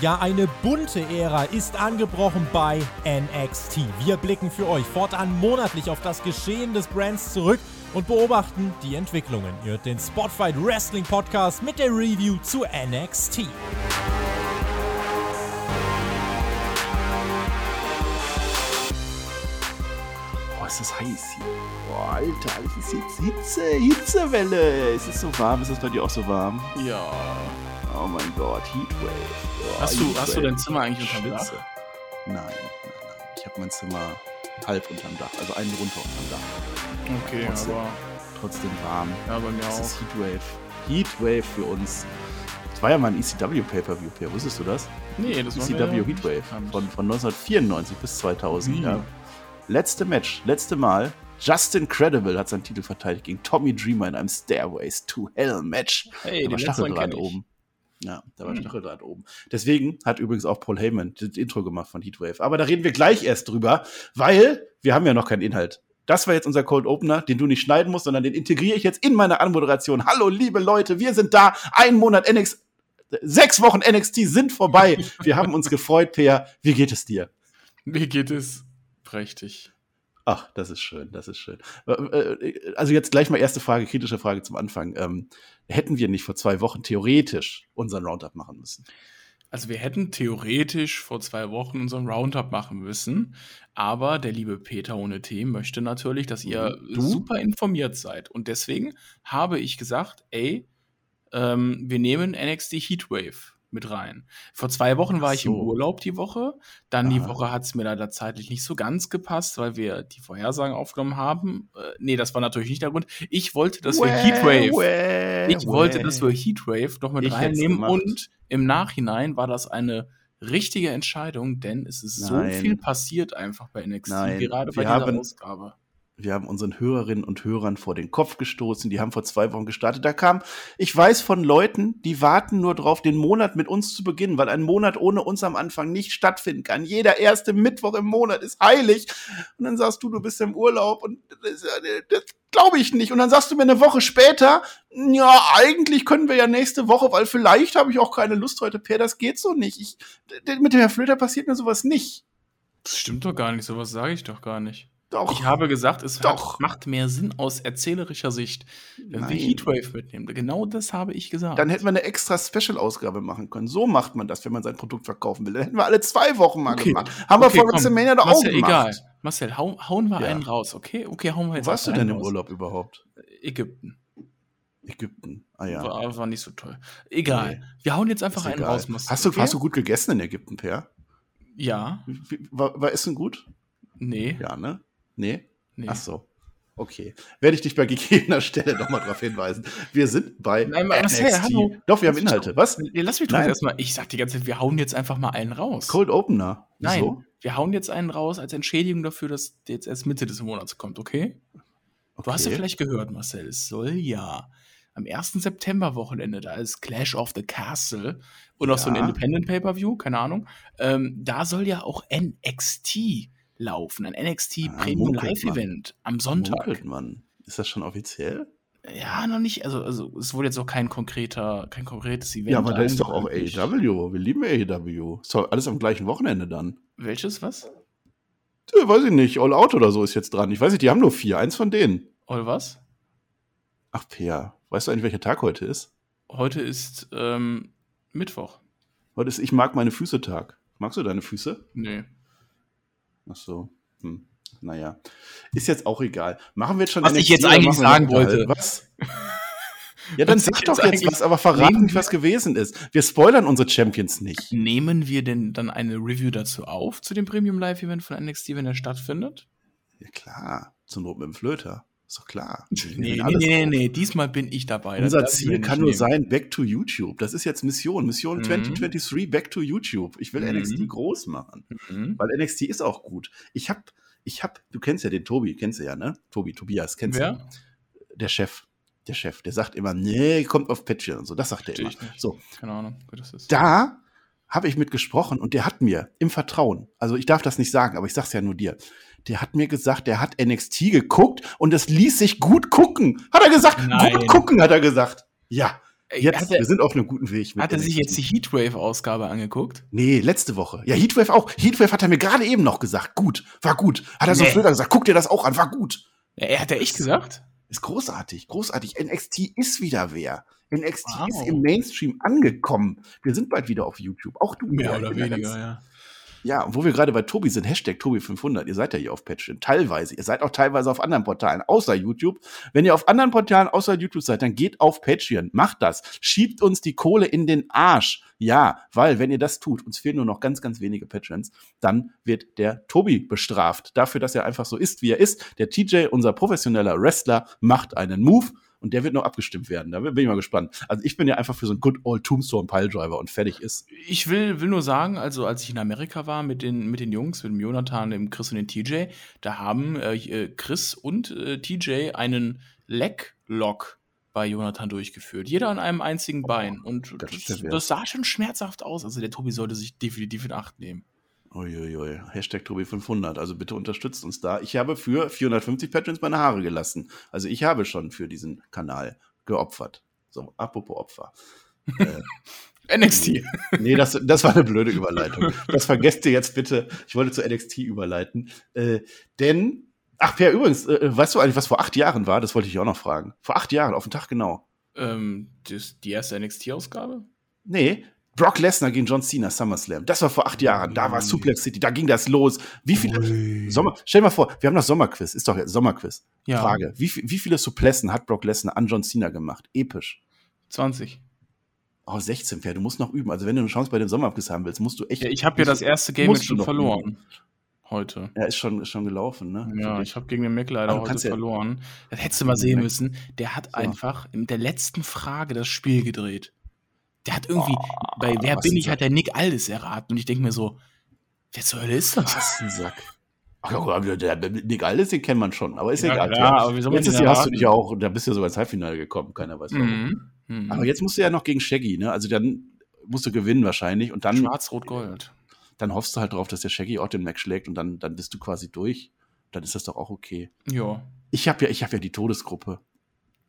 ja eine bunte Ära ist angebrochen bei NXT. Wir blicken für euch fortan monatlich auf das Geschehen des Brands zurück und beobachten die Entwicklungen. Ihr hört den Spotfight Wrestling Podcast mit der Review zu NXT. Boah, ist das heiß hier. Boah, Alter, es ist jetzt Hitze, Hitzewelle. Es ist so warm. Ist es bei dir auch so warm? Ja. Oh mein Gott, Heatwave. Oh, Hast, du, hast du dein Heatwave. Zimmer eigentlich unter Dach? Schwitze. Nein, nein, nein. Ich habe mein Zimmer halb unterm Dach, also einen runter unterm Dach. Okay, Trotzdem. aber Trotzdem warm. ja, bei mir Das auch. ist Heatwave. Heatwave für uns. Das war ja mal ein ECW Pay-Per-View, Per. Wusstest du das? Nee, das war mir ECW Heatwave. Von, von 1994 bis 2000. Wie? Ja. Letzte Match, letzte Mal. Justin Credible hat seinen Titel verteidigt gegen Tommy Dreamer in einem Stairways to Hell Match. Hey, den war Stacheldraht oben. Ja, da war Hm. Stacheldraht oben. Deswegen hat übrigens auch Paul Heyman das Intro gemacht von Heatwave. Aber da reden wir gleich erst drüber, weil wir haben ja noch keinen Inhalt. Das war jetzt unser Cold Opener, den du nicht schneiden musst, sondern den integriere ich jetzt in meine Anmoderation. Hallo, liebe Leute, wir sind da. Ein Monat NXT, sechs Wochen NXT sind vorbei. Wir haben uns gefreut, Peer. Wie geht es dir? Mir geht es prächtig. Ach, das ist schön, das ist schön. Äh, Also jetzt gleich mal erste Frage, kritische Frage zum Anfang. Ähm, hätten wir nicht vor zwei Wochen theoretisch unseren Roundup machen müssen? Also wir hätten theoretisch vor zwei Wochen unseren Roundup machen müssen, aber der liebe Peter ohne T möchte natürlich, dass ihr Du? super informiert seid. Und deswegen habe ich gesagt, ey, ähm, wir nehmen NXT Heatwave mit rein. Vor zwei Wochen war Ach ich im so. Urlaub die Woche. Dann die Ah. Woche hat es mir leider zeitlich nicht so ganz gepasst, weil wir die Vorhersagen aufgenommen haben. Äh, nee, das war natürlich nicht der Grund. Ich wollte, dass wir Heatwave Wäh, ich wollte, wäh. dass wir Heatwave noch mit Ich reinnehmen und im Nachhinein war das eine richtige Entscheidung, denn es ist Nein. so viel passiert einfach bei NXT, Nein, gerade bei wir dieser haben- Ausgabe. Wir haben unseren Hörerinnen und Hörern vor den Kopf gestoßen. Die haben vor zwei Wochen gestartet. Da kam, ich weiß von Leuten, die warten nur drauf, den Monat mit uns zu beginnen, weil ein Monat ohne uns am Anfang nicht stattfinden kann. Jeder erste Mittwoch im Monat ist heilig. Und dann sagst du, du bist im Urlaub und das, das glaube ich nicht. Und dann sagst du mir eine Woche später, ja, eigentlich können wir ja nächste Woche, weil vielleicht habe ich auch keine Lust heute, Per, das geht so nicht. Ich, mit dem Herr Flöter passiert mir sowas nicht. Das stimmt doch gar nicht, sowas sage ich doch gar nicht. Doch. Ich habe gesagt, es Doch. Hat, macht mehr Sinn aus erzählerischer Sicht, wenn Nein. wir Heatwave mitnehmen. Genau das habe ich gesagt. Dann hätten wir eine extra Special-Ausgabe machen können. So macht man das, wenn man sein Produkt verkaufen will. Dann hätten wir alle zwei Wochen mal Okay. gemacht. Haben wir Okay, vor komm. WrestleMania doch auch gemacht. egal. Marcel, hau, hauen wir Ja. einen raus, okay? Okay, hauen wir Wo jetzt warst du denn im raus. Urlaub überhaupt? Ägypten. Ägypten. Ah ja. War, war nicht so toll. Egal. Nee. Wir hauen jetzt einfach Ist einen egal. raus, Marcel. Hast du, okay? hast du gut gegessen in Ägypten, Per? Ja. War, war Essen gut? Nee. Ja, ne? Nee? nee. Ach so. Okay. Werde ich dich bei gegebener Stelle nochmal darauf hinweisen. Wir sind bei Nein, NXT. Marcel, hallo. Doch, wir haben Lass mich Inhalte. doch- Was? Lass mich doch Nein. erstmal. Ich sag die ganze Zeit, wir hauen jetzt einfach mal einen raus. Cold Opener. Nein, Wieso? wir hauen jetzt einen raus als Entschädigung dafür, dass der jetzt erst Mitte des Monats kommt, okay? Du hast ja Okay. vielleicht gehört, Marcel, es soll ja am 1. September-Wochenende, da ist Clash of the Castle und auch so ein. Independent Pay-Per-View, keine Ahnung. Ähm, da soll ja auch NXT laufen, ein NXT Ah, Premium man. Live-Event am Sonntag. Munkelt man. Ist das schon offiziell? Ja, noch nicht. Also, also es wurde jetzt auch kein konkreter, kein konkretes Event. Ja, aber da ist doch auch. AEW. Wir lieben AEW. Ist doch alles am gleichen Wochenende dann. Welches, was? Äh, weiß ich nicht. All Out oder so ist jetzt dran. Ich weiß nicht, die haben nur vier. Eins von denen. Oder was? Ach, Peer. Weißt du eigentlich, welcher Tag heute ist? Heute ist ähm, Mittwoch. Heute ist Ich mag meine Füße Tag. Magst du deine Füße? Nee. Ach so. Hm. Naja. Ist jetzt auch egal. Machen wir jetzt schon Was ich NXT jetzt oder eigentlich sagen wollte. Was? Ja, dann Was ich sag doch jetzt jetzt was, aber verrat Nehmen nicht, was gewesen ist. Wir spoilern unsere Champions nicht. Nehmen wir denn dann eine Review dazu auf, zu dem Premium Live Event von NXT, wenn er stattfindet? Ja, klar. Zur Not mit dem Flöter. Ist doch klar. Nee, nee, nee, nee, diesmal bin ich dabei. Unser Ziel kann nur sein, back to YouTube. Das ist jetzt Mission. Mission Mhm. 2023, back to YouTube. Ich will Mhm. NXT groß machen. Mhm. Weil NXT ist auch gut. Ich hab, ich hab, du kennst ja den Tobi, kennst du ja, ne? Tobi, Tobias, kennst du? Wer? Der Chef. Der Chef, der sagt immer, nee, kommt auf Patreon und so. Das sagt er immer. So, Keine Ahnung, wie das ist. da habe ich mit gesprochen und der hat mir im Vertrauen, also ich darf das nicht sagen, aber ich sag's ja nur dir. Der hat mir gesagt, der hat NXT geguckt und es ließ sich gut gucken. Hat er gesagt, Nein. gut gucken, hat er gesagt. Ja. Jetzt, hat er, wir sind auf einem guten Weg. Hat er sich jetzt die Heatwave-Ausgabe angeguckt? Nee, letzte Woche. Ja, Heatwave auch. Heatwave hat er mir gerade eben noch gesagt. Gut, war gut. Hat er so Nee. Flöter gesagt. Guck dir das auch an, war gut. Ja, er hat er echt gesagt? Ist großartig, großartig. NXT ist wieder wer. NXT Wow. ist im Mainstream angekommen. Wir sind bald wieder auf YouTube. Auch du. Mehr oder weniger, ja. Ja, wo wir gerade bei Tobi sind, Hashtag Tobi500, ihr seid ja hier auf Patreon, teilweise. Ihr seid auch teilweise auf anderen Portalen, außer YouTube. Wenn ihr auf anderen Portalen außer YouTube seid, dann geht auf Patreon, macht das. Schiebt uns die Kohle in den Arsch. Ja, weil wenn ihr das tut, uns fehlen nur noch ganz, ganz wenige Patrons, dann wird der Tobi bestraft. Dafür, dass er einfach so ist, wie er ist. Der TJ, unser professioneller Wrestler, macht einen Move. Und der wird noch abgestimmt werden. Da bin ich mal gespannt. Also ich bin ja einfach für so einen Good Old Tombstone Piledriver und fertig ist. Ich will, will nur sagen, also als ich in Amerika war mit den, mit den Jungs, mit dem Jonathan, dem Chris und dem TJ, da haben äh, äh, Chris und äh, TJ einen Leg-Lock bei Jonathan durchgeführt. Jeder an einem einzigen Bein. Und das das, das sah schon schmerzhaft aus. Also der Tobi sollte sich definitiv in Acht nehmen. Uiuiui, Hashtag Tobi500. Also bitte unterstützt uns da. Ich habe für 450 Patrons meine Haare gelassen. Also ich habe schon für diesen Kanal geopfert. So, apropos Opfer. NXT. Nee, das, das war eine blöde Überleitung. Das vergesst ihr jetzt bitte. Ich wollte zu NXT überleiten. Äh, denn, ach Per, übrigens, äh, weißt du eigentlich, was vor acht Jahren war? Das wollte ich auch noch fragen. Vor acht Jahren, auf den Tag genau. ähm, das, die erste NXT-Ausgabe? Nee, Brock Lesnar gegen John Cena, SummerSlam. Das war vor acht Jahren. Da war. Suplex City, da ging das los. Wie viele Ui. Sommer, stell dir mal vor, wir haben das Sommerquiz, ist doch jetzt Sommerquiz. Ja. Frage, wie, wie viele Suplessen hat Brock Lesnar an John Cena gemacht? Episch. 20. Oh, 16, Per, du musst noch üben. Also wenn du eine Chance bei dem Sommerquiz haben willst, musst du echt. Ja, ich habe ja das erste Game schon noch verloren. Heute. Ja, ist schon, ist schon gelaufen, ne? Ja, ich habe gegen den Mac leider heute ja- verloren. Das hättest du mal sehen müssen. Der hat So. einfach in der letzten Frage das Spiel gedreht. Der hat irgendwie, Oh, bei Wer bin ich, hat der Nick Aldis erraten. Und ich denke mir so, wer zur Hölle ist das? Was ein Sack. Ach ja, der, Nick Aldis, den kennt man schon, aber ist Ja, egal. klar, aber Letztes Jahr hast du dich ja auch, da bist du ja sogar ins Halbfinale gekommen, keiner weiß warum. Mhm. Mhm. Aber jetzt musst du ja noch gegen Shaggy, ne? Also dann musst du gewinnen wahrscheinlich und dann, Schwarz-Rot-Gold. dann hoffst du halt drauf, dass der Shaggy auch den Mac schlägt und dann, dann bist du quasi durch. Dann ist das doch auch okay. Ja. Ich habe ja, ich habe ja die Todesgruppe.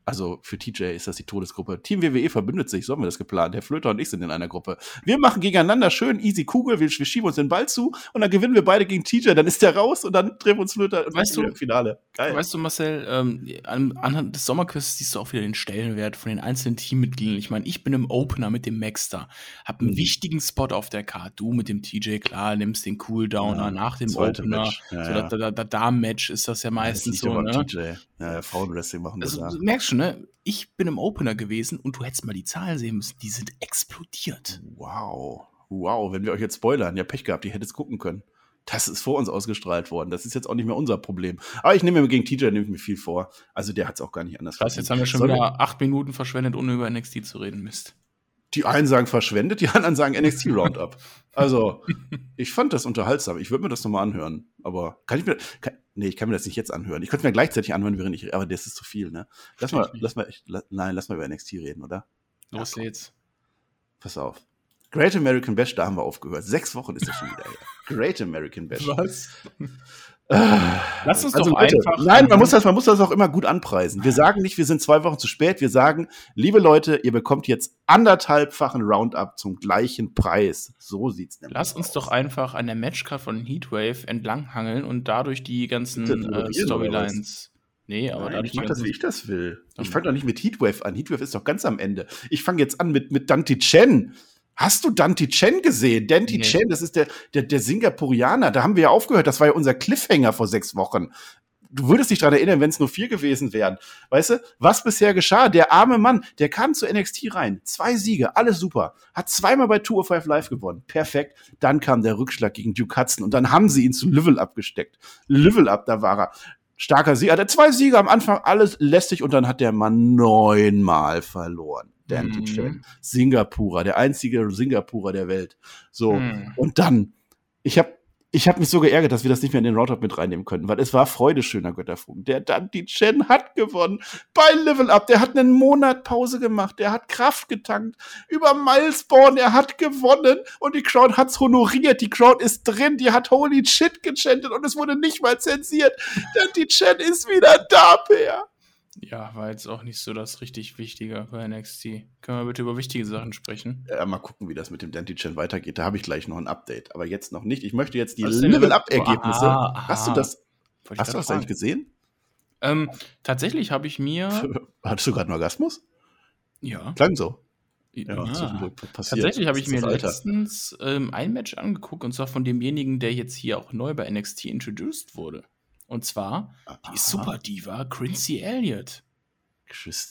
Also für TJ ist das die Todesgruppe. Team WWE verbündet sich, so haben wir das geplant. Der Flöter und ich sind in einer Gruppe. Wir machen gegeneinander schön easy Kugel, wir, wir schieben uns den Ball zu und dann gewinnen wir beide gegen TJ, dann ist der raus und dann treffen wir uns Flöter Weißt du- im Finale. Geil. Weißt du, Marcel, ähm, an, anhand des Sommerquiz siehst du auch wieder den Stellenwert von den einzelnen Teammitgliedern. Ich meine, ich bin im Opener mit dem Maxter, hab einen Mhm. wichtigen Spot auf der Karte. Du mit dem TJ, klar, nimmst den Cooldowner Ja, nach dem Opener. Match. Ja, so, ja. Da, da, da, Damen-Match ist das ja meistens so, ne? TJ. Ja, Frauenwrestling machen wir Also, da. du merkst schon, ne? Ich bin im Opener gewesen und du hättest mal die Zahlen sehen müssen. Die sind explodiert. Wow. Wow, wenn wir euch jetzt spoilern, ja Pech gehabt, ihr hättet es gucken können. Das ist vor uns ausgestrahlt worden. Das ist jetzt auch nicht mehr unser Problem. Aber ich nehme mir gegen TJ nehme ich mir viel vor. Also der hat es auch gar nicht anders Krass, jetzt haben wir schon Soll- wieder acht Minuten verschwendet, ohne über NXT zu reden. Mist. Die einen sagen verschwendet, die anderen sagen NXT Roundup. Also, ich fand das unterhaltsam. Ich würde mir das nochmal anhören. Aber kann ich mir. Kann, nee, ich kann mir das nicht jetzt anhören. Ich könnte es mir gleichzeitig anhören, während ich. Aber das ist zu viel, ne? Lass mal, lass mal, echt- la, nein, lass mal über NXT reden, oder? Los Ja, geht's. Pass auf. Great American Bash, da haben wir aufgehört. Sechs Wochen ist das schon wieder her. Great American Bash. Was? Lass uns Also doch Leute, einfach. Nein, man muss, das, man muss das auch immer gut anpreisen. Wir sagen nicht, wir sind zwei Wochen zu spät. Wir sagen, liebe Leute, ihr bekommt jetzt anderthalbfachen Roundup zum gleichen Preis. So sieht's nämlich Lass uns aus. doch einfach an der Matchcard von Heatwave entlanghangeln und dadurch die ganzen Bitte, äh, Storylines. Nee, aber Nein, dadurch ich mach das, wie ich das will. Ich fange doch nicht mit Heatwave an. Heatwave ist doch ganz am Ende. Ich fange jetzt an mit, mit Dante Chen. Hast du Dante Chen gesehen? Dante Nee. Chen, das ist der, der, der Singapurianer. Da haben wir ja aufgehört. Das war ja unser Cliffhanger vor sechs Wochen. Du würdest dich daran erinnern, wenn es nur vier gewesen wären. Weißt du, was bisher geschah? Der arme Mann, der kam zu NXT rein. Zwei Siege, alles super. Hat zweimal bei 205 Live gewonnen. Perfekt. Dann kam der Rückschlag gegen Duke Hudson und dann haben sie ihn zu Level Up gesteckt. Level Up, da war er starker Sieger. Er hatte zwei Siege am Anfang, alles lästig und dann hat der Mann neunmal verloren. Dante Mhm. Chen. Singapurer, der einzige Singapurer der Welt. So. Hm. Und dann, ich habe ich hab mich so geärgert, dass wir das nicht mehr in den Roundup mit reinnehmen können, weil es war Freude schöner Götterfunken. Der Dante Chen hat gewonnen bei Level Up. Der hat einen Monat Pause gemacht. Der hat Kraft getankt. Über Milesborn, er hat gewonnen und die Crowd hat's honoriert. Die Crowd ist drin. Die hat Holy Shit gechantet und es wurde nicht mal zensiert. Dante Chen ist wieder da, Bär. Ja, war jetzt auch nicht so das richtig Wichtige bei NXT. Können wir bitte über wichtige Sachen sprechen? Ja, mal gucken, wie das mit dem Denti-Chan weitergeht. Da habe ich gleich noch ein Update. Aber jetzt noch nicht. Ich möchte jetzt die Level-Up-Ergebnisse. Ah, aha. Hast du das, hast du das eigentlich gesehen? Ähm, tatsächlich habe ich mir. Hattest du gerade einen Orgasmus? Ja. Klang so. ja. Ja. Tatsächlich habe ich mir letztens ähm, ein Match angeguckt und zwar von demjenigen, der jetzt hier auch neu bei NXT introduced wurde. Und zwar die Aha. Super Diva Quincy Elliott.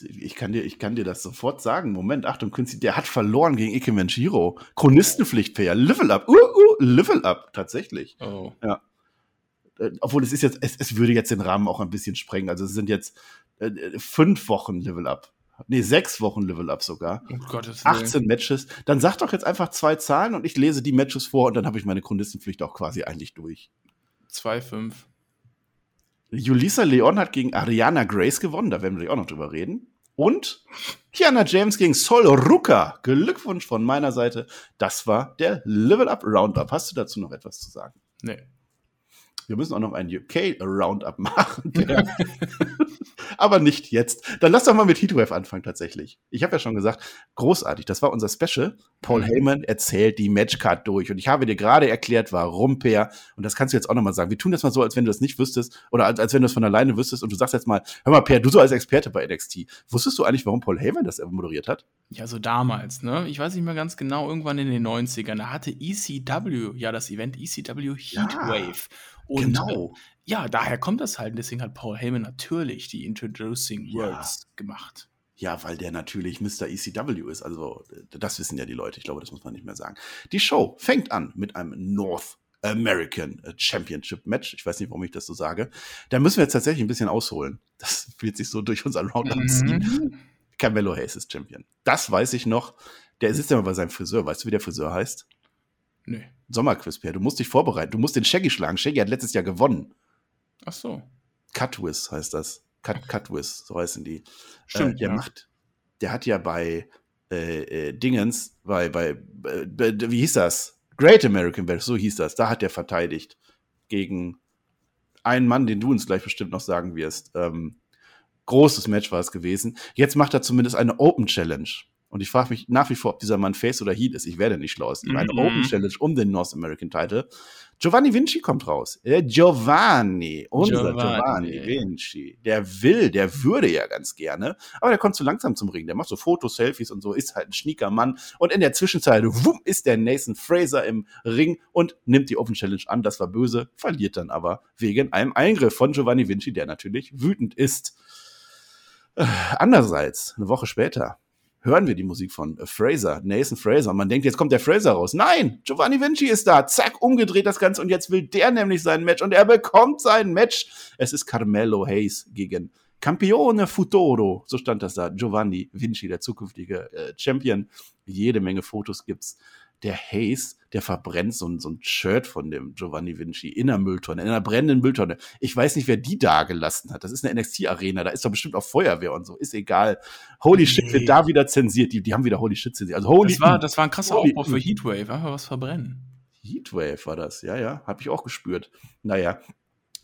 Ich kann, dir, ich kann dir das sofort sagen. Moment, Achtung, Quincy, der hat verloren gegen Ike Menchiro. Chronistenpflichtpair, Level Up. Uh, uh, Level Up, tatsächlich. Oh. Äh, obwohl es ist jetzt, es, es würde jetzt den Rahmen auch ein bisschen sprengen. Also es sind jetzt äh, fünf Wochen Level Up. Nee, sechs Wochen Level Up sogar. Um Gottes Willen. 18 Matches. Dann sag doch jetzt einfach zwei Zahlen und ich lese die Matches vor und dann habe ich meine Chronistenpflicht auch quasi eigentlich durch. 2-5. Julissa Leon hat gegen Ariana Grace gewonnen, da werden wir auch noch drüber reden. Und Kiana James gegen Sol Ruka. Glückwunsch von meiner Seite. Das war der Level Up Roundup. Hast du dazu noch etwas zu sagen? Nee. Wir müssen auch noch einen UK Roundup machen. Aber nicht jetzt. Dann lass doch mal mit Heatwave anfangen tatsächlich. Ich habe ja schon gesagt, großartig. Das war unser Special. Paul Mhm. Heyman erzählt die Matchcard durch. Und ich habe dir gerade erklärt, warum, Per. Und das kannst du jetzt auch noch mal sagen. Wir tun das mal so, als wenn du das nicht wüsstest. Oder als, als wenn du es von alleine wüsstest. Und du sagst jetzt mal, hör mal, Per, du so als Experte bei NXT. Wusstest du eigentlich, warum Paul Heyman das moderiert hat? Ja, so damals, ne? Ich weiß nicht mehr ganz genau, irgendwann in den 90ern, da hatte ECW ja das Event ECW Heatwave. Und äh, ja, daher kommt das halt. Und deswegen hat Paul Heyman natürlich die Introducing Ja. Words gemacht. Ja, weil der natürlich Mr. ECW ist. Also, das wissen ja die Leute. Ich glaube, das muss man nicht mehr sagen. Die Show fängt an mit einem North American äh, Championship Match. Ich weiß nicht, warum ich das so sage. Da müssen wir jetzt tatsächlich ein bisschen ausholen. Das wird sich so durch unser Roundup ziehen. Mhm. Carmelo Hayes ist Champion. Das weiß ich noch. Der sitzt ja mal bei seinem Friseur. Weißt du, wie der Friseur heißt? Nö. Sommerquiz, Per. Du musst dich vorbereiten. Du musst den Shaggy schlagen. Shaggy hat letztes Jahr gewonnen. Ach so. Cutwiz heißt das. Cut, Cutwiz, so heißen die. Stimmt, äh, der ja. macht, der hat ja bei äh, äh, Dingens, bei, bei, äh, bei, wie hieß das? Great American Bash, so hieß das. Da hat er verteidigt gegen einen Mann, den du uns gleich bestimmt noch sagen wirst. Ähm, großes Match war es gewesen. Jetzt macht er zumindest eine Open Challenge. Und ich frage mich nach wie vor, ob dieser Mann Face oder Heat ist. Ich werde nicht schlau. Es gibt eine Mhm. Open Challenge um den North American Title. Giovanni Vinci kommt raus. Äh, Giovanni, unser Giovanni. Giovanni Vinci. Der will, der würde ja ganz gerne, aber der kommt zu langsam zum Ring. Der macht so Fotos, Selfies und so, ist halt ein schnieker Mann. Und in der Zwischenzeit, wumm, ist der Nathan Fraser im Ring und nimmt die Open Challenge an. Das war böse, verliert dann aber wegen einem Eingriff von Giovanni Vinci, der natürlich wütend ist. Äh, Andererseits, eine Woche später, hören wir die Musik von äh, Fraser, Nathan Fraser. Und man denkt, jetzt kommt der Fraser raus. Nein, Giovanni Vinci ist da. Zack, umgedreht das Ganze. Und jetzt will der nämlich sein Match. Und er bekommt sein Match. Es ist Carmelo Hayes gegen Campione Futuro. So stand das da. Giovanni Vinci, der zukünftige äh, Champion. Jede Menge Fotos gibt's. Der Hayes, der verbrennt so ein, so ein Shirt von dem Giovanni Vinci in einer Mülltonne, in einer brennenden Mülltonne. Ich weiß nicht, wer die da gelassen hat. Das ist eine NXT-Arena, da ist doch bestimmt auch Feuerwehr und so. Ist egal. Holy shit, Nee. wird da wieder zensiert. Die, die haben wieder Holy shit zensiert. Also Holy Das war, das war ein krasser Holy- Aufbau für Heatwave. Einfach was verbrennen. Heatwave war das, ja, ja, habe ich auch gespürt. Naja,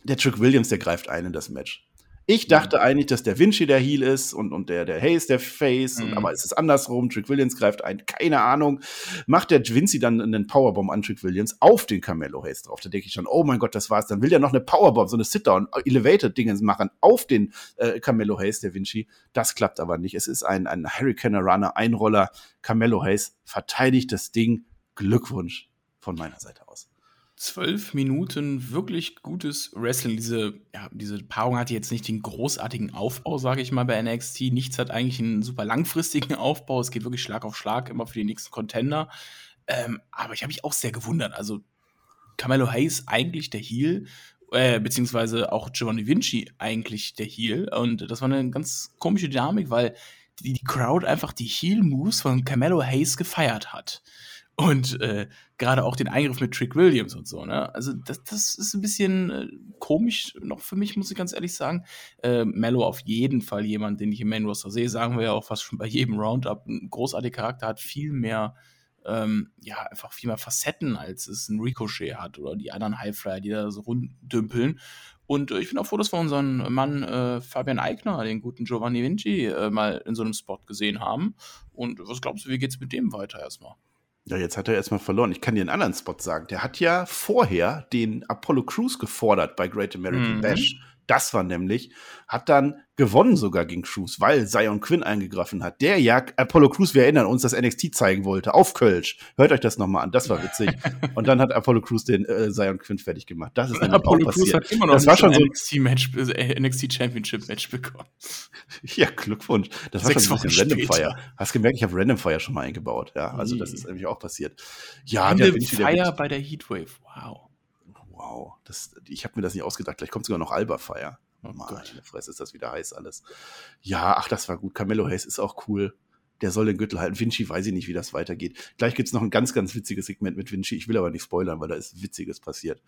der Trick Williams, der greift ein in das Match. Ich dachte eigentlich, dass der Vinci der Heel ist und, und der, der Hayes der Face, und, Mhm. aber es ist andersrum. Trick Williams greift ein, keine Ahnung. Macht der Vinci dann einen Powerbomb an Trick Williams auf den Carmelo Hayes drauf. Da denke ich schon, oh mein Gott, das war's. Dann will der noch eine Powerbomb, so eine Sit-Down, Elevated-Dingens machen auf den äh, Carmelo Hayes, der Vinci. Das klappt aber nicht. Es ist ein, ein Hurricane Runner, Einroller. Carmelo Hayes verteidigt das Ding. Glückwunsch von meiner Seite aus. Zwölf Minuten wirklich gutes Wrestling. Diese, ja, diese Paarung hatte jetzt nicht den großartigen Aufbau, sage ich mal, bei NXT. Nichts hat eigentlich einen super langfristigen Aufbau. Es geht wirklich Schlag auf Schlag immer für die nächsten Contender. Ähm, aber ich habe mich auch sehr gewundert. Also Carmelo Hayes eigentlich der Heel, äh, beziehungsweise auch Giovanni Vinci eigentlich der Heel. Und das war eine ganz komische Dynamik, weil die, die Crowd einfach die Heel-Moves von Carmelo Hayes gefeiert hat. Und äh, gerade auch den Eingriff mit Trick Williams und so, ne? Also, das, das ist ein bisschen äh, komisch noch für mich, muss ich ganz ehrlich sagen. Äh, Mello auf jeden Fall jemand, den ich im Main Roster sehe, sagen wir ja auch fast schon bei jedem Roundup. Ein großartiger Charakter, hat viel mehr ähm, ja, einfach viel mehr Facetten, als es ein Ricochet hat oder die anderen Highflyer, die da so runddümpeln. Und äh, ich bin auch froh, dass wir unseren Mann äh, Fabian Eigner, den guten Giovanni Vinci, äh, mal in so einem Spot gesehen haben. Und was glaubst du, wie geht's mit dem weiter erstmal? Ja, jetzt hat er erstmal verloren. Ich kann dir einen anderen Spot sagen. Der hat ja vorher den Apollo Crews gefordert bei Great American mhm. Bash. Das war nämlich, hat dann gewonnen sogar gegen Cruz, weil Zion Quinn eingegriffen hat. Der ja, Apollo Crews, wir erinnern uns, das NXT zeigen wollte, auf Kölsch. Hört euch das nochmal an, das war witzig. Und dann hat Apollo Crews den äh, Zion Quinn fertig gemacht. Das ist nämlich Apollo auch passiert. Hat immer noch das war schon so ein NXT-Match, äh, NXT Championship-Match bekommen. Ja, Glückwunsch. Das Sechs war schon ein Random Fire. Hast gemerkt, ich habe Random Fire schon mal eingebaut. Ja, also das ist nämlich auch passiert. Ja, Random Fire bei der Heatwave. Wow wow, das, ich habe mir das nicht ausgedacht. Gleich kommt sogar noch Alba Fire. Oh Mann, Gott. in der Fresse ist das wieder heiß alles. Ja, ach, das war gut. Carmelo Hayes ist auch cool. Der soll den Gürtel halten. Vinci weiß ich nicht, wie das weitergeht. Gleich gibt's noch ein ganz, ganz witziges Segment mit Vinci. Ich will aber nicht spoilern, weil da ist Witziges passiert.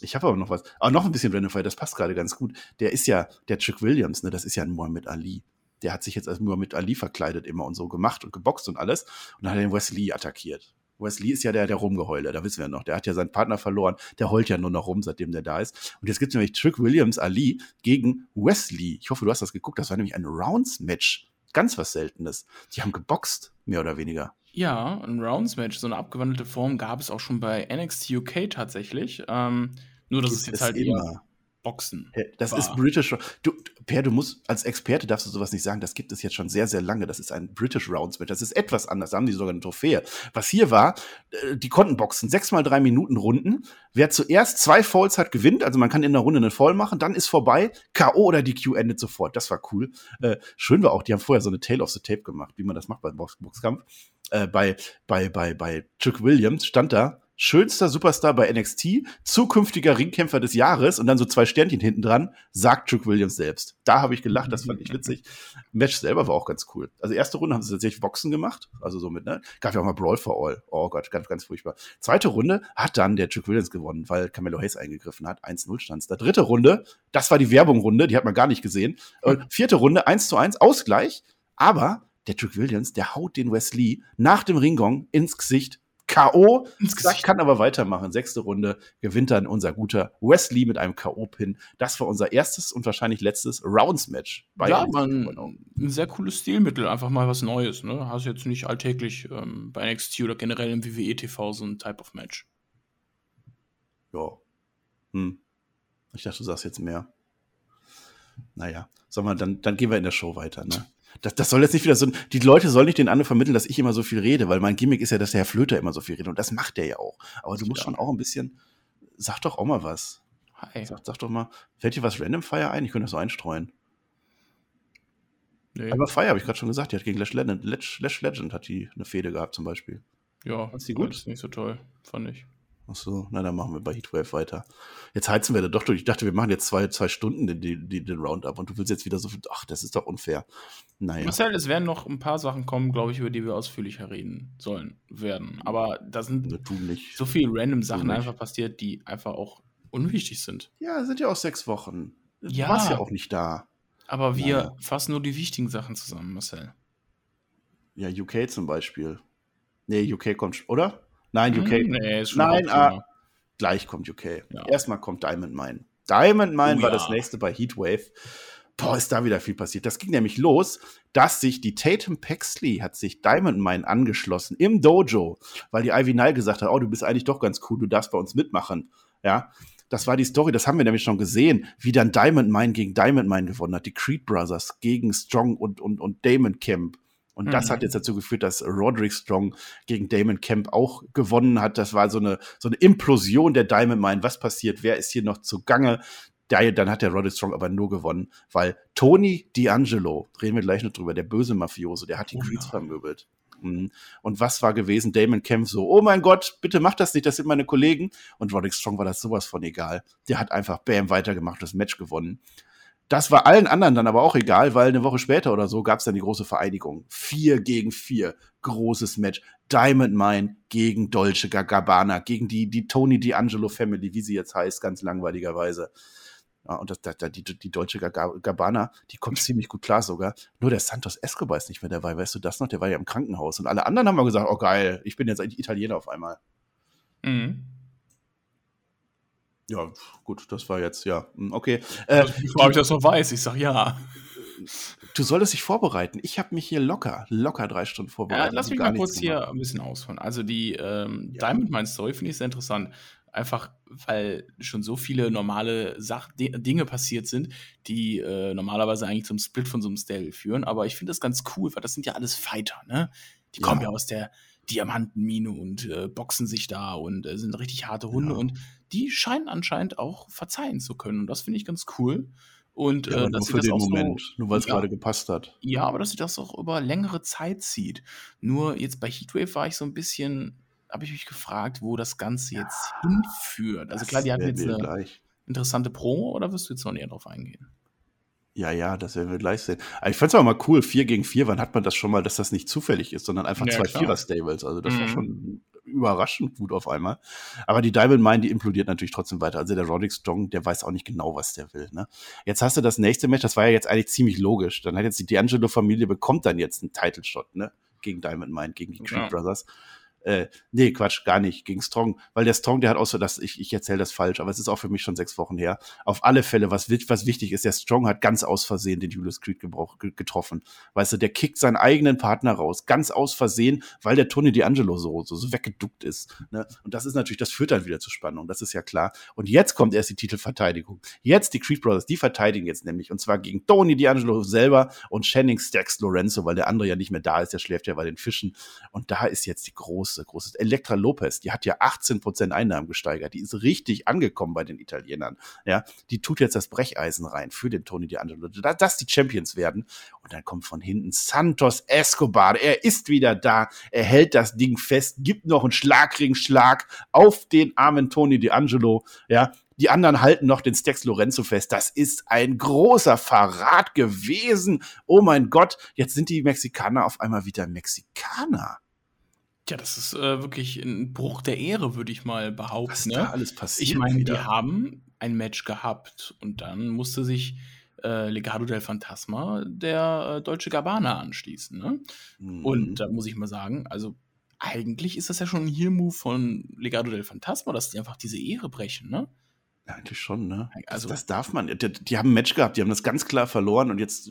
Ich habe aber noch was. Aber noch ein bisschen Random Fire, das passt gerade ganz gut. Der ist ja, der Chuck Williams, ne, das ist ja ein Muhammad Ali. Der hat sich jetzt als Muhammad Ali verkleidet immer und so gemacht und geboxt und alles. Und dann hat er den Wesley attackiert. Wesley ist ja der, der Rumgeheule, da wissen wir noch. Der hat ja seinen Partner verloren, der heult ja nur noch rum, seitdem der da ist. Und jetzt gibt es nämlich Trick Williams Ali gegen Wesley. Ich hoffe, du hast das geguckt. Das war nämlich ein Rounds-Match. Ganz was Seltenes. Die haben geboxt, mehr oder weniger. Ja, ein Rounds-Match, so eine abgewandelte Form gab es auch schon bei NXT UK tatsächlich. Ähm, nur, dass es jetzt halt immer. eher Boxen. Das war. ist British. Du, Per, du musst als Experte darfst du sowas nicht sagen. Das gibt es jetzt schon sehr, sehr lange. Das ist ein British Rounds Match. Das ist etwas anders. Da haben die sogar eine Trophäe. Was hier war, äh, die konnten boxen. Sechs mal drei Minuten Runden. Wer zuerst zwei Falls hat, gewinnt. Also man kann in der Runde einen Fall machen. Dann ist vorbei. K.O. oder DQ endet sofort. Das war cool. Äh, schön war auch, die haben vorher so eine Tale of the Tape gemacht, wie man das macht beim Box Boxkampf. Äh, bei, bei, bei, bei Chuck Williams stand da, schönster Superstar bei NXT, zukünftiger Ringkämpfer des Jahres und dann so zwei Sternchen hinten dran, sagt Chuck Williams selbst. Da habe ich gelacht, das fand ich witzig. Match selber war auch ganz cool. Also erste Runde haben sie tatsächlich Boxen gemacht, also so mit, ne? Gab ja auch mal Brawl for All. Oh Gott, ganz, ganz furchtbar. Zweite Runde hat dann der Chuck Williams gewonnen, weil Camelo Hayes eingegriffen hat. 1-0 stand Da dritte Runde, das war die Werbungrunde, die hat man gar nicht gesehen. Und vierte Runde, 1 zu 1, Ausgleich. Aber der Chuck Williams, der haut den Wesley nach dem Ringgong ins Gesicht K.O. kann aber weitermachen. Sechste Runde gewinnt dann unser guter Wesley mit einem K.O.-Pin. Das war unser erstes und wahrscheinlich letztes Rounds-Match. Ja, man, ein sehr cooles Stilmittel, einfach mal was Neues. Ne? Hast jetzt nicht alltäglich ähm, bei NXT oder generell im WWE-TV so ein Type of Match. Ja. Hm. Ich dachte, du sagst jetzt mehr. Naja, sag mal, dann, dann gehen wir in der Show weiter, ne? Das, das soll jetzt nicht wieder so, die Leute sollen nicht den anderen vermitteln, dass ich immer so viel rede, weil mein Gimmick ist ja, dass der Herr Flöter immer so viel redet und das macht der ja auch. Aber du musst ja. schon auch ein bisschen, sag doch auch mal was. Hi. Sag, sag doch mal, fällt dir was Random Fire ein? Ich könnte das so einstreuen. Nee. Aber Fire habe ich gerade schon gesagt, die hat gegen Lash Legend, Lash, Legend hat die eine Fehde gehabt zum Beispiel. Ja, ist die gut? Ist nicht so toll, fand ich. Ach so, na dann machen wir bei Heatwave weiter. Jetzt heizen wir da doch durch. Ich dachte, wir machen jetzt zwei, zwei Stunden den, den, den Roundup und du willst jetzt wieder so viel. Ach, das ist doch unfair. Naja. Marcel, es werden noch ein paar Sachen kommen, glaube ich, über die wir ausführlicher reden sollen werden. Aber da sind so viele random Sachen einfach passiert, die einfach auch unwichtig sind. Ja, sind ja auch sechs Wochen. Du ja. warst ja auch nicht da. Aber wir naja. fassen nur die wichtigen Sachen zusammen, Marcel. Ja, UK zum Beispiel. Nee, UK kommt, oder? Nein, UK. Hm, nee, Nein, ah, gleich kommt UK. Ja. Erstmal kommt Diamond Mine. Diamond Mine oh, war ja. das nächste bei Heatwave. Boah, ist da wieder viel passiert. Das ging nämlich los, dass sich die Tatum Paxley hat sich Diamond Mine angeschlossen im Dojo, weil die Ivy Nile gesagt hat, oh, du bist eigentlich doch ganz cool, du darfst bei uns mitmachen. Ja, das war die Story, das haben wir nämlich schon gesehen, wie dann Diamond Mine gegen Diamond Mine gewonnen hat. Die Creed Brothers gegen Strong und, und, und Damon Camp. Und mhm. das hat mhm. jetzt dazu geführt, dass Roderick Strong gegen Damon Kemp auch gewonnen hat. Das war so eine, so eine Implosion der Diamond Mine. Was passiert? Wer ist hier noch zugange? Der, dann hat der Roderick Strong aber nur gewonnen, weil Tony D'Angelo, reden wir gleich noch drüber, der böse Mafiose, der hat die oh, Creeds vermöbelt. Mhm. Und was war gewesen? Damon Kemp so, oh mein Gott, bitte mach das nicht, das sind meine Kollegen. Und Roderick Strong war das sowas von egal. Der hat einfach Bam weitergemacht, das Match gewonnen. Das war allen anderen dann aber auch egal, weil eine Woche später oder so gab es dann die große Vereinigung. Vier gegen vier, großes Match. Diamond Mine gegen Dolce Gabbana, gegen die, die Tony D'Angelo Family, wie sie jetzt heißt, ganz langweiligerweise. Ja, und das, das, die, die deutsche Gabana, die kommt ziemlich gut klar sogar. Nur der Santos Escobar ist nicht mehr dabei, weißt du das noch? Der war ja im Krankenhaus. Und alle anderen haben mal gesagt, oh geil, ich bin jetzt eigentlich Italiener auf einmal. Mhm. Ja, gut, das war jetzt, ja, hm, okay. Äh, ob ich das noch weiß, ich sag ja. Du solltest dich vorbereiten. Ich habe mich hier locker, locker drei Stunden vorbereitet. Ja, lass mich mal kurz hier ein bisschen ausholen. Also die ähm, ja. Diamond Mine Story finde ich sehr interessant. Einfach, weil schon so viele normale Sach Dinge passiert sind, die äh, normalerweise eigentlich zum Split von so einem Stable führen. Aber ich finde das ganz cool, weil das sind ja alles Fighter, ne? Die ja. kommen ja aus der Diamantenmine und äh, boxen sich da und äh, sind richtig harte Hunde ja. und die scheinen anscheinend auch verzeihen zu können. Und das finde ich ganz cool. Und ja, äh, dass nur für den Moment, so, nur weil es ja, gerade gepasst hat. Ja, aber dass sie das auch über längere Zeit zieht. Nur jetzt bei Heatwave war ich so ein bisschen, habe ich mich gefragt, wo das Ganze jetzt hinführt. Also klar, die hatten jetzt eine gleich. interessante Promo, oder wirst du jetzt noch näher drauf eingehen? Ja, ja, das werden wir gleich sehen. Aber ich fand es auch mal cool, 4 gegen 4, wann hat man das schon mal, dass das nicht zufällig ist, sondern einfach ja, zwei Vierer-Stables. Also das mhm. war schon überraschend gut auf einmal. Aber die Diamond Mine, die implodiert natürlich trotzdem weiter. Also der Roddick Strong, der weiß auch nicht genau, was der will. Ne? Jetzt hast du das nächste Match, das war ja jetzt eigentlich ziemlich logisch. Dann hat jetzt die D'Angelo-Familie bekommt dann jetzt einen Title-Shot, ne? Gegen Diamond Mine, gegen die Creed ja. Brothers. Äh, nee, Quatsch, gar nicht, gegen Strong. Weil der Strong, der hat auch so, dass ich, ich erzähle das falsch, aber es ist auch für mich schon sechs Wochen her. Auf alle Fälle, was, was wichtig ist, der Strong hat ganz aus Versehen den Julius Creed gebrauch, getroffen. Weißt du, der kickt seinen eigenen Partner raus, ganz aus Versehen, weil der Tony D'Angelo so, so, so weggeduckt ist. Ne? Und das ist natürlich, das führt dann wieder zu Spannung, das ist ja klar. Und jetzt kommt erst die Titelverteidigung. Jetzt die Creed Brothers, die verteidigen jetzt nämlich, und zwar gegen Tony D'Angelo selber und Channing Stax Lorenzo, weil der andere ja nicht mehr da ist, der schläft ja bei den Fischen. Und da ist jetzt die große, große Elektra Lopez, die hat ja 18 Prozent Einnahmen gesteigert. Die ist richtig angekommen bei den Italienern. Ja, die tut jetzt das Brecheisen rein für den Tony D'Angelo, dass die Champions werden. Und dann kommt von hinten Santos Escobar. Er ist wieder da. Er hält das Ding fest, gibt noch einen Schlagringschlag auf den armen Tony D'Angelo. Ja, die anderen halten noch den Stex Lorenzo fest. Das ist ein großer Verrat gewesen. Oh mein Gott, jetzt sind die Mexikaner auf einmal wieder Mexikaner. Ja, das ist äh, wirklich ein Bruch der Ehre, würde ich mal behaupten. Was ne? da alles passiert. Ich meine, die haben ein Match gehabt und dann musste sich äh, Legado del Fantasma der äh, deutsche Gabana anschließen. Ne? Mhm. Und da muss ich mal sagen, also eigentlich ist das ja schon ein Heal-Move von Legado del Fantasma, dass die einfach diese Ehre brechen, ne? Eigentlich schon, ne? Also, das, das darf man. Die, die, haben ein Match gehabt, die haben das ganz klar verloren und jetzt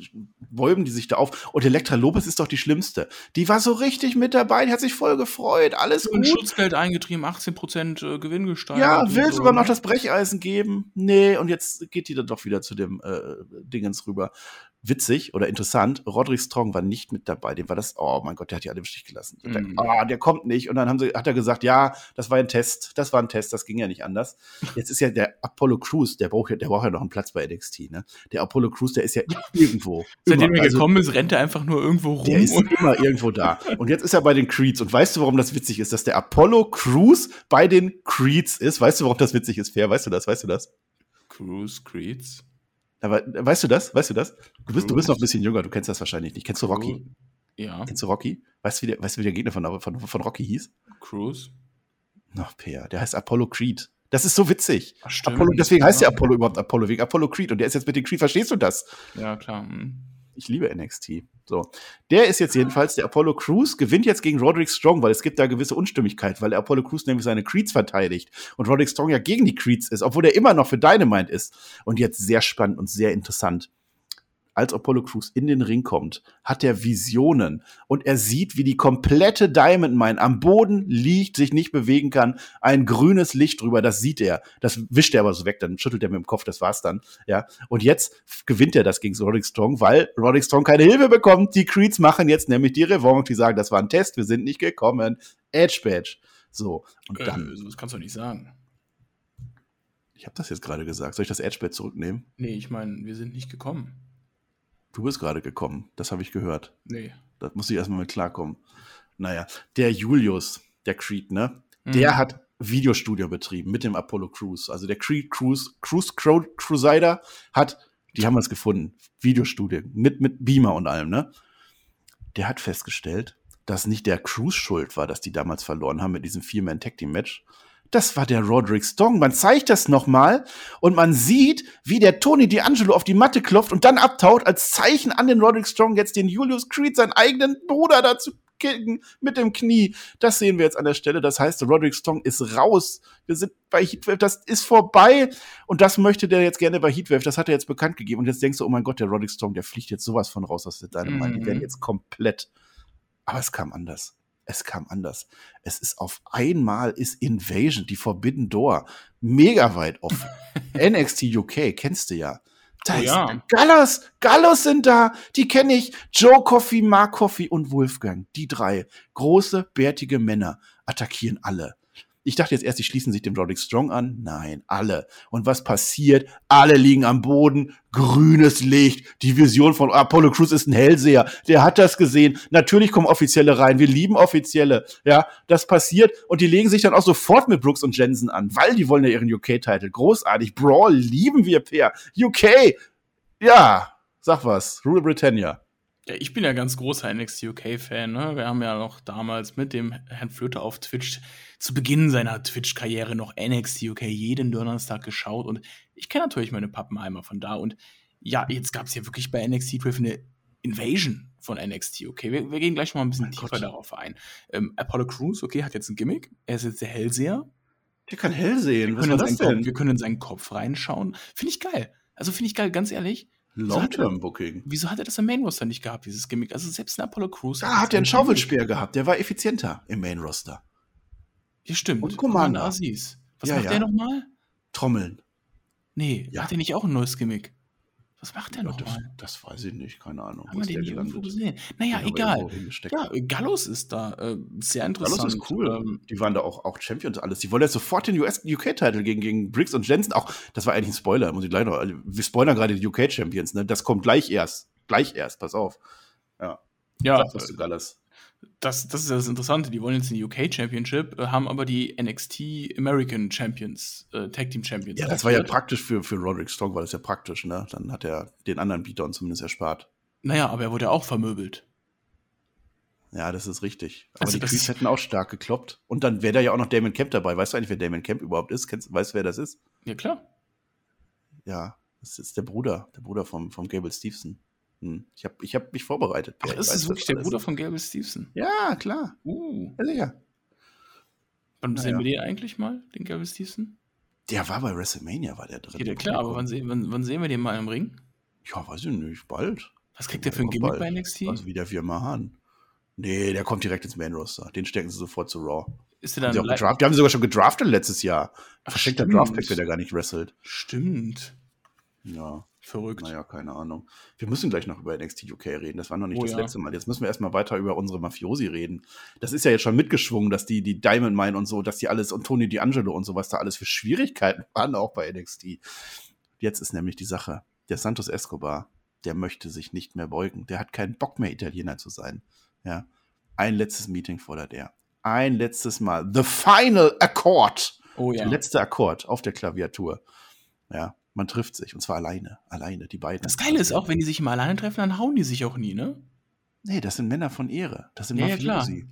bäumen die sich da auf. Und Elektra Lopez ist doch die Schlimmste. Die war so richtig mit dabei, die hat sich voll gefreut, alles und gut. Schutzgeld eingetrieben, 18% äh, Gewinn gesteigert. Ja, will sogar noch ne? das Brecheisen geben. Nee, und jetzt geht die dann doch wieder zu dem äh, Dingens rüber witzig oder interessant, Roderick Strong war nicht mit dabei. Dem war das, oh mein Gott, der hat die alle im Stich gelassen. Mm. Der, oh, der kommt nicht. Und dann haben sie, hat er gesagt, ja, das war ein Test, das war ein Test, das ging ja nicht anders. Jetzt ist ja der Apollo Crews, der braucht ja, der braucht ja noch einen Platz bei NXT, ne? Der Apollo Crews, der ist ja irgendwo. Seitdem er also, gekommen ist, rennt er einfach nur irgendwo rum. Der ist immer irgendwo da. Und jetzt ist er bei den Creeds. Und weißt du, warum das witzig ist, dass der Apollo Crews bei den Creeds ist? Weißt du, warum das witzig ist, Fair? Weißt du das? Weißt du das? Crews, Creeds. Aber weißt du das? Weißt du das? Du bist, du bist noch ein bisschen jünger, du kennst das wahrscheinlich nicht. Kennst du Rocky? Ja. Kennst du Rocky? Weißt du, wie der, weißt du, wie der Gegner von, von, von Rocky hieß? Cruise. Noch Peer, der heißt Apollo Creed. Das ist so witzig. Ach, Apollo, deswegen heißt der Apollo überhaupt Apollo, wegen Apollo Creed. Und der ist jetzt mit dem Creed, verstehst du das? Ja, klar. Hm. Ich liebe NXT. So. Der ist jetzt jedenfalls, der Apollo Crews gewinnt jetzt gegen Roderick Strong, weil es gibt da gewisse Unstimmigkeit, weil der Apollo Crews nämlich seine Creeds verteidigt und Roderick Strong ja gegen die Creeds ist, obwohl er immer noch für Dynamite ist. Und jetzt sehr spannend und sehr interessant als Apollo Crews in den Ring kommt, hat er Visionen und er sieht, wie die komplette Diamond Mine am Boden liegt, sich nicht bewegen kann, ein grünes Licht drüber, das sieht er. Das wischt er aber so weg, dann schüttelt er mit dem Kopf, das war's dann, ja. Und jetzt gewinnt er das gegen Roderick Strong, weil Roderick Strong keine Hilfe bekommt. Die Creeds machen jetzt nämlich die Revanche, die sagen, das war ein Test, wir sind nicht gekommen. Edge Badge. So, und äh, dann. das kannst du nicht sagen. Ich habe das jetzt gerade gesagt. Soll ich das Edge Badge zurücknehmen? Nee, ich meine, wir sind nicht gekommen. Du bist gerade gekommen, das habe ich gehört. Nee. Das muss ich erstmal mit klarkommen. Naja, der Julius, der Creed, ne? Mhm. Der hat Videostudio betrieben mit dem Apollo Cruise. Also der Creed Cruise, Cruise Crusader hat, die haben es gefunden, Videostudio mit, mit Beamer und allem, ne? Der hat festgestellt, dass nicht der Cruise schuld war, dass die damals verloren haben mit diesem Vier-Man-Tag-Team-Match, das war der Roderick Strong. Man zeigt das nochmal und man sieht, wie der Tony D'Angelo auf die Matte klopft und dann abtaut, als Zeichen an den Roderick Strong jetzt den Julius Creed, seinen eigenen Bruder, dazu kicken mit dem Knie. Das sehen wir jetzt an der Stelle. Das heißt, Roderick Strong ist raus. Wir sind bei Heatwave, das ist vorbei. Und das möchte der jetzt gerne bei Heatwave. Das hat er jetzt bekannt gegeben. Und jetzt denkst du, oh mein Gott, der Roderick Strong, der fliegt jetzt sowas von raus aus der Dynamite. Mhm. Die werden jetzt komplett. Aber es kam anders. Es kam anders. Es ist auf einmal ist Invasion, die Forbidden Door, mega weit offen. NXT UK, kennst du ja. Da oh, ja. Gallos, Gallos sind da, die kenne ich. Joe Coffey, Mark Coffey und Wolfgang. Die drei große, bärtige Männer attackieren alle. Ich dachte jetzt erst, die schließen sich dem Roderick Strong an. Nein, alle. Und was passiert? Alle liegen am Boden. Grünes Licht. Die Vision von Apollo Crews ist ein Hellseher. Der hat das gesehen. Natürlich kommen Offizielle rein. Wir lieben Offizielle. Ja, das passiert. Und die legen sich dann auch sofort mit Brooks und Jensen an, weil die wollen ja ihren UK-Titel. Großartig. Brawl lieben wir per. UK. Ja, sag was. Rule Britannia. Ja, ich bin ja ganz großer NXT UK-Fan. Ne? Wir haben ja noch damals mit dem Herrn Flöter auf Twitch zu Beginn seiner Twitch-Karriere noch NXT UK jeden Donnerstag geschaut und ich kenne natürlich meine Pappenheimer von da. Und ja, jetzt gab es ja wirklich bei NXT 12 eine Invasion von NXT, okay? Wir, wir gehen gleich mal ein bisschen mein tiefer Gott. darauf ein. Ähm, Apollo Crews, okay, hat jetzt ein Gimmick. Er ist jetzt der Hellseher. Der kann hell sehen. Was ist das denn? Kopf, wir können in seinen Kopf reinschauen. Finde ich geil. Also finde ich geil, ganz ehrlich. Long-Term-Booking. Wieso hat er das im Main-Roster nicht gehabt, dieses Gimmick? Also selbst ein Apollo Crews. Da hat er einen Schaufelspeer gehabt, der war effizienter im Main-Roster. Ja, stimmt. Und Commander. Aziz. Was ja, macht ja. der nochmal? Trommeln. Nee, ja. hat er nicht auch ein neues Gimmick? Was macht der ja, nochmal? Das, das, weiß ich nicht, keine Ahnung. Haben wir den hier irgendwo gesehen? Naja, egal. Ja, Gallus ist da. Äh, sehr interessant. Gallus ist cool. Ähm, die waren da auch, auch Champions alles. Die wollen jetzt sofort den UK-Titel gegen, gegen Briggs und Jensen. Auch, das war eigentlich ein Spoiler, muss ich gleich noch. Wir spoilern gerade die UK-Champions, ne? Das kommt gleich erst. Gleich erst, pass auf. Ja. Ja, Sag was du Gallus das, das ist das Interessante. Die wollen jetzt in die UK Championship, äh, haben aber die NXT American Champions, äh, Tag Team Champions. Ja, das war ja praktisch für, für Roderick Strong, war das ja praktisch, ne? Dann hat er den anderen Beatdown zumindest erspart. Naja, aber er wurde ja auch vermöbelt. Ja, das ist richtig. Aber also die Creeds hätten auch stark gekloppt. Und dann wäre da ja auch noch Damon Camp dabei. Weißt du eigentlich, wer Damon Camp überhaupt ist? Kennst, weißt du, wer das ist? Ja, klar. Ja, das ist der Bruder, der Bruder vom, vom Gable Stevenson. Hm. Ich habe ich hab mich vorbereitet. Ach, ist es wirklich der Bruder von Gable Stevenson? Ja, klar. Uh. Ja, sicher. Wann naja. sehen wir den eigentlich mal, den Gable Stevenson? Der war bei WrestleMania, war der drin. Ja, klar, aber wann, sehen, wann, wann sehen wir den mal im Ring? Ja, weiß ich nicht, bald. Was kriegt der für ein Gimmick bald. bei NXT? Also wie der Firma Hahn. Nee, der kommt direkt ins Main Roster. Den stecken sie sofort zu Raw. Ist der dann haben die haben sie sogar schon gedraftet letztes Jahr. Verschenkter Draftpick, wenn der gar nicht wrestelt. Stimmt. Ja. Verrückt. Naja, keine Ahnung. Wir müssen gleich noch über NXT UK reden. Das war noch nicht oh, das ja. letzte Mal. Jetzt müssen wir erstmal weiter über unsere Mafiosi reden. Das ist ja jetzt schon mitgeschwungen, dass die, die Diamond Mine und so, dass die alles und Tony D'Angelo und so, was da alles für Schwierigkeiten waren, auch bei NXT. Jetzt ist nämlich die Sache. Der Santos Escobar, der möchte sich nicht mehr beugen. Der hat keinen Bock mehr, Italiener zu sein. Ja. Ein letztes Meeting fordert er. Ein letztes Mal. The Final Accord. Oh ja. Der letzte Akkord auf der Klaviatur. Ja. Man trifft sich und zwar alleine, alleine, die beiden. Das Geile ist auch, wenn die sich immer alleine treffen, dann hauen die sich auch nie, ne? Nee, das sind Männer von Ehre. Das sind ja, Mafiosi.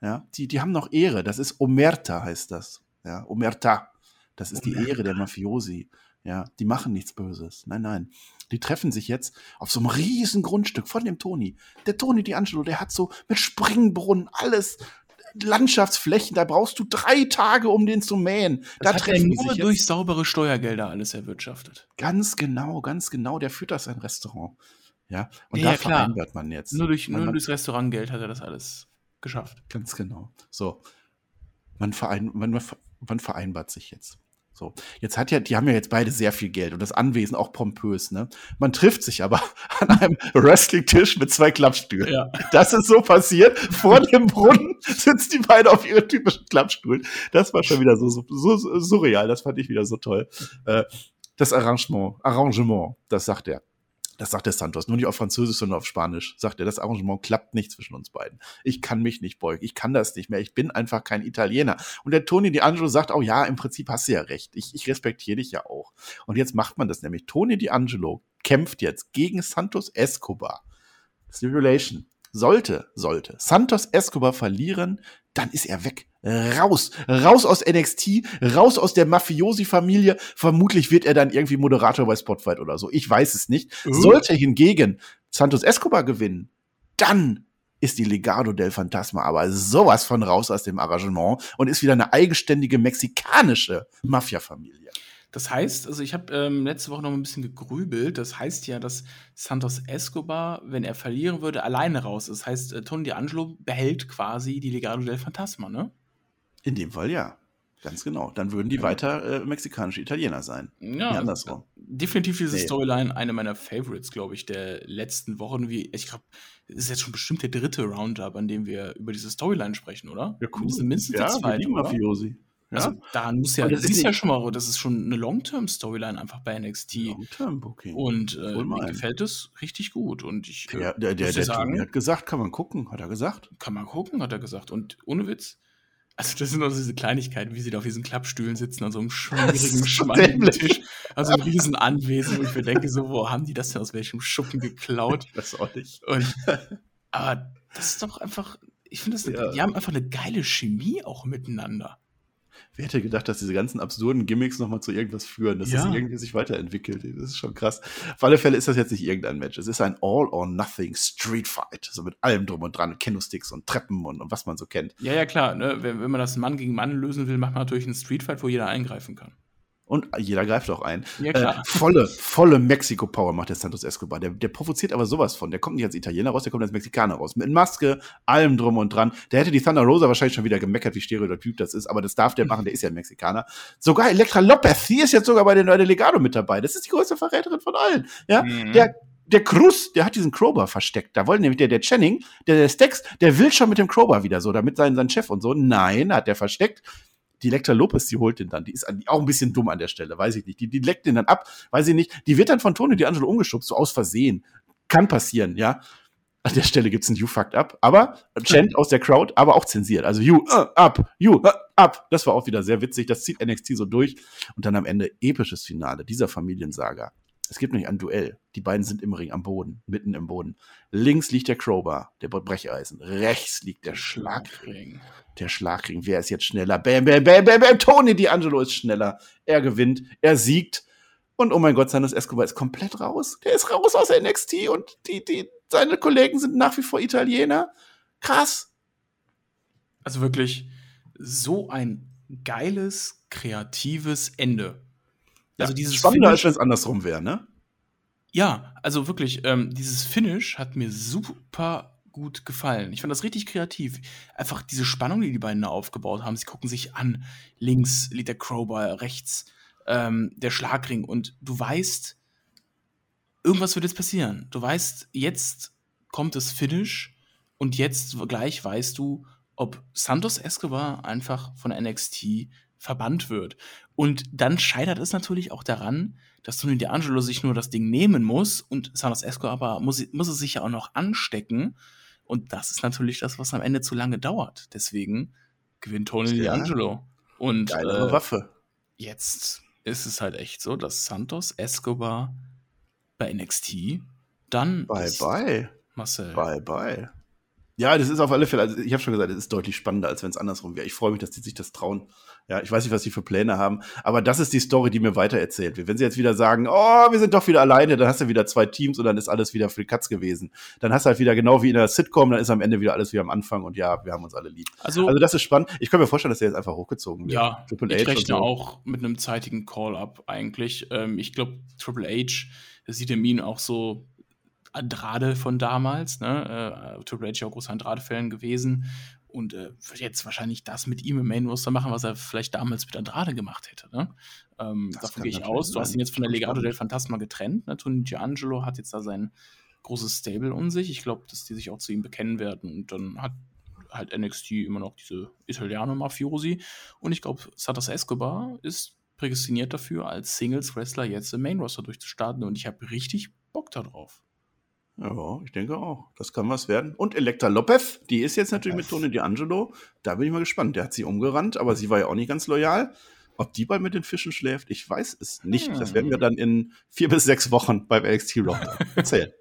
Ja, ja, die, die haben noch Ehre. Das ist Omerta, heißt das. Ja, Omerta. Das ist Omerta. die Ehre der Mafiosi. Ja, die machen nichts Böses. Nein, nein. Die treffen sich jetzt auf so einem riesen Grundstück von dem Toni. Der Toni D'Angelo, der hat so mit Springbrunnen alles Landschaftsflächen, da brauchst du drei Tage, um den zu mähen. Das da hat er nur durch saubere Steuergelder alles erwirtschaftet. Ganz genau, ganz genau. Der führt das sein Restaurant. Ja, und ja, da klar. vereinbart man jetzt. Nur, durch, nur durchs Restaurantgeld hat er das alles geschafft. Ganz genau. So. Man, verein, man, man vereinbart sich jetzt. So, jetzt hat ja, die haben ja jetzt beide sehr viel Geld und das Anwesen auch pompös, ne? Man trifft sich aber an einem Wrestling-Tisch mit zwei Klappstühlen. Ja. Das ist so passiert. Vor dem Brunnen sitzen die beiden auf ihren typischen Klappstuhlen. Das war schon wieder so, so, so surreal. Das fand ich wieder so toll. Äh, das Arrangement, Arrangement, das sagt er. Das sagt der Santos, nur nicht auf Französisch, sondern auf Spanisch. Sagt er, das Arrangement klappt nicht zwischen uns beiden. Ich kann mich nicht beugen. Ich kann das nicht mehr. Ich bin einfach kein Italiener. Und der Tony D'Angelo sagt auch, ja, im Prinzip hast du ja recht. Ich, ich respektiere dich ja auch. Und jetzt macht man das nämlich. Tony D'Angelo kämpft jetzt gegen Santos Escobar. Stipulation. Sollte, sollte Santos Escobar verlieren, dann ist er weg raus. Raus aus NXT, raus aus der Mafiosi-Familie. Vermutlich wird er dann irgendwie Moderator bei Spotlight oder so. Ich weiß es nicht. Uh. Sollte hingegen Santos Escobar gewinnen, dann ist die Legado del Fantasma aber sowas von raus aus dem Arrangement und ist wieder eine eigenständige mexikanische Mafia-Familie. Das heißt, also ich habe ähm, letzte Woche noch ein bisschen gegrübelt. Das heißt ja, dass Santos Escobar, wenn er verlieren würde, alleine raus ist. Das heißt, äh, Tony D'Angelo behält quasi die Legado del Fantasma, ne? In dem Fall ja. Ganz genau. Dann würden die weiter äh, mexikanische Italiener sein. Ja, andersrum. Definitiv diese nee. Storyline eine meiner Favorites, glaube ich, der letzten Wochen. Wie, ich glaube, es ist jetzt schon bestimmt der dritte Roundup, an dem wir über diese Storyline sprechen, oder? Ja, cool. Mindestens, ja, der zweite. Mafiosi. Ja? Also daran muss ja, das ist ja schon mal, das ist schon eine Long-Term-Storyline einfach bei NXT. Long-Term-Booking. Und äh, mir gefällt es richtig gut. Und ich äh, ja, der, der, der sagen, hat gesagt, kann man gucken, hat er gesagt. Kann man gucken, hat er gesagt. Und ohne Witz, also das sind auch diese Kleinigkeiten, wie sie da auf diesen Klappstühlen sitzen, an so einem schwierigen, schmalen Tisch, also ein riesen Anwesen, wo ich mir denke, so, wo haben die das denn aus welchem Schuppen geklaut? Das auch nicht. Und, aber das ist doch einfach, ich finde, ja. die haben einfach eine geile Chemie auch miteinander. Wer hätte gedacht, dass diese ganzen absurden Gimmicks nochmal zu irgendwas führen, dass ja. das irgendwie sich weiterentwickelt. Das ist schon krass. Auf alle Fälle ist das jetzt nicht irgendein Match. Es ist ein All-or-Nothing Street Fight. So mit allem drum und dran. Kendo-Sticks und Treppen und, und, was man so kennt. Ja, ja, klar. Ne? Wenn, wenn man das Mann gegen Mann lösen will, macht man natürlich einen Street Fight, wo jeder eingreifen kann. Und jeder greift auch ein. Ja. Äh, volle, volle Mexiko-Power macht der Santos Escobar. Der, der provoziert aber sowas von. Der kommt nicht als Italiener raus, der kommt als Mexikaner raus. Mit Maske, allem drum und dran. Der hätte die Thunder Rosa wahrscheinlich schon wieder gemeckert, wie stereotyp das ist, aber das darf der machen, der ist ja ein Mexikaner. Sogar Elektra Lopez, die ist jetzt sogar bei den Leute Legado mit dabei. Das ist die größte Verräterin von allen. Ja, mhm. der, der Cruz, der hat diesen Crowbar versteckt. Da wollte nämlich der, der Channing, der, der Stex, der will schon mit dem Crowbar wieder so, damit sein, sein Chef und so. Nein, hat der versteckt die Elektra Lopez, die holt den dann. Die ist auch ein bisschen dumm an der Stelle, weiß ich nicht. Die, die leckt den dann ab, weiß ich nicht. Die wird dann von Tony D'Angelo umgeschubst, so aus Versehen. Kann passieren, ja. An der Stelle gibt's ein You fucked up, aber Chant aus der Crowd, aber auch zensiert. Also You uh, up, You uh, up. Das war auch wieder sehr witzig. Das zieht NXT so durch. Und dann am Ende episches Finale dieser Familiensaga. Es gibt nämlich ein Duell. Die beiden sind im Ring am Boden, mitten im Boden. Links liegt der Crowbar, der Brecheisen. Rechts liegt der Schlagring. Der Schlagring. Wer ist jetzt schneller? Bam, bam, bam, bam, bam. Tony D'Angelo ist schneller. Er gewinnt. Er siegt. Und oh mein Gott, Santos Escobar ist komplett raus. Der ist raus aus NXT und die, die, seine Kollegen sind nach wie vor Italiener. Krass. Also wirklich so ein geiles, kreatives Ende. Also dieses Spannender, als wenn es andersrum wäre, ne? Ja, also wirklich, ähm, dieses Finish hat mir super gut gefallen. Ich fand das richtig kreativ. Einfach diese Spannung, die die beiden da aufgebaut haben. Sie gucken sich an. Links liegt der Crowbar, rechts ähm, der Schlagring. Und du weißt, irgendwas wird jetzt passieren. Du weißt, jetzt kommt das Finish. Und jetzt gleich weißt du, ob Santos Escobar einfach von NXT verbannt wird. Und dann scheitert es natürlich auch daran, dass Tony D'Angelo sich nur das Ding nehmen muss und Santos Esco aber muss, muss es sich ja auch noch anstecken. Und das ist natürlich das, was am Ende zu lange dauert. Deswegen gewinnt Tony ja. D'Angelo. Und Geile äh, Waffe. Jetzt ist es halt echt so, dass Santos Escobar bei NXT dann. Bye, bye. Marcel. Bye, bye. Ja, das ist auf alle Fälle, also ich habe schon gesagt, es ist deutlich spannender, als wenn es andersrum wäre. Ich freue mich, dass die sich das trauen. Ja, ich weiß nicht, was sie für Pläne haben, aber das ist die Story, die mir weiter erzählt wird. Wenn sie jetzt wieder sagen, oh, wir sind doch wieder alleine, dann hast du wieder zwei Teams und dann ist alles wieder für die Katz gewesen. Dann hast du halt wieder genau wie in der Sitcom, dann ist am Ende wieder alles wie am Anfang und ja, wir haben uns alle lieb. Also, also das ist spannend. Ich kann mir vorstellen, dass der jetzt einfach hochgezogen wird. Ja, Triple ich H rechne so. auch mit einem zeitigen Call-Up eigentlich. Ähm, ich glaube, Triple H sieht in ihm auch so Andrade von damals, ne? Äh, Triple H ist ja auch großer Andrade-Fan gewesen und äh, wird jetzt wahrscheinlich das mit ihm im Main Roster machen, was er vielleicht damals mit Andrade gemacht hätte. Ne? Ähm, davon gehe ich aus. Du hast ihn jetzt von der Legado del Fantasma getrennt. Ne? Tony Giangelo hat jetzt da sein großes Stable um sich. Ich glaube, dass die sich auch zu ihm bekennen werden. Und dann hat halt NXT immer noch diese Italiano-Mafiosi. Und ich glaube, Santos Escobar ist prädestiniert dafür, als Singles-Wrestler jetzt im Main Roster durchzustarten. Und ich habe richtig Bock darauf. Ja, ich denke auch. Das kann was werden. Und Elektra Lopez, die ist jetzt natürlich mit Tony D'Angelo. Da bin ich mal gespannt. Der hat sie umgerannt, aber sie war ja auch nicht ganz loyal. Ob die bald mit den Fischen schläft, ich weiß es nicht. Das werden wir dann in vier bis sechs Wochen beim NXT Raw erzählen.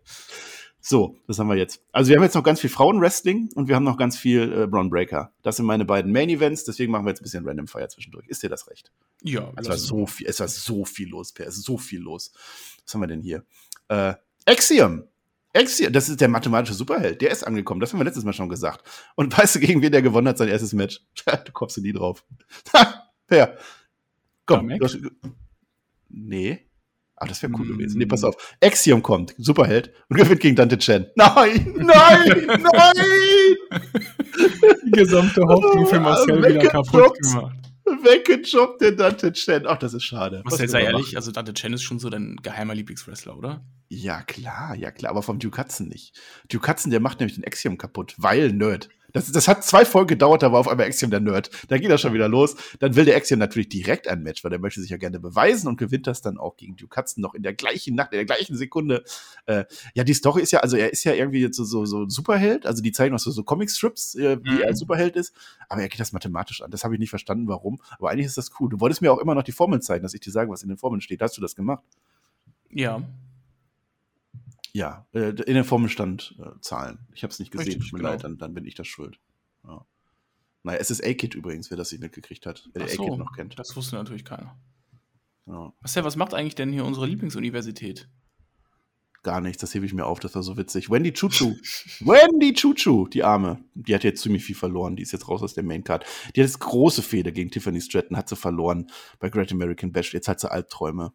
So, das haben wir jetzt. Also wir haben jetzt noch ganz viel Frauenwrestling und wir haben noch ganz viel äh, Braun Breaker. Das sind meine beiden Main Events, deswegen machen wir jetzt ein bisschen Random Fire zwischendurch. Ist dir das recht? Ja, Es war so viel, es war so viel los, Per. Es ist so viel los. Was haben wir denn hier? Äh, Axiom. Axiom, das ist der mathematische Superheld. Der ist angekommen. Das haben wir letztes Mal schon gesagt. Und weißt du, gegen wen der gewonnen hat, sein erstes Match? du kommst du nie drauf. Ha, per. Komm. Du hast, nee. Ah, das wäre cool gewesen. Nee, pass auf. Axiom kommt, Superheld, und gewinnt gegen Dante Chen. Nein, nein, nein! die gesamte Hoffnung für Marcel wieder kaputt gemacht. Weggejobbt, der Dante Chen. Ach, das ist schade. Marcel, Was sei ehrlich, also Dante Chen ist schon so dein geheimer Lieblingswrestler, oder? Ja, klar, ja klar, aber vom Duke Hudson nicht. Duke Hudson, der macht nämlich den Axiom kaputt, weil Nerd. Das, das hat zwei Folgen gedauert, da war auf einmal Axiom der Nerd. Da geht er schon wieder los. Dann will der Axiom natürlich direkt ein Match, weil er möchte sich ja gerne beweisen und gewinnt das dann auch gegen Duke Hudson noch in der gleichen Nacht, in der gleichen Sekunde. Äh, ja, die Story ist ja, also er ist ja irgendwie jetzt so, so, so ein Superheld, also die zeigen auch so, so Comic-Strips, äh, wie Mhm. er als Superheld ist, aber er geht das mathematisch an. Das habe ich nicht verstanden, warum. Aber eigentlich ist das cool. Du wolltest mir auch immer noch die Formeln zeigen, dass ich dir sage, was in den Formeln steht. Hast du das gemacht? Ja. Ja, äh, in der Formel stand äh, Zahlen. Ich habe es nicht gesehen. Richtig, Tut mir genau. leid, dann, dann bin ich das schuld. Ja. Naja, SSA-Kit übrigens, wer das nicht mitgekriegt hat, wer so, A-Kit noch kennt. Das wusste natürlich keiner. Ja. Marcel, was macht eigentlich denn hier unsere Lieblingsuniversität? Gar nichts, das hebe ich mir auf, das war so witzig. Wendy Chuchu. Wendy Chuchu, die Arme. Die hat jetzt ziemlich viel verloren, die ist jetzt raus aus der Maincard. Die hat jetzt große Fehde gegen Tiffany Stratton, hat sie verloren bei Great American Bash. Jetzt hat sie Albträume.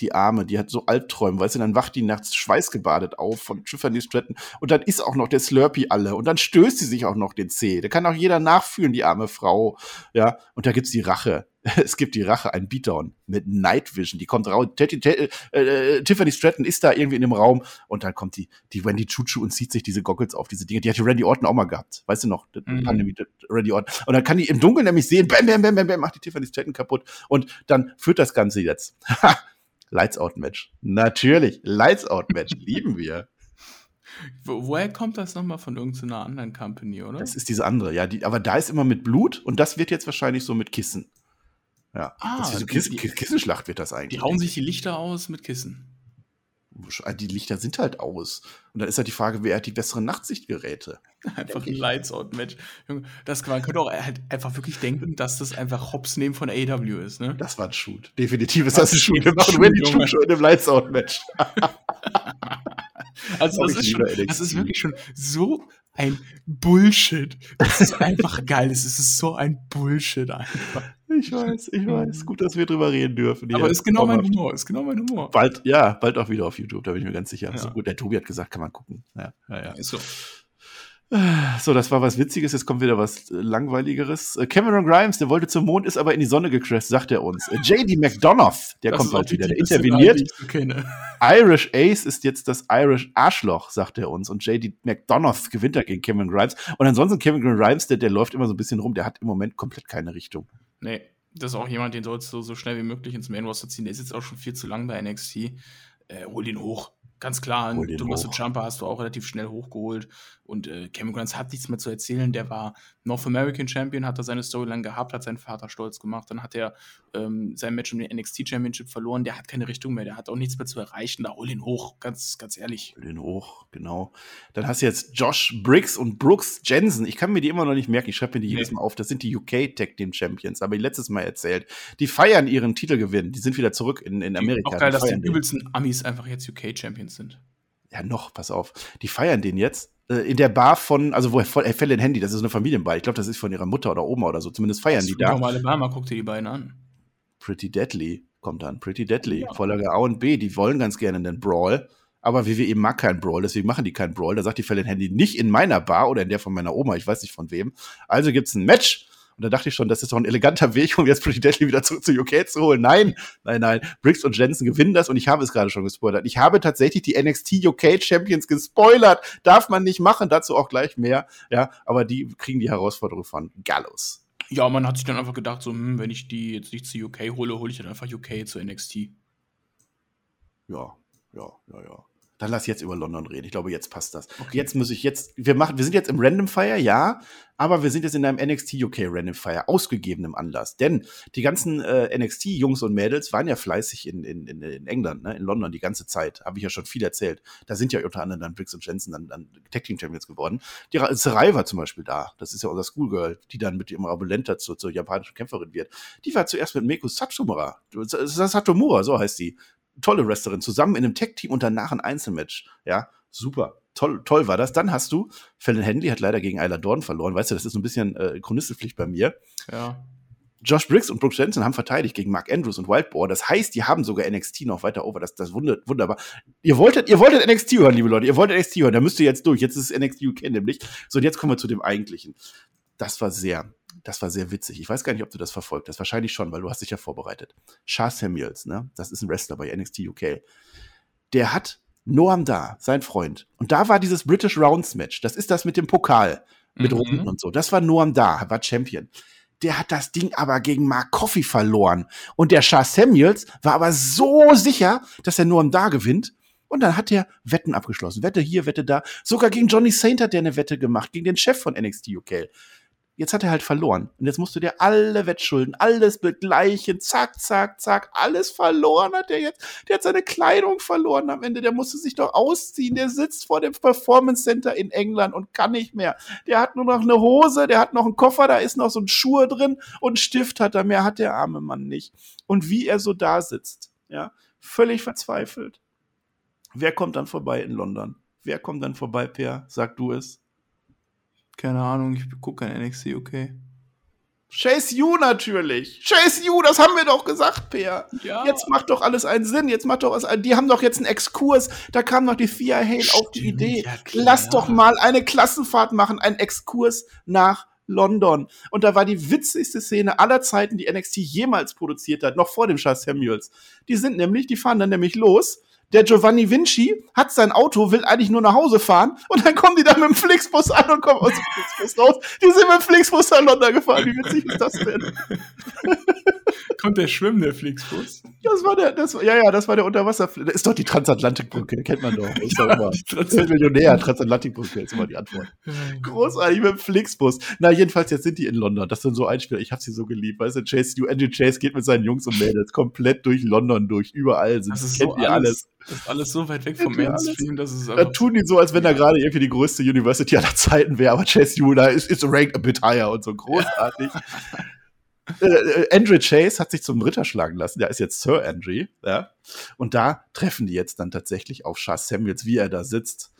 Die Arme, die hat so Albträume, weißt du, dann wacht die nachts schweißgebadet auf von Tiffany Stratton und dann ist auch noch der Slurpee alle und dann stößt sie sich auch noch den Zeh. Da kann auch jeder nachfühlen, die arme Frau. Ja, und da gibt's die Rache. Es gibt die Rache, ein Beatdown mit Night Vision. Die kommt raus. Äh, äh, Tiffany Stratton ist da irgendwie in dem Raum und dann kommt die, die Wendy Chuchu und zieht sich diese Goggles auf, diese Dinge. Die hatte Randy Orton auch mal gehabt. Weißt du noch? Mhm. Pandemie, Randy Orton. Und dann kann die im Dunkeln nämlich sehen, bam, bam, bam, bam, bam, macht die Tiffany Stratton kaputt. Und dann führt das Ganze jetzt. Lights Out Match. Natürlich. Lights Out Match. Lieben wir. Wo, woher kommt das nochmal von irgendeiner anderen Company, oder? Das ist diese andere, ja. Die, aber da ist immer mit Blut und das wird jetzt wahrscheinlich so mit Kissen. Ja. Ah, das ist so Kissen, die- Kissenschlacht wird das eigentlich. die hauen sich die Lichter aus mit Kissen. Die Lichter sind halt aus. Und dann ist halt die Frage, wer hat die besseren Nachtsichtgeräte? Einfach ein Lights-Out-Match. Das, man könnte auch halt einfach wirklich denken, dass das einfach Hops nehmen von AW ist, ne? Das war ein Shoot. Definitiv ist Das das ein ist Shoot. Wir machen Shoot, Wendy Junge. Chuchu in einem Lights Out Match. Also das ich ist, schon, das ist wirklich schon so ein Bullshit. Das ist einfach geil. Es ist so ein Bullshit einfach. Ich weiß, ich weiß. Gut, dass wir drüber reden dürfen. Aber Hier. ist genau mein. Humor. Ist genau mein Humor. Bald, ja, bald auch wieder auf YouTube, da bin ich mir ganz sicher. Ja. So gut, der Tobi hat gesagt, kann man gucken. Ja, ja, ja. Ist so. So, das war was Witziges, jetzt kommt wieder was äh, Langweiligeres. Äh, Cameron Grimes, der wollte zum Mond, ist aber in die Sonne gecrashed, sagt er uns. Äh, JD McDonough, der Das kommt bald wieder, der interveniert. Kenne. Irish Ace ist jetzt das Irish Arschloch, sagt er uns. Und JD McDonough gewinnt da gegen Cameron Grimes. Und ansonsten Cameron Grimes, der, der läuft immer so ein bisschen rum, der hat im Moment komplett keine Richtung. Nee, das ist auch jemand, den sollst du so schnell wie möglich ins Main Roster ziehen. Der ist jetzt auch schon viel zu lang bei NXT. Äh, hol den hoch. Ganz klar, Tommaso hoch. Ciampa hast du auch relativ schnell hochgeholt. Und äh, Cameron Grimes hat nichts mehr zu erzählen. Der war North American Champion, hat er seine Storyline gehabt, hat seinen Vater stolz gemacht. Dann hat er ähm, sein Match um den NXT Championship verloren. Der hat keine Richtung mehr. Der hat auch nichts mehr zu erreichen. Da hol ihn hoch. Ganz, ganz ehrlich. Hol den hoch, genau. Dann hast du jetzt Josh Briggs und Brooks Jensen. Ich kann mir die immer noch nicht merken. Ich schreibe mir die jedes Mal auf. Das sind die UK Tag Team Champions. Aber ich letztes Mal erzählt. Die feiern ihren Titelgewinn. Die sind wieder zurück in, in Amerika. auch geil, dass die übelsten Amis einfach jetzt UK Champions sind. Ja, noch, pass auf. Die feiern den jetzt in der Bar von, also wo er fällt ein Handy, das ist eine Familienbar. Ich glaube, das ist von ihrer Mutter oder Oma oder so. Zumindest feiern die Sweet da. Home Alabama, guck dir die beiden an. Pretty Deadly kommt dann. Pretty Deadly. Ja. Vorlage A und B, die wollen ganz gerne einen Brawl. Aber WWE mag keinen Brawl, deswegen machen die keinen Brawl. Da sagt die Fallon Handy nicht in meiner Bar oder in der von meiner Oma, ich weiß nicht von wem. Also gibt's ein Match. Und da dachte ich schon, das ist doch ein eleganter Weg, um jetzt Pretty Deadly wieder zurück zu UK zu holen. Nein, nein, nein. Briggs und Jensen gewinnen das und ich habe es gerade schon gespoilert. Ich habe tatsächlich die NXT UK Champions gespoilert. Darf man nicht machen, dazu auch gleich mehr. Ja, aber die kriegen die Herausforderung von Gallows. Ja, man hat sich dann einfach gedacht, so, hm, wenn ich die jetzt nicht zu UK hole, hole ich dann einfach UK zu NXT. Ja, ja, ja, ja. Dann lass jetzt über London reden. Ich glaube, jetzt passt das. Okay. Jetzt muss ich jetzt, wir machen, wir sind jetzt im Random Fire, ja, aber wir sind jetzt in einem NXT UK Random Fire, ausgegebenem Anlass. Denn die ganzen äh, NXT-Jungs und Mädels waren ja fleißig in, in, in, in England, ne, in London die ganze Zeit. Habe ich ja schon viel erzählt. Da sind ja unter anderem dann Briggs und Jensen dann, dann Tag Team Champions geworden. Die Sarai war zum Beispiel da. Das ist ja unser Schoolgirl, die dann mit ihrem Abulenta zur, zur japanischen Kämpferin wird. Die war zuerst mit Meku Satomura. Satomura, so heißt sie tolle Wrestlerin, zusammen in einem Tech-Team und danach ein Einzelmatch. Ja, super. Toll, toll war das. Dann hast du, Fallon Henley hat leider gegen Ayla Dorn verloren. Weißt du, das ist so ein bisschen äh, Chronistenpflicht bei mir. Ja. Josh Briggs und Brooks Jensen haben verteidigt gegen Mark Andrews und Wildboar. Das heißt, die haben sogar NXT noch weiter over. Das, das wundert, wunderbar. Ihr wolltet, ihr wolltet NXT hören, liebe Leute. Ihr wolltet NXT hören. Da müsst ihr jetzt durch. Jetzt ist es NXT UK nämlich. So, und jetzt kommen wir zu dem eigentlichen. Das war sehr, das war sehr witzig. Ich weiß gar nicht, ob du das verfolgt hast. Wahrscheinlich schon, weil du hast dich ja vorbereitet. Char Samuels, ne? Das ist ein Wrestler bei NXT UK. Der hat Noam Da, sein Freund. Und da war dieses British Rounds Match. Das ist das mit dem Pokal, mit mhm. Runden und so. Das war Noam Da, war Champion. Der hat das Ding aber gegen Mark Coffey verloren. Und der Char Samuels war aber so sicher, dass er Noam Da gewinnt. Und dann hat er Wetten abgeschlossen. Wette hier, Wette da. Sogar gegen Johnny Saint hat er eine Wette gemacht, gegen den Chef von NXT UK. Jetzt hat er halt verloren. Und jetzt musst du dir alle Wettschulden, alles begleichen, zack, zack, zack, alles verloren hat er jetzt. Der hat seine Kleidung verloren am Ende. Der musste sich doch ausziehen. Der sitzt vor dem Performance Center in England und kann nicht mehr. Der hat nur noch eine Hose, der hat noch einen Koffer, da ist noch so ein Schuhe drin und Stift hat er. Mehr hat der arme Mann nicht. Und wie er so da sitzt, ja, völlig verzweifelt. Wer kommt dann vorbei in London? Wer kommt dann vorbei, Per? Sag du es. Keine Ahnung, ich gucke kein NXT, okay. Chase U natürlich. Chase U, das haben wir doch gesagt, Peer. Ja. Jetzt macht doch alles einen Sinn. Jetzt macht doch was. Die haben doch jetzt einen Exkurs. Da kam noch die Fia Hale auf die Idee. Ja, Lass doch mal eine Klassenfahrt machen, einen Exkurs nach London. Und da war die witzigste Szene aller Zeiten, die NXT jemals produziert hat, noch vor dem Charles Samuels. Die sind nämlich, die fahren dann nämlich los der Giovanni Vinci hat sein Auto, will eigentlich nur nach Hause fahren und dann kommen die da mit dem Flixbus an und kommen aus dem Flixbus raus. Die sind mit dem Flixbus nach London gefahren. Wie witzig ist das denn? Kommt der schwimmende Flixbus? Das war der, das, ja, ja, das war der Unterwasserflix. Das ist doch die Transatlantikbrücke, kennt man doch. Ist doch immer. Trans Millionär, Transatlantikbrücke ist immer die Antwort. Großartig mit dem Flixbus. Na, jedenfalls, jetzt sind die in London. Das sind so Einspieler. Ich hab sie so geliebt. Weißt du, Chase, Andrew Chase geht mit seinen Jungs und Mädels komplett durch London durch. Überall sind. Das ist kennt so ihr alles. Das ist alles so weit weg vom Mainstream, dass es Da tun die so, als wenn da gerade irgendwie die größte University aller Zeiten wäre, aber Chase Yuna ist, ist ranked a bit higher und so großartig. äh, äh, Andrew Chase hat sich zum Ritter schlagen lassen. Der ist jetzt Sir Andrew. Ja? Und da treffen die jetzt dann tatsächlich auf Charles Samuels, wie er da sitzt.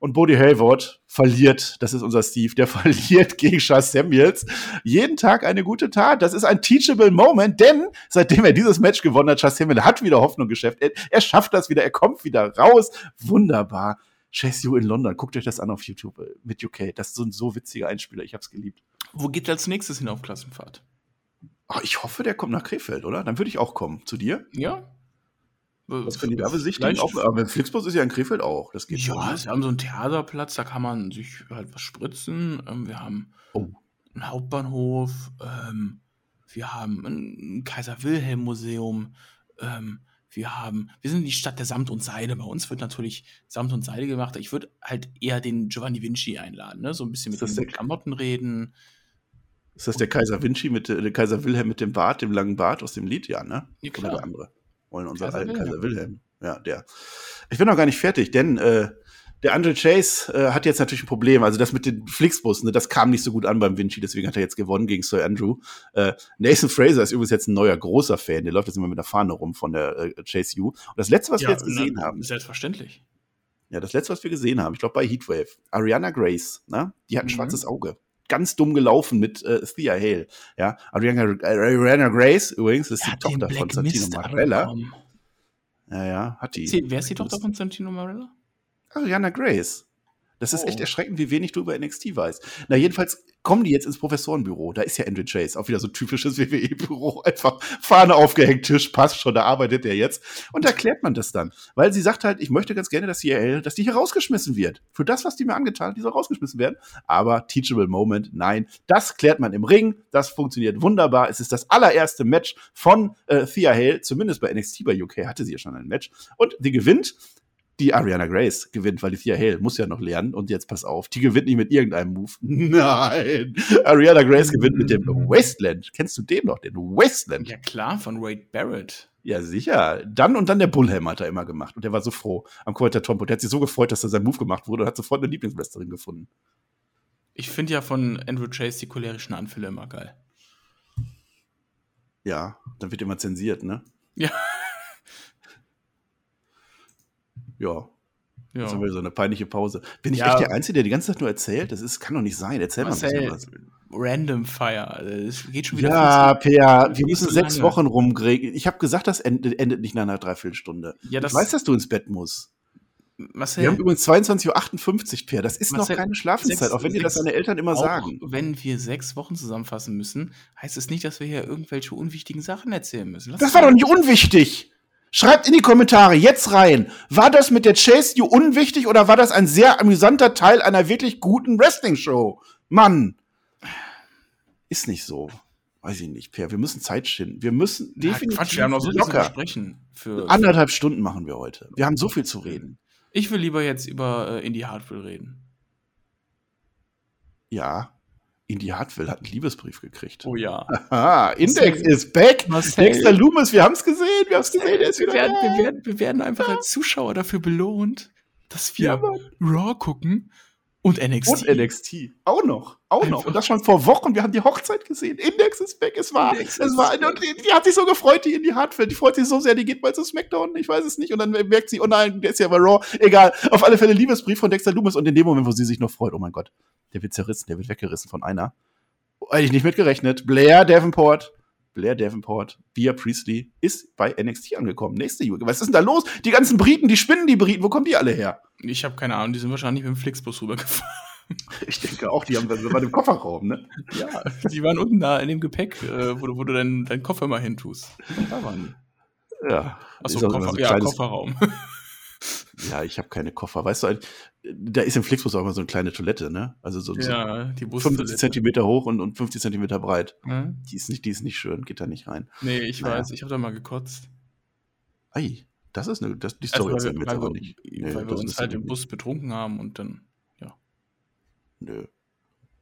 Und Bodie Hayward verliert, das ist unser Steve, der verliert gegen Charles Samuels. Jeden Tag eine gute Tat. Das ist ein teachable Moment, denn seitdem er dieses Match gewonnen hat, Charles Samuel hat wieder Hoffnung geschafft. Er, er schafft das wieder, er kommt wieder raus. Wunderbar. Chase You in London. Guckt euch das an auf YouTube mit UK. Das ist so ein so witziger Einspieler. Ich hab's geliebt. Wo geht als nächstes hin auf Klassenfahrt? Oh, ich hoffe, der kommt nach Krefeld, oder? Dann würde ich auch kommen. Zu dir? Ja. Was für die Werbesichtigen auch. Aber Flixbus ist ja in Krefeld auch. Das geht ja, schon. Ne? wir haben so einen Theaterplatz, da kann man sich halt was spritzen. Ähm, wir haben oh. einen Hauptbahnhof. Ähm, wir haben ein Kaiser Wilhelm Museum. Ähm, wir haben, wir sind die Stadt der Samt und Seide. Bei uns wird natürlich Samt und Seide gemacht. Ich würde halt eher den Giovanni Vinci einladen, ne? So ein bisschen mit den Klamotten reden. Ist das der Kaiser Vinci mit der Kaiser Wilhelm mit dem Bart, dem langen Bart aus dem Lied, ja, ne? Ja, klar. Oder der andere? Wollen unser Kaiser alten Wilhelm. Kaiser Wilhelm. Ja, der. Ich bin noch gar nicht fertig, denn äh, der Andre Chase äh, hat jetzt natürlich ein Problem. Also das mit den Flixbussen, ne, das kam nicht so gut an beim Vinci, deswegen hat er jetzt gewonnen gegen Sir Andrew. Äh, Nathan Fraser ist übrigens jetzt ein neuer großer Fan, der läuft jetzt immer mit der Fahne rum von der äh, Chase U. Und das letzte, was ja, wir jetzt gesehen na, haben. Selbstverständlich. Ja, das letzte, was wir gesehen haben, ich glaube bei Heatwave, Ariana Grace, ne? Die hat ein mhm. schwarzes Auge ganz dumm gelaufen mit äh, Thea Hale. Ja, Ariana, Ariana Grace übrigens ist die Tochter von Santino Marella. Ja, ja, hat die. Sie, wer ist die Tochter von Santino Marella? Ariana Grace. Das ist oh. echt erschreckend, wie wenig du über NXT weißt. Na, jedenfalls kommen die jetzt ins Professorenbüro. Da ist ja Andrew Chase, auch wieder so typisches WWE-Büro. Einfach Fahne aufgehängt, Tisch, passt schon, da arbeitet er jetzt. Und da klärt man das dann. Weil sie sagt halt, ich möchte ganz gerne, dass die, dass die hier rausgeschmissen wird. Für das, was die mir angetan hat, die soll rausgeschmissen werden. Aber Teachable Moment, nein. Das klärt man im Ring. Das funktioniert wunderbar. Es ist das allererste Match von äh, Thea Hale. Zumindest bei NXT bei UK hatte sie ja schon ein Match. Und sie gewinnt die Ariana Grace gewinnt, weil die Thea Hale muss ja noch lernen. Und jetzt pass auf, die gewinnt nicht mit irgendeinem Move. Nein. Ariana Grace gewinnt mit dem Wasteland. Kennst du den noch, den Wasteland? Ja, klar, von Wade Barrett. Ja, sicher. Dann und dann der Bullham hat er immer gemacht. Und der war so froh am Quarter Tompo. Der hat sich so gefreut, dass da sein Move gemacht wurde und hat sofort eine Lieblingswrestlerin gefunden. Ich finde ja von Andrew Chase die cholerischen Anfälle immer geil. Ja, dann wird immer zensiert, ne? Ja. Ja. ja. Jetzt haben wir so eine peinliche Pause. Bin ich Ja. echt der Einzige, der die ganze Zeit nur erzählt? Das ist, kann doch nicht sein. Erzähl mal ein Marcel, bisschen was. Random Fire. Es geht schon wieder Ja, viel wir müssen sechs lange. Wochen rumkriegen. Ich habe gesagt, das endet, endet nicht nach einer Dreiviertelstunde. Ja, das, ich weiß, dass du ins Bett musst. Marcel, Wir haben übrigens 22.58 Uhr, Peer. Das ist Marcel, noch keine Schlafenszeit, sechs- auch wenn dir das deine Eltern immer auch sagen. wenn wir sechs Wochen zusammenfassen müssen, heißt es nicht, dass wir hier irgendwelche unwichtigen Sachen erzählen müssen. Lass Das war doch nicht unwichtig. Schreibt in die Kommentare jetzt rein. War das mit der Chase You unwichtig oder war das ein sehr amüsanter Teil einer wirklich guten Wrestling-Show? Mann. Ist nicht so. Weiß ich nicht, Per. Wir müssen Zeit schinden. Wir müssen Ja, definitiv Quatsch, wir haben noch so locker. besprechen. Für, Anderthalb Stunden machen wir heute. Wir haben so viel zu reden. ich will lieber jetzt über äh, Indie Hardware reden. Ja. Indy Hartwell hat einen Liebesbrief gekriegt. Oh ja. Aha, Index Marcel. is back. Marcel. Dexter Loomis, wir haben es gesehen. Wir haben es gesehen. Er ist wir, werden, da. wir, werden, wir werden einfach als Zuschauer dafür belohnt, dass wir Ja. Raw gucken und NXT. Und NXT. Auch noch. Auch noch. Einfach. Und das schon vor Wochen. Wir haben die Hochzeit gesehen. Index ist weg. Es war, Index es war, und die, die hat sich so gefreut, die in die Hartfeld. Die freut sich so sehr, die geht mal zu SmackDown. Ich weiß es nicht. Und dann merkt sie, oh nein, der ist ja bei Raw. Egal. Auf alle Fälle Liebesbrief von Dexter Loomis. Und in dem Moment, wo sie sich noch freut, oh mein Gott, der wird zerrissen, der wird weggerissen von einer. Hätte ich nicht mitgerechnet. Blair Davenport. Blair Davenport, Bia Priestley, ist bei NXT angekommen. Nächste Juge. Was ist denn da los? Die ganzen Briten, die spinnen die Briten. Wo kommen die alle her? Ich habe keine Ahnung, die sind wahrscheinlich mit dem Flixbus rübergefahren. Ich denke auch, die haben das war im Kofferraum, ne? Ja, die waren unten da in dem Gepäck, äh, wo, du- wo du deinen deinen Koffer immer hin tust. Da waren die. Ja. Achso, Koffer, so ja, Kofferraum. Ja, ich habe keine Koffer. Weißt du, da ist im Flixbus auch immer so eine kleine Toilette, ne? Also so, so ja, die 50 Bustoilette. Zentimeter hoch und, und 50 Zentimeter breit. Ja? Die ist nicht, die ist nicht schön, geht da nicht rein. Nee, ich Naja. weiß, ich habe da mal gekotzt. Ei, das ist eine, das, die Also, Story weil erzählen wir, weil wir, nicht. weil wir uns halt im. Bus betrunken haben und dann. Nö.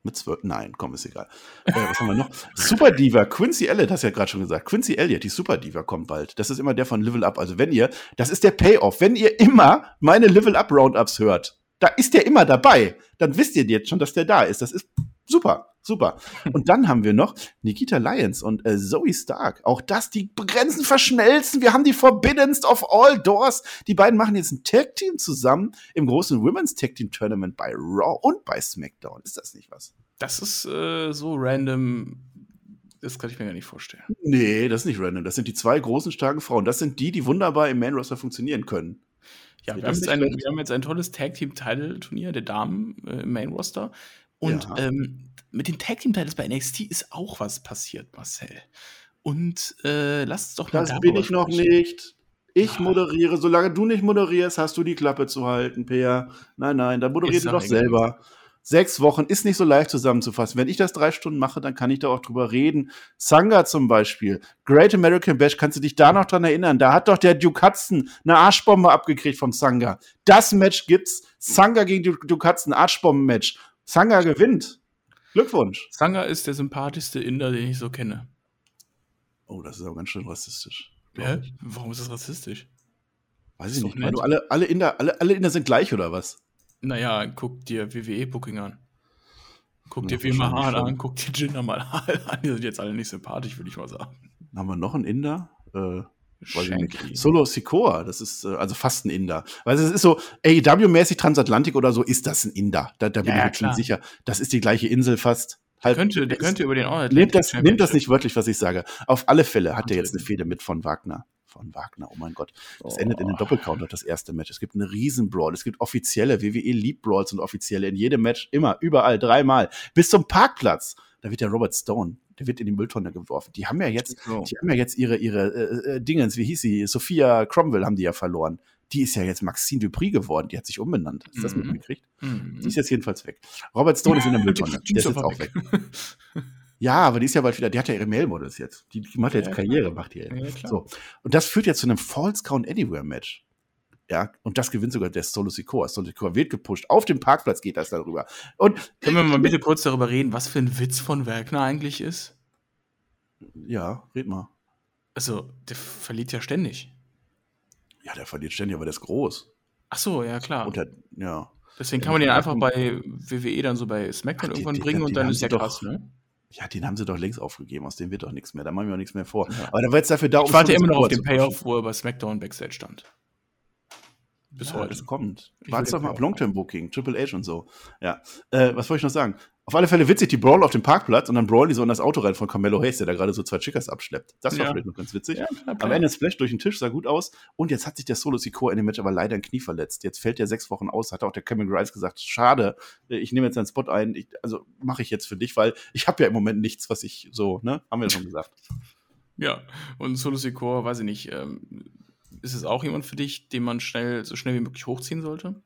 Mit zwölf, nein, komm, ist egal. Äh, was haben wir noch? Super Diva, Quincy Elliott, hast du ja gerade schon gesagt. Quincy Elliott, die Super Diva kommt bald. Das ist immer der von Level Up. Also wenn ihr, das ist der Payoff. Wenn ihr immer meine Level Up Roundups hört, da ist der immer dabei. Dann wisst ihr jetzt schon, dass der da ist. Das ist super, super. Und dann haben wir noch Nikita Lyons und äh, Zoe Stark. Auch das, die Grenzen verschmelzen. Wir haben die Forbiddenst of All Doors. Die beiden machen jetzt ein Tag Team zusammen im großen Women's Tag Team Tournament bei Raw und bei SmackDown. Ist das nicht was? Das ist äh, so random. Das kann ich mir gar nicht vorstellen. Nee, das ist nicht random. Das sind die zwei großen, starken Frauen. Das sind die, die wunderbar im Main Roster funktionieren können. Ja, wir haben, ein, wir haben jetzt ein tolles Tag Team Title Turnier der Damen äh, im Main Roster. Und Ja. ähm, mit den Tag Team Titles bei NXT ist auch was passiert, Marcel. Und äh, lasst uns doch mal Das bin ich noch sprechen. nicht. Ich moderiere. Solange du nicht moderierst, hast du die Klappe zu halten, Peer. Nein, nein, dann moderier Ist du doch selber. Sechs Wochen ist nicht so leicht zusammenzufassen. Wenn ich das drei Stunden mache, dann kann ich da auch drüber reden. Sanga zum Beispiel. Great American Bash, kannst du dich da noch dran erinnern? Da hat doch der Duke Hudson eine Arschbombe abgekriegt vom Sanga. Das Match gibt's. Sanga gegen Duke Hudson, Arschbomben-Match. Sanga gewinnt. Glückwunsch. Sanga ist der sympathischste Inder, den ich so kenne. Oh, das ist aber ganz schön rassistisch. Hä? ich. Warum ist das rassistisch? Weiß ich nicht. Du alle, alle, Inder, alle, alle Inder sind gleich, oder was? Naja, guck dir WWE-Booking an. Guck Ja, dir Hahn schon. an, guck dir Jinder mal an. Die sind jetzt alle nicht sympathisch, würde ich mal sagen. Haben wir noch einen Inder? Äh, Solo Sikoa, das ist äh, also fast ein Inder. Weil es ist so, AEW-mäßig Transatlantik oder so, ist das ein Inder. Da, da bin Ja, ich mir klar. sicher. Das ist die gleiche Insel fast. Halt, Könnte, der könnte über den All nehmt, das, nehmt das nicht wörtlich, was ich sage. Auf alle Fälle hat er jetzt eine. Fehde mit von Wagner. Von Wagner, oh mein Gott. Es Oh. endet in einem Doppelcounter, das erste Match. Es gibt eine Riesen-Brawl. Es gibt offizielle, WWE liebt Brawls und offizielle in jedem Match, immer, überall, dreimal. Bis zum Parkplatz. Da wird der Robert Stone, der wird in die Mülltonne geworfen. Die haben ja jetzt So. die haben ja jetzt ihre, ihre äh, äh, Dingens, wie hieß sie? Sophia Cromwell haben die ja verloren. Die ist ja jetzt Maxine Dupri geworden. Die hat sich umbenannt. Hast du das Mhm. mitgekriegt? Mhm. Die ist jetzt jedenfalls weg. Robert Stone ist in der Mülltonne. Die Der ist ist jetzt auch weg. Ja, aber die ist ja bald wieder, die hat ja ihre Mail-Models jetzt. Die, die macht ja jetzt Karriere, macht die jetzt. Ja. So. Und das führt jetzt zu einem False Count Anywhere Match. Ja, und das gewinnt sogar der Solo Sikoa. Solo Sikoa wird gepusht. Auf dem Parkplatz geht das darüber. Und Können wir mal bitte kurz darüber reden, was für ein Witz von Wagner eigentlich ist? ja, red mal. Also, der verliert ja ständig. Ja, der verliert ständig, aber der ist groß. Ach so, ja klar. Der, ja. Deswegen kann man den einfach bei WWE dann so bei SmackDown Ach, irgendwann die- bringen und dann ist doch- krass, ne? Ja, den haben sie doch längst aufgegeben. Aus dem wird doch nichts mehr. Da machen wir auch nichts mehr vor. Ja. Aber da war jetzt dafür da, Ich warte immer noch auf den. Payoff, wo er bei SmackDown Backstage stand. Bis ja, heute. das kommt. Will doch mal ab Long-Term Booking, Triple H und so. Ja. Äh, was wollte ich noch sagen? Auf alle Fälle witzig, die Brawl auf dem Parkplatz und dann Brawl die so in das Auto rein von Carmelo Hayes, der da gerade so zwei Chickers abschleppt. Das war Ja. vielleicht noch ganz witzig. Ja, klar, Am. Ende Splash durch den Tisch, sah gut aus. Und jetzt hat sich der Solo Sikoa in dem Match aber leider ein Knie verletzt. Jetzt fällt er sechs Wochen aus, hat auch der Cameron Grimes gesagt, schade, ich nehme jetzt deinen Spot ein. Ich, also mache ich jetzt für dich, weil ich habe ja im Moment nichts, was ich so, ne? Haben wir ja schon gesagt. Ja, und Solo Secor, weiß ich nicht, ähm, ist es auch jemand für dich, den man schnell, so schnell wie möglich hochziehen sollte?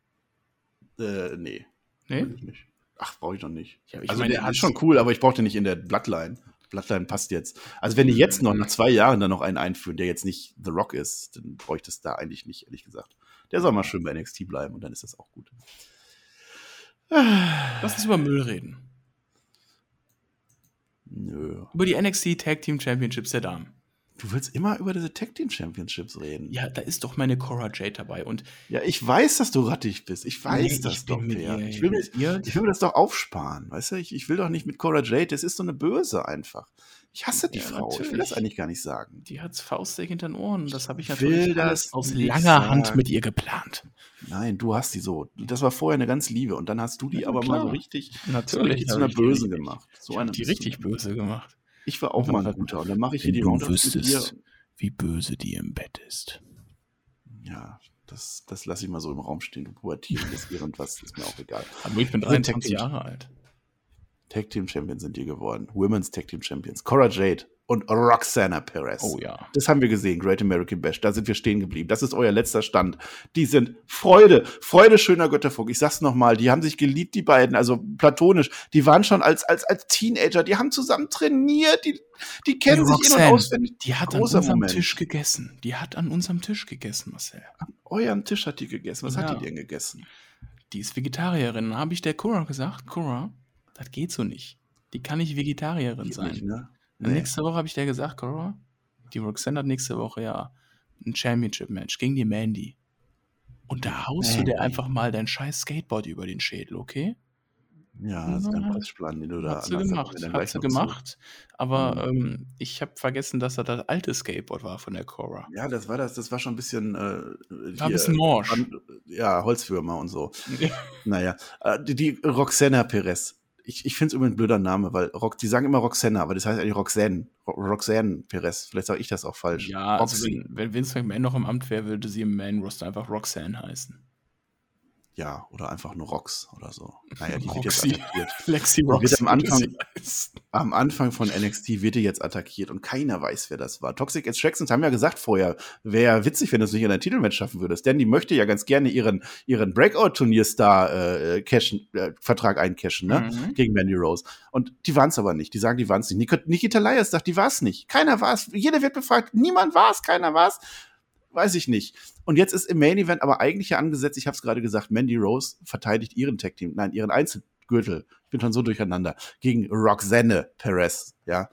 Äh, nee. Nee? nicht. Ach, brauche ich doch nicht. Ja, ich also meine, der ist schon cool, aber ich brauche den nicht in der Bloodline. Bloodline passt jetzt. Also wenn die jetzt noch nach zwei Jahren dann noch einen einführen, der jetzt nicht The Rock ist, dann brauche ich das da eigentlich nicht, ehrlich gesagt. Der soll mal schön bei NXT bleiben und dann ist das auch gut. Lass uns über Müll reden. Nö. Über die NXT Tag Team Championships der Damen. Du willst immer über diese Tag Team Championships reden. Ja, da ist doch meine Cora Jade dabei und Ja, ich weiß, dass du rattig bist. Ich weiß Nee, das ich doch, ihr Ich will, mir, ich will mir das doch aufsparen. Weißt du, ich, ich will doch nicht mit Cora Jade. Das ist so eine Böse einfach. Ich hasse die Ja, Frau. Ich will natürlich. das eigentlich gar nicht sagen. die hat's faustig hinter den Ohren. Das habe ich Ich will natürlich das aus langer Hand sagen. mit ihr geplant. Nein, du hast die so. Das war vorher eine ganz Liebe und dann hast du die Ja, aber klar. mal so richtig, so Natürlich. richtig zu einer Bösen gemacht. So eine die richtig böse gemacht. Ich war auch mal ein guter und dann mache ich hier wenn die du wüsstest. dir. Wie böse die im Bett ist. Ja, das, das lasse ich mal so im Raum stehen. Du pubertierst irgendwas, ist mir auch egal. Aber ich bin Also Tag 23 Team- Jahre alt. Tag Team Champions sind die geworden. Women's Tag Team Champions. Cora Jade und Roxana Perez. Oh ja. Das haben wir gesehen, Great American Bash. Da sind wir stehen geblieben. Das ist euer letzter Stand. Die sind Freude, Freude schöner Götterfunk. Ich sag's nochmal, die haben sich geliebt, die beiden, also platonisch. Die waren schon als, als, als Teenager, die haben zusammen trainiert, die, die kennen Die sich in und Roxanne, auswendig. Die hat an Großer unserem Moment. Tisch gegessen. Die hat an unserem Tisch gegessen, Marcel. Euren Tisch hat die gegessen. Was hat Ja. die denn gegessen? Die ist Vegetarierin. Habe ich der Cora gesagt, Cora, das geht so nicht. Die kann nicht Vegetarierin Geht sein. nicht, ne? Nee. Nächste Woche habe ich der gesagt, Cora, die Roxanne hat nächste Woche ja ein Championship-Match gegen die Mandy. Und da haust du Mandy. dir einfach mal dein scheiß Skateboard über den Schädel, okay? Ja, das ist ein. Quatschplan, den du da Hat sie gemacht, hast, hat sie zu- gemacht. Aber Mhm. ähm, ich habe vergessen, dass das das alte Skateboard war von der Cora. Ja, das war das, das war schon ein bisschen, äh, War ein bisschen morsch. Ja, Holzwürmer und so. Naja, äh, die, die Roxana Perez. Ich, ich finde es übrigens ein blöder Name, weil Rox, die sagen immer Roxana, aber das heißt eigentlich Roxanne. Ro Roxanne Perez. Vielleicht sage ich das auch falsch. Ja, also wenn, wenn Vince McMahon noch im Amt wäre, würde sie im Man-Roster einfach Roxanne heißen. Ja, oder einfach nur Rox oder so. Naja, die wird jetzt attackiert. Lexi Roxy. am Anfang-. Am Anfang von NXT wird die jetzt attackiert und keiner weiß, wer das war. Toxic Extractions haben ja gesagt vorher, wäre witzig, wenn du es nicht in ein Titelmatch schaffen würdest. Denn die möchte ja ganz gerne ihren, ihren Breakout-Turnierstar äh, äh, Vertrag eincashen, ne? Mhm. gegen Mandy Rose. Und die waren es aber nicht. Die sagen, die waren es nicht. Nik Nikita Lyons sagt, die war es nicht. Keiner war es. Jeder wird befragt. Niemand war es, keiner war es. Weiß ich nicht. Und jetzt ist im Main Event aber eigentlich ja angesetzt, ich habe es gerade gesagt, Mandy Rose verteidigt ihren Tag Team, nein, ihren Einzelgürtel. Ich bin schon so durcheinander. Gegen Roxanne Perez, ja.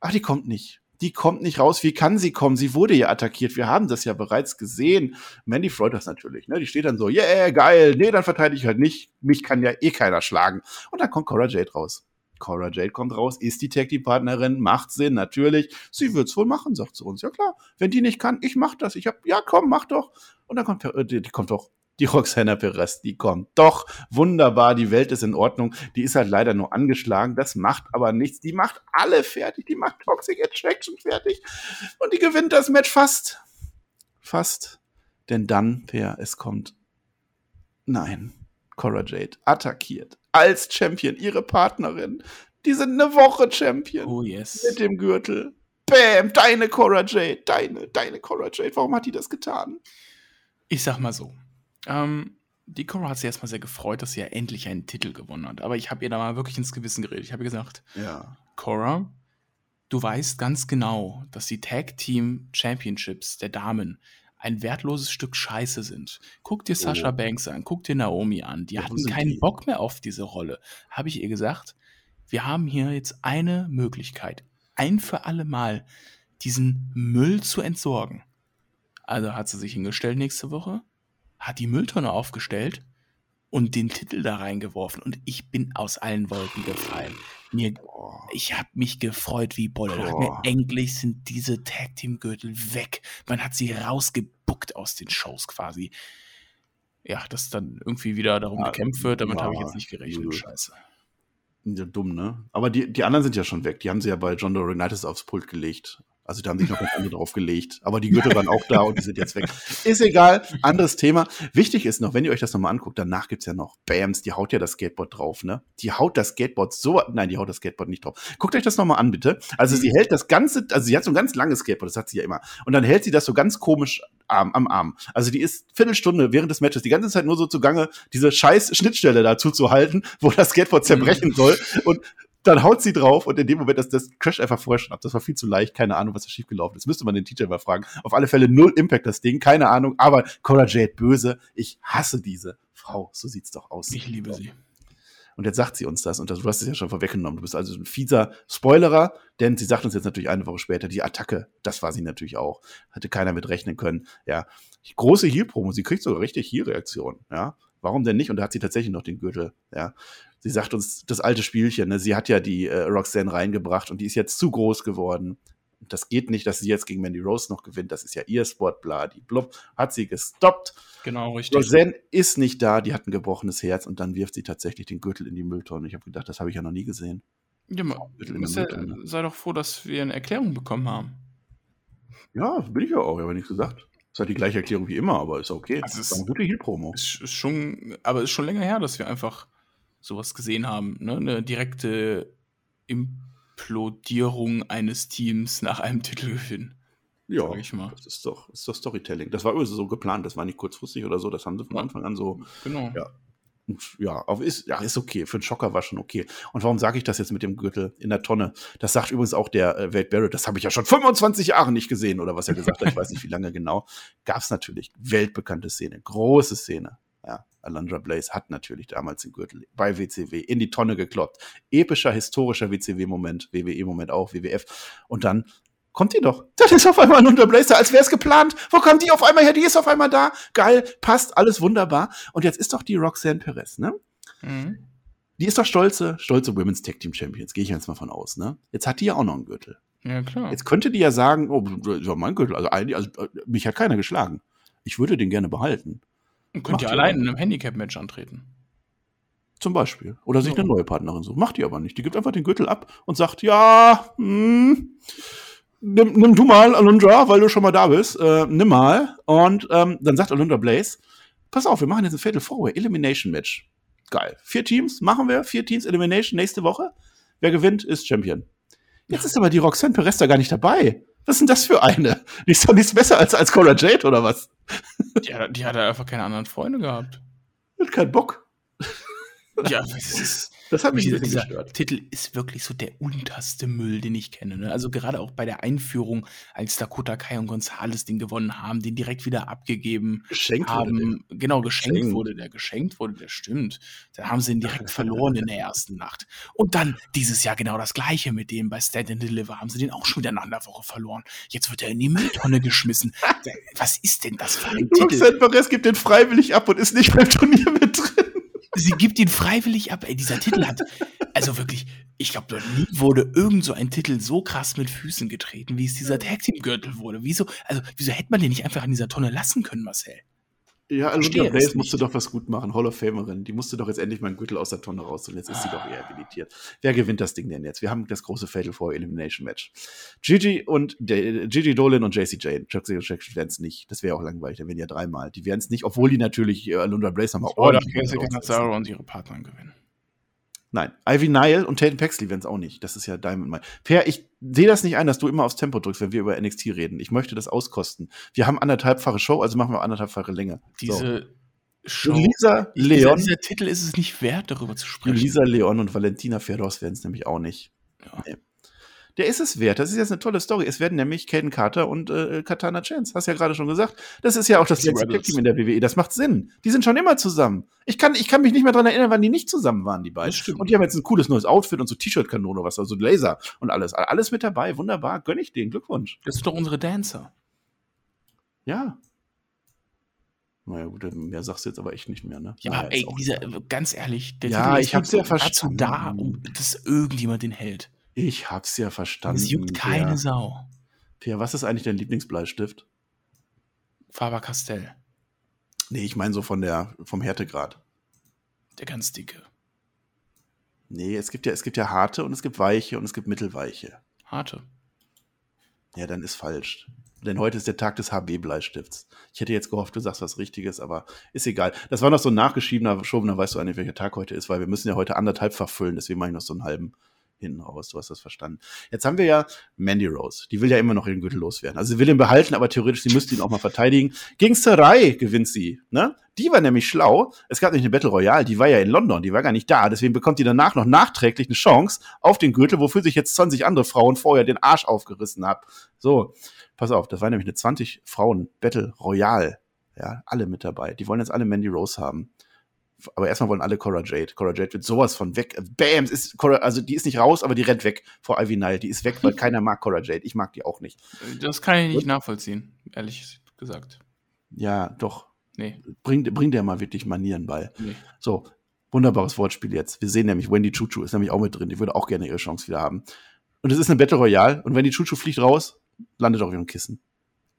Ach, die kommt nicht. Die kommt nicht raus. Wie kann sie kommen? Sie wurde ja attackiert. Wir haben das ja bereits gesehen. Mandy freut das natürlich. Ne? Die steht dann so, yeah, geil. Nee, dann verteidige ich halt nicht. Mich kann ja eh keiner schlagen. Und dann kommt Cora Jade raus. Cora Jade kommt raus, ist die Tag Team Partnerin, macht Sinn, natürlich. Sie wird's wohl machen, sagt sie uns. Ja klar, wenn die nicht kann, ich mach das. Ich hab, ja komm, mach doch. Und dann kommt, äh, die, die kommt doch, die Roxana Perez, die kommt doch. Wunderbar, die Welt ist in Ordnung. Die ist halt leider nur angeschlagen. Das macht aber nichts. Die macht alle fertig. Die macht Toxic Attraction fertig. Und die gewinnt das Match fast. Fast. Denn dann, Per, es kommt. Nein. Cora Jade attackiert. Als Champion, ihre Partnerin. Die sind eine Woche Champion. Oh yes. Mit dem Gürtel. Bam, deine Cora Jade. Deine, deine Cora Jade. Warum hat die das getan? Ich sag mal so. Ähm, die Cora hat sich erstmal sehr gefreut, dass sie ja endlich einen Titel gewonnen hat. Aber ich habe ihr da mal wirklich ins Gewissen geredet. Ich habe ihr gesagt, Ja. Cora, du weißt ganz genau, dass die Tag Team Championships der Damen ein wertloses Stück Scheiße sind. Guck dir Sasha Oh. Banks an, guck dir Naomi an. Die Ja, hatten keinen die? Bock mehr auf diese Rolle. Habe ich ihr gesagt, wir haben hier jetzt eine Möglichkeit, ein für alle Mal diesen Müll zu entsorgen. Also hat sie sich hingestellt nächste Woche, hat die Mülltonne aufgestellt und den Titel da reingeworfen und ich bin aus allen Wolken gefallen. Mir, ich habe mich gefreut wie Bolle. Mir, endlich sind diese Tag Team Gürtel weg. Man hat sie rausgebuckt aus den Shows quasi. Ja, dass dann irgendwie wieder darum Ja, gekämpft wird, damit ja, habe ich jetzt nicht gerechnet. nö. Scheiße. Ja, dumm, ne? Aber die, die anderen sind ja schon weg. Die haben sie ja bei John United aufs Pult gelegt. Also da haben sich noch ganz andere drauf gelegt. Aber die Gürtel waren auch da und die sind jetzt weg. Ist egal, anderes Thema. Wichtig ist noch, wenn ihr euch das nochmal anguckt, danach gibt's ja noch Bams, die haut ja das Skateboard drauf, ne? Die haut das Skateboard so, nein, die haut das Skateboard nicht drauf. Guckt euch das nochmal an, bitte. Also sie hält das ganze, also sie hat so ein ganz langes Skateboard, das hat sie ja immer. Und dann hält sie das so ganz komisch Arm, am Arm. Also die ist Viertelstunde während des Matches die ganze Zeit nur so zugange, diese scheiß Schnittstelle dazu zu halten, wo das Skateboard zerbrechen soll. Und dann haut sie drauf und in dem Moment, dass das crasht einfach vorher schon ab. Das war viel zu leicht, keine Ahnung, was da schiefgelaufen ist. Müsste man den Teacher mal fragen. Auf alle Fälle null Impact, das Ding, keine Ahnung. Aber Cora Jade böse. Ich hasse diese Frau. So sieht's doch aus. Ich liebe sie. Und jetzt sagt sie uns das und das, du hast es ja schon vorweggenommen. Du bist also ein fieser Spoilerer, denn sie sagt uns jetzt natürlich eine Woche später, die Attacke, das war sie natürlich auch. Hatte keiner mit rechnen können. Ja, große Heal-Promo, sie kriegt sogar richtig Heal-Reaktion. Ja, warum denn nicht? Und da hat sie tatsächlich noch den Gürtel. Ja, sie sagt uns das alte Spielchen. Ne? Sie hat ja die äh, Roxanne reingebracht und die ist jetzt zu groß geworden. Das geht nicht, dass sie jetzt gegen Mandy Rose noch gewinnt. Das ist ja ihr Sport, bla, die blub. Hat sie gestoppt. Genau, richtig. Roseanne ist nicht da, die hat ein gebrochenes Herz und dann wirft sie tatsächlich den Gürtel in die Mülltonne. Ich habe gedacht, das habe ich ja noch nie gesehen. Ja, ma- Gürtel in der sei, Mülltonne. sei doch froh, dass wir eine Erklärung bekommen haben. Ja, bin ich ja auch, ich habe nichts gesagt. Ist halt die gleiche Erklärung wie immer, aber ist okay. Also es war eine gute Heal-Promo. Ist, ist schon, aber ist schon länger her, dass wir einfach sowas gesehen haben. Ne? Eine direkte Implodierung eines Teams nach einem Titelgewinn. Ja, sag ich mal. das ist doch, ist doch Storytelling. Das war übrigens so geplant, das war nicht kurzfristig oder so, das haben sie von. Anfang an so Genau. Ja. Ja, ist, ja, ist okay. Für einen Schocker war schon okay. Und warum sage ich das jetzt mit dem Gürtel in der Tonne? Das sagt übrigens auch der äh, Wade Barrett. Das habe ich ja schon 25 Jahre nicht gesehen oder was er gesagt hat. Ich weiß nicht, wie lange genau. Gab es natürlich. Weltbekannte Szene. Große Szene. Ja, Alundra Blaze hat natürlich damals den Gürtel bei WCW in die Tonne gekloppt. Epischer, historischer WCW-Moment, WWE-Moment auch, WWF. Und dann kommt die doch. Das ist auf einmal Blaze da, als wäre es geplant. Wo kommt die auf einmal her? Die ist auf einmal da. Geil, passt, alles wunderbar. Und jetzt ist doch die Roxanne Perez, ne? Mhm. Die ist doch stolze, stolze Women's Tag Team Champions, gehe ich jetzt mal von aus, ne? Jetzt hat die ja auch noch einen Gürtel. Ja, klar. Jetzt könnte die ja sagen, oh, ja mein Gürtel, also, also mich hat keiner geschlagen. Ich würde den gerne behalten, Und macht könnt ihr die allein in einem Handicap-Match antreten. zum Beispiel. Oder sich Ja. eine neue Partnerin suchen. Macht die aber nicht. Die gibt einfach den Gürtel ab und sagt, ja, hm, nimm, nimm du mal, Alundra, weil du schon mal da bist. Äh, nimm mal. Und ähm, dann sagt Alundra Blaze, pass auf, wir machen jetzt ein Fatal Four-Way Elimination Match. Geil. Vier Teams machen wir. Vier Teams Elimination nächste Woche. Wer gewinnt, ist Champion. Jetzt ist aber die Roxanne Perez da gar nicht dabei. Was ist denn das für eine? Die ist doch nichts besser als, als Cora Jade oder was? Die, hat- die hat einfach keine anderen Freunde gehabt. Hat keinen Bock. Ja, das ist. Das hat mich ein Dieser, bisschen dieser gestört. Titel ist wirklich so der unterste Müll, den ich kenne. Ne? Also gerade auch bei der Einführung, als Dakota Kai und Gonzalez den gewonnen haben, den direkt wieder abgegeben Geschenkt haben. Genau, geschenkt, Geschenkt. wurde der, geschenkt wurde der, stimmt. Dann haben sie ihn direkt verloren in der ersten Nacht. Und dann dieses Jahr genau das gleiche mit dem bei Stand and Deliver haben sie den auch schon wieder nach einer Woche verloren. Jetzt wird er in die Mülltonne geschmissen. Was ist denn das für ein Titel? Roxanne Perez gibt den freiwillig ab und ist nicht beim Turnier mit. Sie gibt ihn freiwillig ab. Ey, dieser Titel hat, also wirklich, ich glaube, noch nie wurde irgend so ein Titel so krass mit Füßen getreten, wie es dieser Tag Team Gürtel wurde. Wieso, also, wieso hätte man den nicht einfach in dieser Tonne lassen können, Marcel? Ja, Alundra es Blaze musste doch was gut machen. Hall of Famerin. Die musste doch jetzt endlich mal einen Gürtel aus der Tonne rausholen. Jetzt ist sie doch rehabilitiert. Wer gewinnt das Ding denn jetzt? Wir haben das große Fatal Four Elimination Match. Gigi und der, Gigi Dolan und JC Jane. Chuck und Jack werden es nicht. Das wäre auch langweilig. Dann wären ja dreimal. Die werden es nicht, obwohl die natürlich äh, Alundra Blaze nochmal Oder ordentlich Jessica raussetzen. Nazaro und ihre Partner gewinnen. Nein, Ivy Nile und Tatum Paxley werden es auch nicht. Das ist ja Diamond Mine. Per, ich sehe das nicht ein, dass du immer aufs Tempo drückst, wenn wir über NXT reden. Ich möchte das auskosten. Wir haben anderthalbfache Show, also machen wir anderthalbfache Länge. So. Diese Show. Lisa dieser, Leon, dieser Titel ist es nicht wert, darüber zu sprechen. Lisa Leon und Valentina Ferros werden es nämlich auch nicht. Ja. Nee. Der ist es wert. Das ist jetzt eine tolle Story. Es werden nämlich Caden Carter und äh, Katana Chance. Hast ja gerade schon gesagt. Das ist ja auch das Die letzte Rebels. Team in der WWE. Das macht Sinn. Die sind schon immer zusammen. Ich kann, ich kann mich nicht mehr dran erinnern, wann die nicht zusammen waren, die beiden. Und die haben jetzt ein cooles neues Outfit und so T-Shirt-Kanone, was, also Laser und alles. Alles mit dabei. Wunderbar. Gönn ich denen. Glückwunsch. Das sind doch unsere Dancer. Ja. Naja, gut, mehr sagst du jetzt aber echt nicht mehr, ne? Ja, Naja, aber ist ey, dieser, ganz ehrlich, der Ja, Titel ist ich hab's nur ja verstanden. dazu da, um dass irgendjemand den hält. Ich hab's ja verstanden. Es juckt keine Pia. Sau. Pia, was ist eigentlich dein Lieblingsbleistift? Faber Castell, Nee, ich meine so von der, vom Härtegrad. der ganz dicke. Nee, es gibt ja, es gibt ja harte und es gibt weiche und es gibt mittelweiche. Harte. Ja, dann ist falsch. Denn heute ist der Tag des HB-Bleistifts. Ich hätte jetzt gehofft, du sagst was Richtiges, aber ist egal. Das war noch so ein nachgeschiebener, verschobener, weißt du eigentlich, welcher Tag heute ist, weil wir müssen ja heute anderthalbfach füllen, deswegen mache ich noch so einen halben hinten raus. Du hast das verstanden. Jetzt haben wir ja Mandy Rose. Die will ja immer noch ihren Gürtel loswerden. Also sie will ihn behalten, aber theoretisch, sie müsste ihn auch mal verteidigen. Gegen Sarai gewinnt sie. Ne? Die war nämlich schlau. Es gab nämlich eine Battle Royale, die war ja in London, die war gar nicht da. Deswegen bekommt die danach noch nachträglich eine Chance auf den Gürtel, wofür sich jetzt 20 andere Frauen vorher den Arsch aufgerissen haben. So, pass auf, das war nämlich eine 20 Frauen Battle Royale. Ja, alle mit dabei. Die wollen jetzt alle Mandy Rose haben. Aber erstmal wollen alle Cora Jade. Cora Jade wird sowas von weg. Bam, ist Cora, also die ist nicht raus, aber die rennt weg vor Ivy Nile. Die ist weg, weil keiner mag Cora Jade. Ich mag die auch nicht. Das kann ich nicht Und? nachvollziehen, ehrlich gesagt. Ja, doch. Nee, Bring, bring der mal wirklich Manieren bei. nee. So, wunderbares Wortspiel jetzt. Wir sehen nämlich, Wendy Chuchu ist nämlich auch mit drin. Die würde auch gerne ihre Chance wieder haben. Und es ist eine Battle Royale. Und wenn die Chuchu fliegt raus, landet auf ihrem Kissen.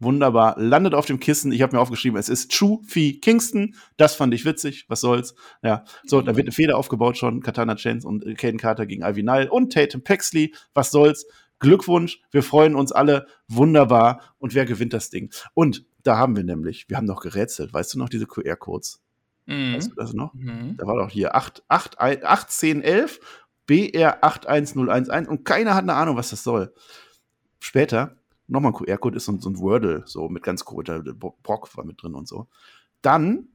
Wunderbar. Landet auf dem Kissen. Ich habe mir aufgeschrieben, es ist Chu Fee Kingston. Das fand ich witzig. Was soll's? Ja. So, da wird eine Feder aufgebaut schon. Katana Chance und Caden Carter gegen Ivy Nile und Tatum Paxley. Was soll's? Glückwunsch. Wir freuen uns alle. Wunderbar. Und wer gewinnt das Ding? Und da haben wir nämlich, wir haben noch gerätselt. Weißt du noch diese QR-Codes? Weißt du Mhm. das noch? Mhm. Da war doch hier 8, 8, 1811 BR 81011 und keiner hat eine Ahnung, was das soll. Später, nochmal ein QR-Code ist so, ein- so ein Wordle, so mit ganz cool, Brock war mit drin und so. Dann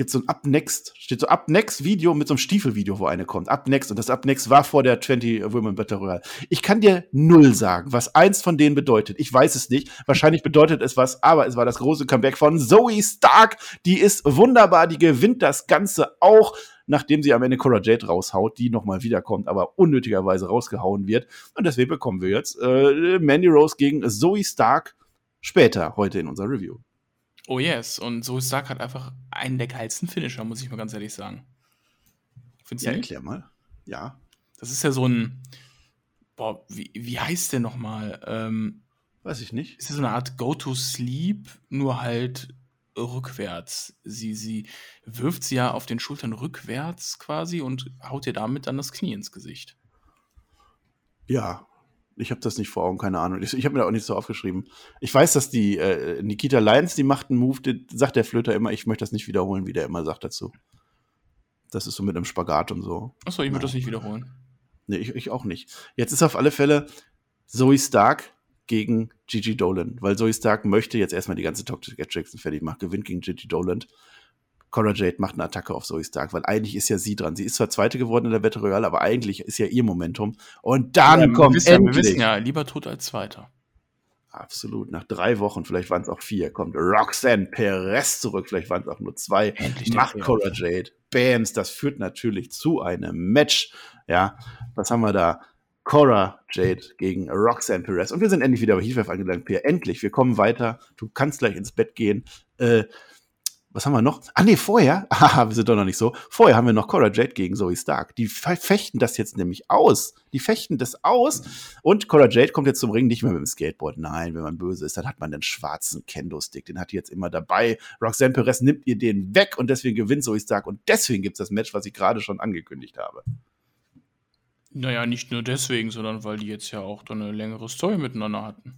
gibt so ein Up Next, steht so Up Next Video mit so einem Stiefelvideo, wo eine kommt. Up Next und das Up Next war vor der 20 Women Battle Royale. Ich kann dir null sagen, was eins von denen bedeutet. Ich weiß es nicht. Wahrscheinlich bedeutet es was, aber es war das große Comeback von Zoe Stark. Die ist wunderbar, die gewinnt das Ganze auch, nachdem sie am Ende Cora Jade raushaut, die nochmal wiederkommt, aber unnötigerweise rausgehauen wird. Und deswegen bekommen wir jetzt äh, Mandy Rose gegen Zoe Stark später heute in unserer Review. Oh yes, und so Stark hat einfach einen der geilsten Finisher, muss ich mal ganz ehrlich sagen. Findest Ja, du nicht? erklär mal. Ja, Das ist ja so ein, boah, wie, wie heißt der nochmal? Ähm, weiß ich nicht. es ist so eine Art Go-to-Sleep, nur halt rückwärts. Sie, sie wirft sie ja auf den Schultern rückwärts quasi und haut ihr damit dann das Knie ins Gesicht. Ja, ich habe das nicht vor Augen, keine Ahnung. Ich, ich habe mir da auch nicht so aufgeschrieben. Ich weiß, dass die äh, Nikita Lyons, die macht einen Move, den sagt der Flöter immer, ich möchte das nicht wiederholen, wie der immer sagt dazu. Das ist so mit einem Spagat und so. Achso, ich würde das nicht wiederholen. Nee, ich, ich auch nicht. Jetzt ist auf alle Fälle Zoe Stark gegen Gigi Dolan, weil Zoe Stark möchte jetzt erstmal die ganze Toxic Attraction fertig machen, gewinnt gegen Gigi Dolan. Cora Jade macht eine Attacke auf Zoe Stark, weil eigentlich ist ja sie dran. Sie ist zwar Zweite geworden in der Battle Royale, aber eigentlich ist ja ihr Momentum. Und dann Ja, kommt wissen, ja, wir endlich. wissen ja, lieber tot als Zweiter. Absolut. Nach drei Wochen, vielleicht waren es auch vier, kommt Roxanne Perez zurück. Vielleicht waren es auch nur zwei. Endlich Macht. Cora Jade. Bams, das führt natürlich zu einem Match. Ja, was haben wir da? Cora Jade gegen Roxanne Perez. Und wir sind endlich wieder bei Heatwave angelangt, Pierre. Endlich, wir kommen weiter. Du kannst gleich ins Bett gehen. Äh, was haben wir noch? Ah, nee, vorher. Haha, wir sind doch noch nicht so. Vorher haben wir noch Cora Jade gegen Zoe Stark. Die fe- fechten das jetzt nämlich aus. Die fechten das aus. Und Cora Jade kommt jetzt zum Ring nicht mehr mit dem Skateboard. Nein, wenn man böse ist, dann hat man den schwarzen Kendo-Stick. Den hat die jetzt immer dabei. Roxanne Perez nimmt ihr den weg und deswegen gewinnt Zoe Stark. Und deswegen gibt's das Match, was ich gerade schon angekündigt habe. Naja, nicht nur deswegen, sondern weil die jetzt ja auch dann eine längere Story miteinander hatten.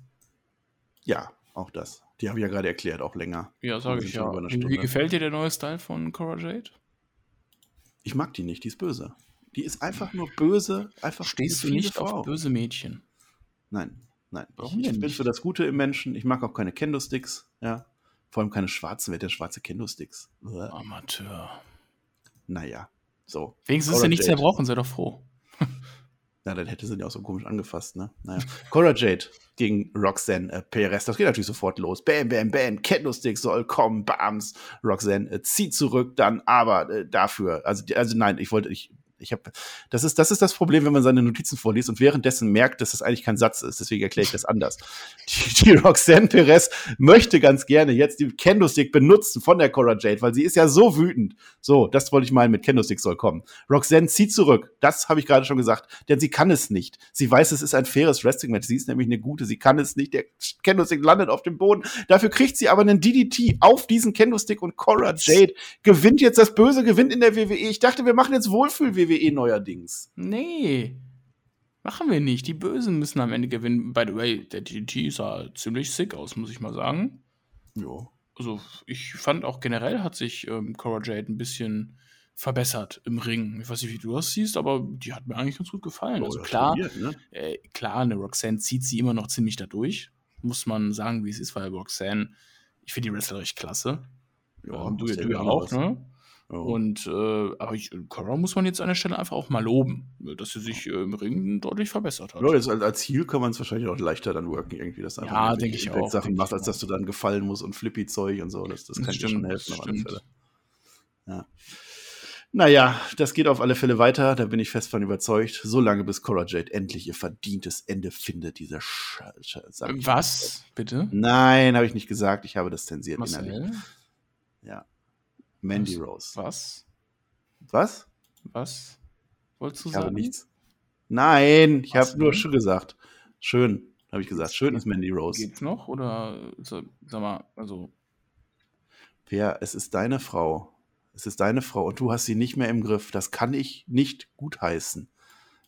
Ja, auch das. Die habe ich ja gerade erklärt, auch länger. Ja, sage sind ich ja. Wie, gefällt dir der neue Style von Cora Jade? Ich mag die nicht, die ist böse. Die ist einfach nur böse, einfach Stehst du nicht Frau. auf böse Mädchen? Nein, nein. Warum ich, ich bin für das Gute im Menschen. Ich mag auch keine Kendo-Sticks, ja. Vor allem keine schwarzen, wer denn schwarze Kendo-Sticks? Amateur. Naja, so. Wenigstens ist Cora ja nichts zerbrochen, sei doch froh. Na, dann hätte sie ja auch so komisch angefasst, ne? Naja. Cora Jade gegen Roxanne äh, Perez. Das geht natürlich sofort los. Bam, bam, bam. Candlestick soll kommen. Bams. Roxanne äh, zieht zurück dann, aber äh, dafür. Also, also nein, ich wollte, ich ich habe, das ist, das ist das Problem, wenn man seine Notizen vorliest und währenddessen merkt, dass das eigentlich kein Satz ist. Deswegen erkläre ich das anders. Die, die Roxanne Perez möchte ganz gerne jetzt die Candlestick benutzen von der Cora Jade, weil sie ist ja so wütend. So, das wollte ich meinen mit Candlestick soll kommen. Roxanne zieht zurück. Das habe ich gerade schon gesagt, denn sie kann es nicht. Sie weiß, es ist ein faires Wrestling-Match. Sie ist nämlich eine gute. Sie kann es nicht. Der Candlestick landet auf dem Boden. Dafür kriegt sie aber einen DDT auf diesen Candlestick und Cora Jade gewinnt jetzt das Böse, gewinnt in der WWE. Ich dachte, wir machen jetzt Wohlfühl-WWE. WWE neuerdings. Nee. Machen wir nicht. Die Bösen müssen am Ende gewinnen. By the way, der DDT sah ziemlich sick aus, muss ich mal sagen. Ja. Also, ich fand auch generell hat sich ähm, Cora Jade ein bisschen verbessert im Ring. Ich weiß nicht, wie du das siehst, aber die hat mir eigentlich ganz gut gefallen. Oh, also klar, trainiert, ne? äh, klar, eine Roxanne zieht sie immer noch ziemlich dadurch. Muss man sagen, wie es ist, weil Roxanne, ich finde die wrestlerisch klasse. Ja, Ähm, du, du ja ja genau auch, was. ne? Und, äh, aber ich, Cora muss man jetzt an der Stelle einfach auch mal loben, dass sie sich äh, im Ring deutlich verbessert hat. Ja, jetzt als, als Heel kann man es wahrscheinlich auch leichter dann worken, irgendwie, dass du Ja, einfach denke ich auch, Sachen ich als dass du dann gefallen musst und Flippy-Zeug und so. Das, das kann dir Stimmt, schon helfen, auf alle. Fälle. Ja. Naja, das geht auf alle Fälle weiter, da bin ich fest von überzeugt. Solange bis Cora Jade endlich ihr verdientes Ende findet, dieser Sch Sch Was? Bitte? Nein, habe ich nicht gesagt, ich habe das zensiert innerlich. Marcel? Ja. Mandy Was? Rose. Was? Was? Was? Wolltest du Ich habe sagen? nichts. Nein, ich habe nur schön gesagt. Schön, habe ich gesagt. Schön ist Mandy Rose. Geht's noch? Oder, sag mal, also, Per, es ist deine Frau. Es ist deine Frau und du hast sie nicht mehr im Griff. Das kann ich nicht gutheißen.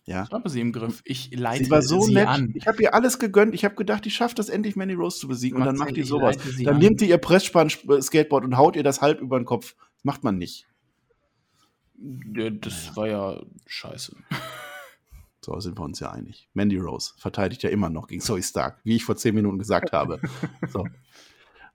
Ja. ich habe sie im Griff. Ich leite Sie war so sie nett. an. Ich habe ihr alles gegönnt. Ich habe gedacht, die schafft das endlich, Mandy Rose zu besiegen. und dann macht ich sowas. Dann an. nimmt die ihr Pressspann-Skateboard und haut ihr das halb über den Kopf. Das macht man nicht. Ja, das war ja scheiße. So sind wir uns ja einig. Mandy Rose verteidigt ja immer noch gegen Zoe Stark, wie ich vor zehn Minuten gesagt habe. So.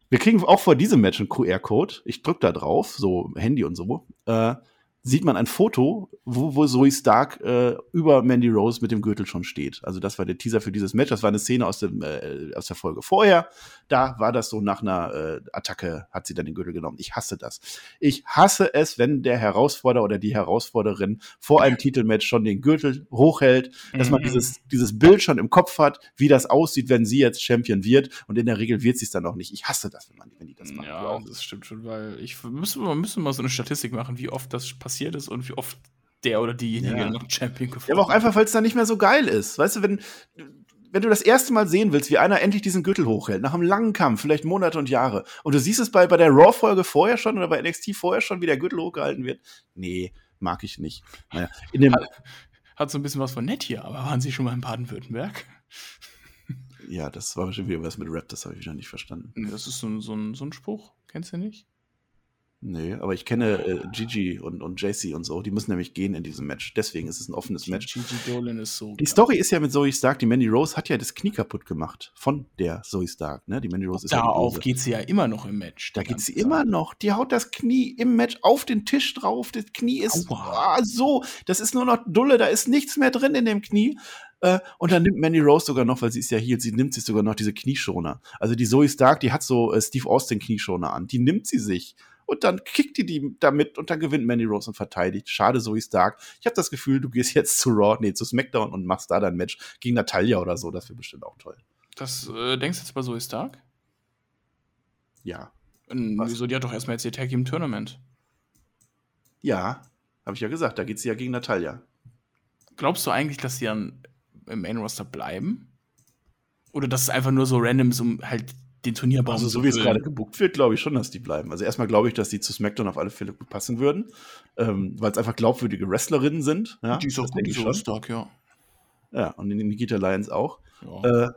Wir kriegen auch vor diesem Match einen QR-Code. Ich drücke da drauf, so Handy und so. Äh, sieht man ein Foto, wo, wo Zoe Stark äh, über Mandy Rose mit dem Gürtel schon steht. Also das war der Teaser für dieses Match. Das war eine Szene aus, dem, äh, aus der Folge vorher. Da war das so nach einer äh, Attacke, hat sie dann den Gürtel genommen. Ich hasse das. Ich hasse es, wenn der Herausforderer oder die Herausforderin vor einem Titelmatch schon den Gürtel hochhält, dass man Mhm. dieses, dieses Bild schon im Kopf hat, wie das aussieht, wenn sie jetzt Champion wird. Und in der Regel wird sie es dann auch nicht. Ich hasse das, wenn, man, wenn die das machen. Ja, das stimmt schon, weil ich müssen wir müssen mal so eine Statistik machen, wie oft das passiert ist und wie oft der oder diejenige Ja. noch Champion Ja, gefunden aber auch einfach, weil es dann nicht mehr so geil ist. Weißt du, wenn, wenn du das erste Mal sehen willst, wie einer endlich diesen Gürtel hochhält, nach einem langen Kampf, vielleicht Monate und Jahre, und du siehst es bei, bei der Raw-Folge vorher schon oder bei NXT vorher schon, wie der Gürtel hochgehalten wird, nee, mag ich nicht. Naja, in dem, Hat so ein bisschen was von nett hier, aber waren Sie schon mal in Baden-Württemberg? ja, das war bestimmt wieder was mit Rap, das habe ich wieder nicht verstanden. Nee, Das ist so so so ein Spruch. Kennst du nicht? Nee, aber ich kenne äh, Gigi und, und JC und so, die müssen nämlich gehen in diesem Match. Deswegen ist es ein offenes Match. Gigi Dolan ist so. Die Story ist ja mit Zoe Stark, die Mandy Rose hat ja das Knie kaputt gemacht von der Zoe Stark, ne? Die Mandy Rose ist ja Darauf Böse. geht sie ja immer noch im Match. Da geht sie Zeit. immer noch. Die haut das Knie im Match auf den Tisch drauf. Das Knie ist ah, so. Das ist nur noch Dulle. Da ist nichts mehr drin in dem Knie. Äh, und dann nimmt Mandy Rose sogar noch, weil sie ist ja hier, sie nimmt sich sogar noch diese Knieschoner. Also die Zoe Stark, die hat so äh, Steve Austin Knieschoner an. Die nimmt sie sich. Und dann kickt die die damit und dann gewinnt Mandy Rose und verteidigt. Schade, Zoe Stark. Ich habe das Gefühl, du gehst jetzt zu Raw, nee, zu SmackDown und machst da dein Match gegen Natalia oder so. Das wäre bestimmt auch toll. Das äh, denkst du jetzt bei Zoe Stark? Ja. Ähm? Wieso? Die hat doch erstmal jetzt ihr Tag im Tournament. Ja, habe ich ja gesagt. Da geht sie ja gegen Natalia. Glaubst du eigentlich, dass sie dann im Main Roster bleiben? Oder dass es einfach nur so random ist, um halt den Turnierbaum Also so wie es gerade gebuckt wird, glaube ich schon, dass die bleiben. Also erstmal glaube ich, dass die zu SmackDown auf alle Fälle gut passen würden, ähm, weil es einfach glaubwürdige Wrestlerinnen sind. Ja, Die ist auch das gut, die schon. Stark, ja. Ja, und die Nikita Lyons auch. ja. Äh,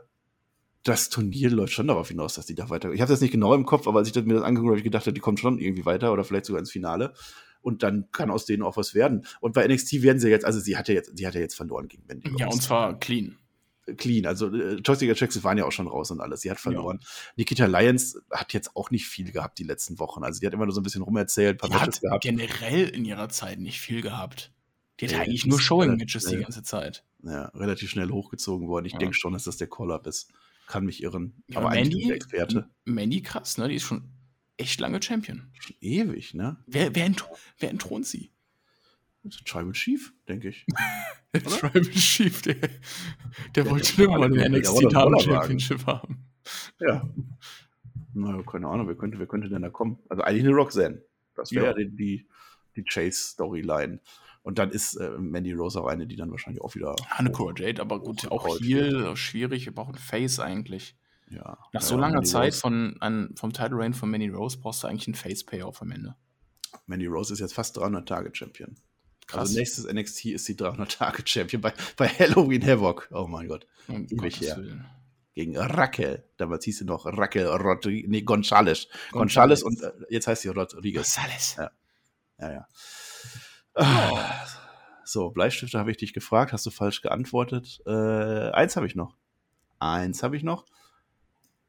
das Turnier läuft schon darauf hinaus, dass die da weiter. Ich habe das nicht genau im Kopf, aber als ich das, mir das angeguckt habe, habe ich gedacht, die kommen schon irgendwie weiter oder vielleicht sogar ins Finale. Und dann kann aus denen auch was werden. Und bei NXT werden sie jetzt, also sie hat ja jetzt, sie hat ja jetzt verloren gegen Mandy ja, und zwar clean. Clean. Also äh, Toxic Jackson waren ja auch schon raus und alles. Sie hat verloren. Nikita Lyons hat jetzt auch nicht viel gehabt die letzten Wochen. Also die hat immer nur so ein bisschen rumerzählt, paar Die hat gehabt. generell in ihrer Zeit nicht viel gehabt. Die hat Ey, eigentlich nur Showing-Matches die ganze Zeit. Ja, relativ schnell hochgezogen worden. Ich Ja. denke schon, dass das der Call-Up ist. Kann mich irren. Ja, aber eigentlich Mandy- bin ich der Experte. Mandy krass, ne? Die ist schon echt lange Champion. Schon ewig, ne? Wer, wer, ent, wer entthront sie? Tribal Chief, denke ich. Tribal Chief, der, der Ja, wollte der immer mal der wollte NXT Damen. Championship haben. Ja. Na, keine Ahnung, wer könnte, wer könnte denn da kommen? Also eigentlich eine Roxanne. Das wäre Ja. ja die, die, die Chase-Storyline. Und dann ist äh, Mandy Rose auch eine, die dann wahrscheinlich auch wieder. Hanekura Jade, aber gut, auch hier schwierig. Wir brauchen Face eigentlich. Ja. Nach Ja, so langer Mandy Zeit Rose, von, an, vom Title Reign von Manny Rose brauchst du eigentlich einen Face-Payoff am Ende. Mandy Rose ist jetzt fast 300 Tage Champion. Krass. Also nächstes NXT ist sie 300 Tage Champion bei, bei Halloween Havoc. Oh mein Gott. Um ewig her. Willen. Gegen Raquel. Damals hieß sie noch Raquel Rodriguez. Nee, Gonzales. Gonzales und äh, jetzt heißt sie Rodriguez. Gonzales. Ja. Ja, ja. Ah, So, Bleistifte habe ich dich gefragt, hast du falsch geantwortet. Äh, eins habe ich noch. Eins habe ich noch.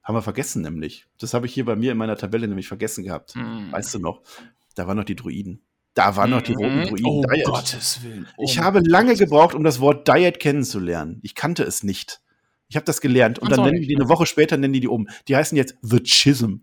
Haben wir vergessen nämlich. Das habe ich hier bei mir in meiner Tabelle nämlich vergessen gehabt. Hm. Weißt du noch? Da waren noch die Druiden. Da waren noch die roten Mhm. Druiden. Oh Diet. Gottes Willen. Oh Ich habe Gott. lange gebraucht, um das Wort Diet kennenzulernen. Ich kannte es nicht. Ich habe das gelernt und dann nennen die nicht, die ne? eine Woche später nennen die die um. Die heißen jetzt The Schism.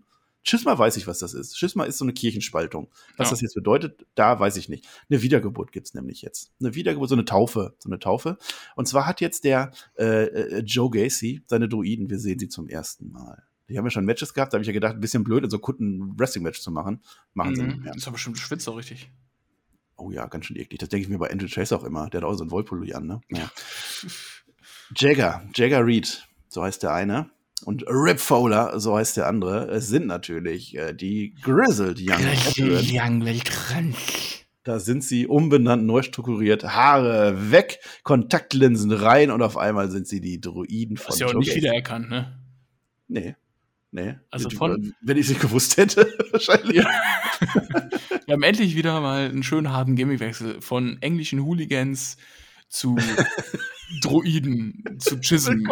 Schisma weiß ich, was das ist. Schisma ist so eine Kirchenspaltung. Was Ja. das jetzt bedeutet, da weiß ich nicht. Eine Wiedergeburt gibt's nämlich jetzt. Eine Wiedergeburt, so eine Taufe. So eine Taufe. Und zwar hat jetzt der äh, äh, Joe Gacy seine Druiden, wir sehen sie zum ersten Mal. Die haben ja schon Matches gehabt, da habe ich ja gedacht, ein bisschen blöd, so Kunden Wrestling-Match zu machen. Machen sie nicht Mhm. mehr. Das ist aber bestimmt Schwitzer, richtig. Oh ja, ganz schön eklig. Das denke ich mir bei Andrew Chase auch immer. Der hat auch so einen Wollpulli an, ne? Ja. Jagger, Jagger Reed, so heißt der eine. Und Rip Fowler, so heißt der andere. Es sind natürlich äh, die Grizzled Young Veterans. Da sind sie umbenannt, neu strukturiert, Haare weg, Kontaktlinsen rein und auf einmal sind sie die Druiden von Hast du ja auch nicht wiedererkannt, ne? Nee. Nee. Also von- Wenn ich sie gewusst hätte, wahrscheinlich. Ja. Wir haben endlich wieder mal einen schönen harten Gimmickwechsel von englischen Hooligans zu Droiden, zu Chism.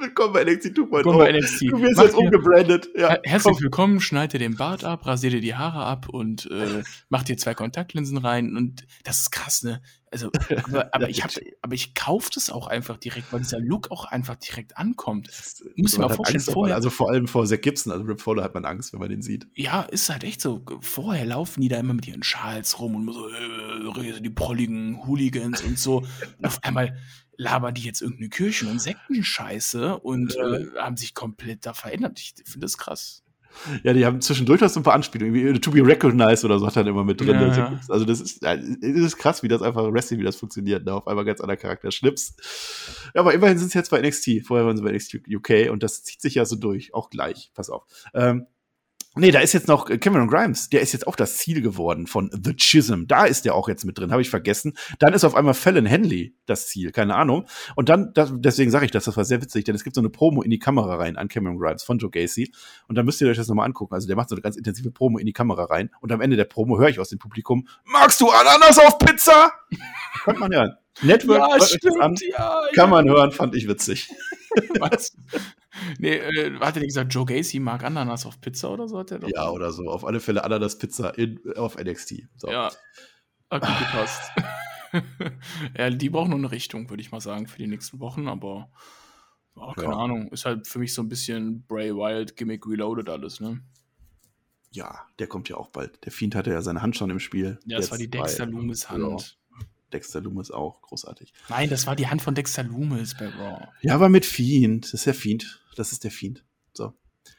Willkommen bei NXT 2.0. Willkommen bei NXT. Du wirst jetzt umgebrandet. Ja, Her- Herzlich komm. willkommen, schneid dir den Bart ab, rasier dir die Haare ab und äh, mach dir zwei Kontaktlinsen rein. Und das ist krass, ne? Also, aber, aber ich hab, aber ich kauf das auch einfach direkt, weil dieser Look auch einfach direkt ankommt. Muss Man mal vorstellen, Angst vorher- Also vor allem vor Zack Gibson, also Rip Fowler hat man Angst, wenn man den sieht. Ja, ist halt echt so. Vorher laufen die da immer mit ihren Schals rum und so, äh, die prolligen Hooligans und so. Und auf einmal labern die jetzt irgendeine Kirchen- und Sektenscheiße und äh, haben sich komplett da verändert. Ich finde das krass. Ja, die haben zwischendurch noch so ein paar Anspielungen, wie äh, To Be Recognized oder so hat er dann immer mit drin. Ja, Zack ja. Also das ist, das ist krass, wie das einfach Wrestling, wie das funktioniert. Ne? Auf einmal ganz anderer Charakter. Schnips. Ja, aber immerhin sind sie jetzt bei NXT. Vorher waren sie bei NXT UK und das zieht sich ja so durch. Auch gleich. Pass auf. Ähm, Nee, da ist jetzt noch Cameron Grimes, der ist jetzt auch das Ziel geworden von The Chism. Da ist der auch jetzt mit drin, habe ich vergessen. Dann ist auf einmal Fallon Henley das Ziel, keine Ahnung. Und dann, das, deswegen sage ich das, das war sehr witzig, denn es gibt so eine Promo in die Kamera rein an Cameron Grimes von Joe Gacy. Und dann müsst ihr euch das nochmal angucken. Also der macht so eine ganz intensive Promo in die Kamera rein. Und am Ende der Promo höre ich aus dem Publikum, magst du Ananas auf Pizza? Kann man hören. Network, euch das an. ja. kann man hören, fand ich witzig. Was? Nee, äh, hat er nicht gesagt, Joe Gacy mag Ananas auf Pizza oder so? Hat er doch Ja, oder so. Auf alle Fälle Ananas Pizza in, auf NXT. So. Ja, gut gepasst. ja, die brauchen nur eine Richtung, würde ich mal sagen, für die nächsten Wochen, aber oh, keine Ja. Ahnung, ist halt für mich so ein bisschen Bray Wild Gimmick Reloaded alles, ne? Ja, der kommt ja auch bald. Der Fiend hatte ja seine Hand schon im Spiel. Ja, das Jetzt war die Dexter Loomis Hand. Ja, Dexter Loomis auch, großartig. Nein, das war die Hand von Dexter Loomis bei Raw. Ja, aber mit Fiend. Das ist der Fiend. Das ist der Fiend. So.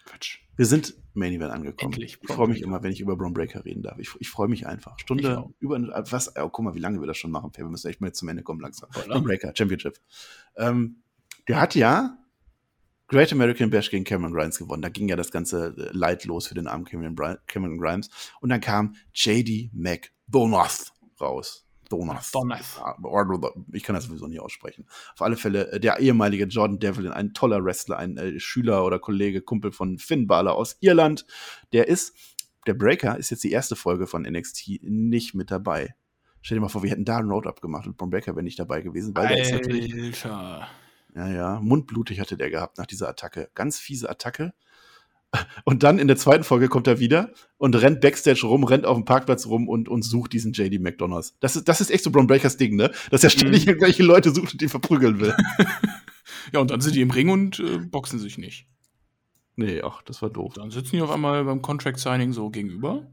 Quatsch. Wir sind Main Event angekommen. Endlich, Ich freue mich immer, wenn ich über Braun Breaker reden darf. Ich, ich freue mich einfach. Stunde über was. Oh, guck mal, wie lange wir das schon machen. Wir müssen echt mal zum Ende kommen langsam. Ne? Braun Breaker Championship. Ähm, der hat ja Great American Bash gegen Cameron Grimes gewonnen. Da ging ja das ganze äh, Leid los für den armen Cameron, Cameron Grimes. Und dann kam JD McDonough raus. Donath. Donath. Ja, Ich kann das sowieso nicht aussprechen. Auf alle Fälle äh, der ehemalige Jordan Devlin, ein toller Wrestler, ein äh, Schüler oder Kollege, Kumpel von Finn Balor aus Irland. Der ist, der Breaker ist jetzt die erste Folge von NXT nicht mit dabei. Stell dir mal vor, wir hätten da einen Road-Up gemacht und Braun Breaker wäre nicht dabei gewesen, weil der ist natürlich Alter. ja, ja, mundblutig hatte der gehabt nach dieser Attacke. Ganz fiese Attacke. Und dann in der zweiten Folge kommt er wieder und rennt Backstage rum, rennt auf dem Parkplatz rum und, und sucht diesen JD McDonalds. Das ist, das ist echt so Braun Breakers Ding, ne? Dass er ständig Mhm. irgendwelche Leute sucht und die verprügeln will. Ja, und dann sind die im Ring und äh, boxen sich nicht. nee, ach, das war doof. Dann sitzen die auf einmal beim Contract Signing so gegenüber.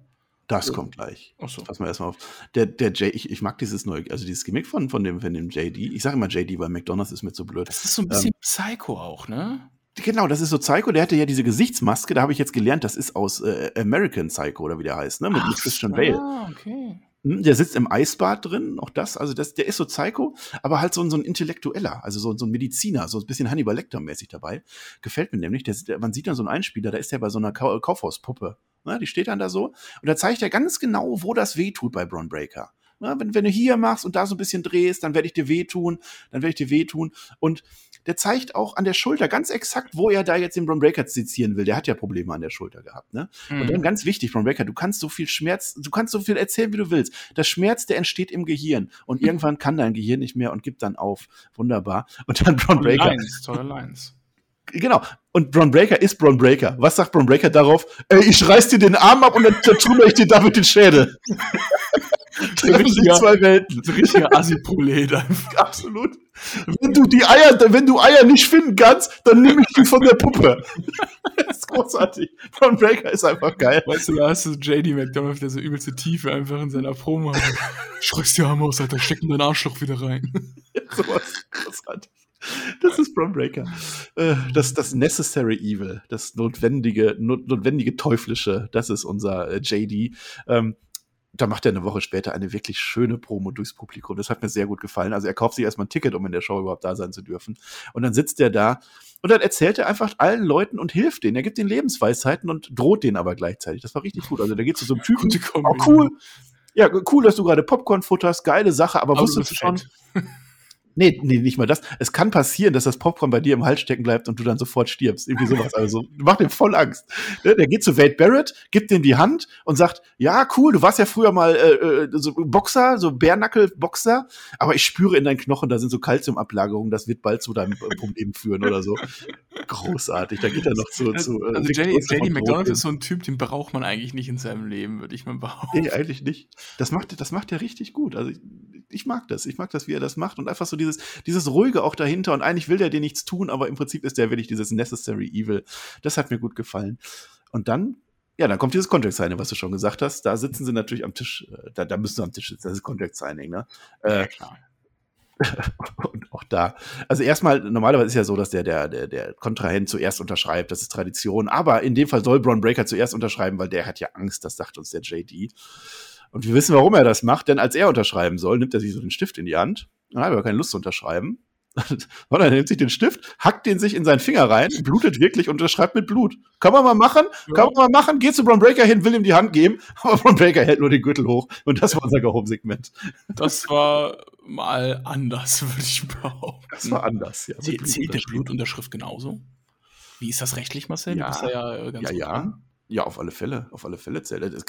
Das Ja. kommt gleich. Achso. Pass mal erstmal auf. Der, der J, ich, ich mag dieses neue, also dieses Gimmick von, von, dem, von dem JD. Ich sage immer JD, weil McDonalds ist mir zu blöd. Das ist so ein bisschen Psycho auch, ne? Genau, das ist so Psycho. Der hatte ja diese Gesichtsmaske, da habe ich jetzt gelernt, das ist aus äh, American Psycho oder wie der heißt, ne? Mit, mit Christian Bale. Ah, okay. Hm, Der sitzt im Eisbad drin, auch das, also das, der ist so Psycho, aber halt so ein, so ein Intellektueller, also so, so ein Mediziner, so ein bisschen Hannibal Lecter-mäßig dabei. Gefällt mir nämlich. Der, der, man sieht dann so einen Einspieler, da ist der bei so einer Kau Kaufhauspuppe. Ne, die steht dann da so und da zeigt er ganz genau, wo das weh tut bei Braun Breaker. Ne, wenn, wenn du hier machst und da so ein bisschen drehst, dann werde ich dir wehtun, dann werde ich dir wehtun. Und der zeigt auch an der Schulter ganz exakt, wo er da jetzt den Braun Breaker sezieren will. Der hat ja Probleme an der Schulter gehabt, ne? Und Mhm. dann ganz wichtig, Braun Breaker, du kannst so viel Schmerz, du kannst so viel erzählen, wie du willst. Der Schmerz, der entsteht im Gehirn. Und irgendwann kann dein Gehirn nicht mehr und gibt dann auf. Wunderbar. Und dann Braun Tolle Breaker. Lines, tolle Lines. Genau. Und Braun Breaker ist Braun Breaker. Was sagt Braun Breaker darauf? Ey, ich reiß dir den Arm ab und dann zertrümmer ich dir damit den Schädel. Treffen sich zwei Welten. So richtiger Assi-Prolet einfach. Absolut. Wenn du die Eier, wenn du Eier nicht finden kannst, dann nehme ich die von der Puppe. das ist großartig. Braun Breaker ist einfach geil. Weißt du, da hast du JD McDonald, der so übelste Tiefe einfach in seiner Promo hat. Schreist die Arme aus, Alter, steck in dein Arschloch wieder rein. Sowas großartig. Das ist Braun Breaker. Äh, Das, das Necessary Evil, das notwendige, not, notwendige Teuflische, das ist unser äh, JD. Ähm, da macht er eine Woche später eine wirklich schöne Promo durchs Publikum. Das hat mir sehr gut gefallen. Also er kauft sich erstmal ein Ticket, um in der Show überhaupt da sein zu dürfen. Und dann sitzt er da und dann erzählt er einfach allen Leuten und hilft denen. Er gibt den Lebensweisheiten und droht denen aber gleichzeitig. Das war richtig gut. Also da geht zu so einem Typen. Oh, cool. Ja, cool, dass du gerade Popcorn futterst. Geile Sache. Aber, Aber wusstest du schon. Nee, nee, nicht mal das. Es kann passieren, dass das Popcorn bei dir im Hals stecken bleibt und du dann sofort stirbst. Irgendwie sowas. Also, macht ihm voll Angst. Ne, Der geht zu Wade Barrett, gibt ihm die Hand und sagt, ja, cool, du warst ja früher mal äh, äh, so Boxer, so Bärnackel-Boxer, aber ich spüre in deinen Knochen, da sind so Kalziumablagerungen, das wird bald zu deinem äh, Problem führen oder so. Großartig. Da geht er noch zu, zu äh, Also JD von McDonald ist so ein Typ, den braucht man eigentlich nicht in seinem Leben, würde ich mal behaupten. Nee, eigentlich nicht. Das macht, das macht er richtig gut. Also ich, ich mag das. Ich mag das, wie er das macht. Und einfach so dieses, dieses Ruhige auch dahinter. Und eigentlich will der dir nichts tun, aber im Prinzip ist der wirklich dieses Necessary Evil. Das hat mir gut gefallen. Und dann, ja, dann kommt dieses Contract Signing, was du schon gesagt hast. Da sitzen sie natürlich am Tisch. äh, Da, da müssen sie am Tisch sitzen. Das ist Contract Signing, ne? Äh, klar. und auch da. Also erstmal, normalerweise ist ja so, dass der, der, der, der Kontrahent zuerst unterschreibt, das ist Tradition. Aber in dem Fall soll Braun Breaker zuerst unterschreiben, weil der hat ja Angst, das sagt uns der JD. Und wir wissen, warum er das macht, denn als er unterschreiben soll, nimmt er sich so den Stift in die Hand. Dann hat er aber keine Lust zu unterschreiben. Sondern er nimmt sich den Stift, hackt den sich in seinen Finger rein, blutet wirklich und unterschreibt mit Blut. Kann man mal machen, kann man mal machen, geht zu Braun Breaker hin, will ihm die Hand geben, aber Braun Breaker hält nur den Gürtel hoch. Und das war unser Go-Home-Segment. Das war mal anders, würde ich behaupten. Das war anders. Ja, Zählt, der. Blutunterschrift genauso? Wie ist das rechtlich, Marcel? Ja. Ja ganz Ja, gut ja. Ja, auf alle Fälle. Auf alle Fälle zählt. Es,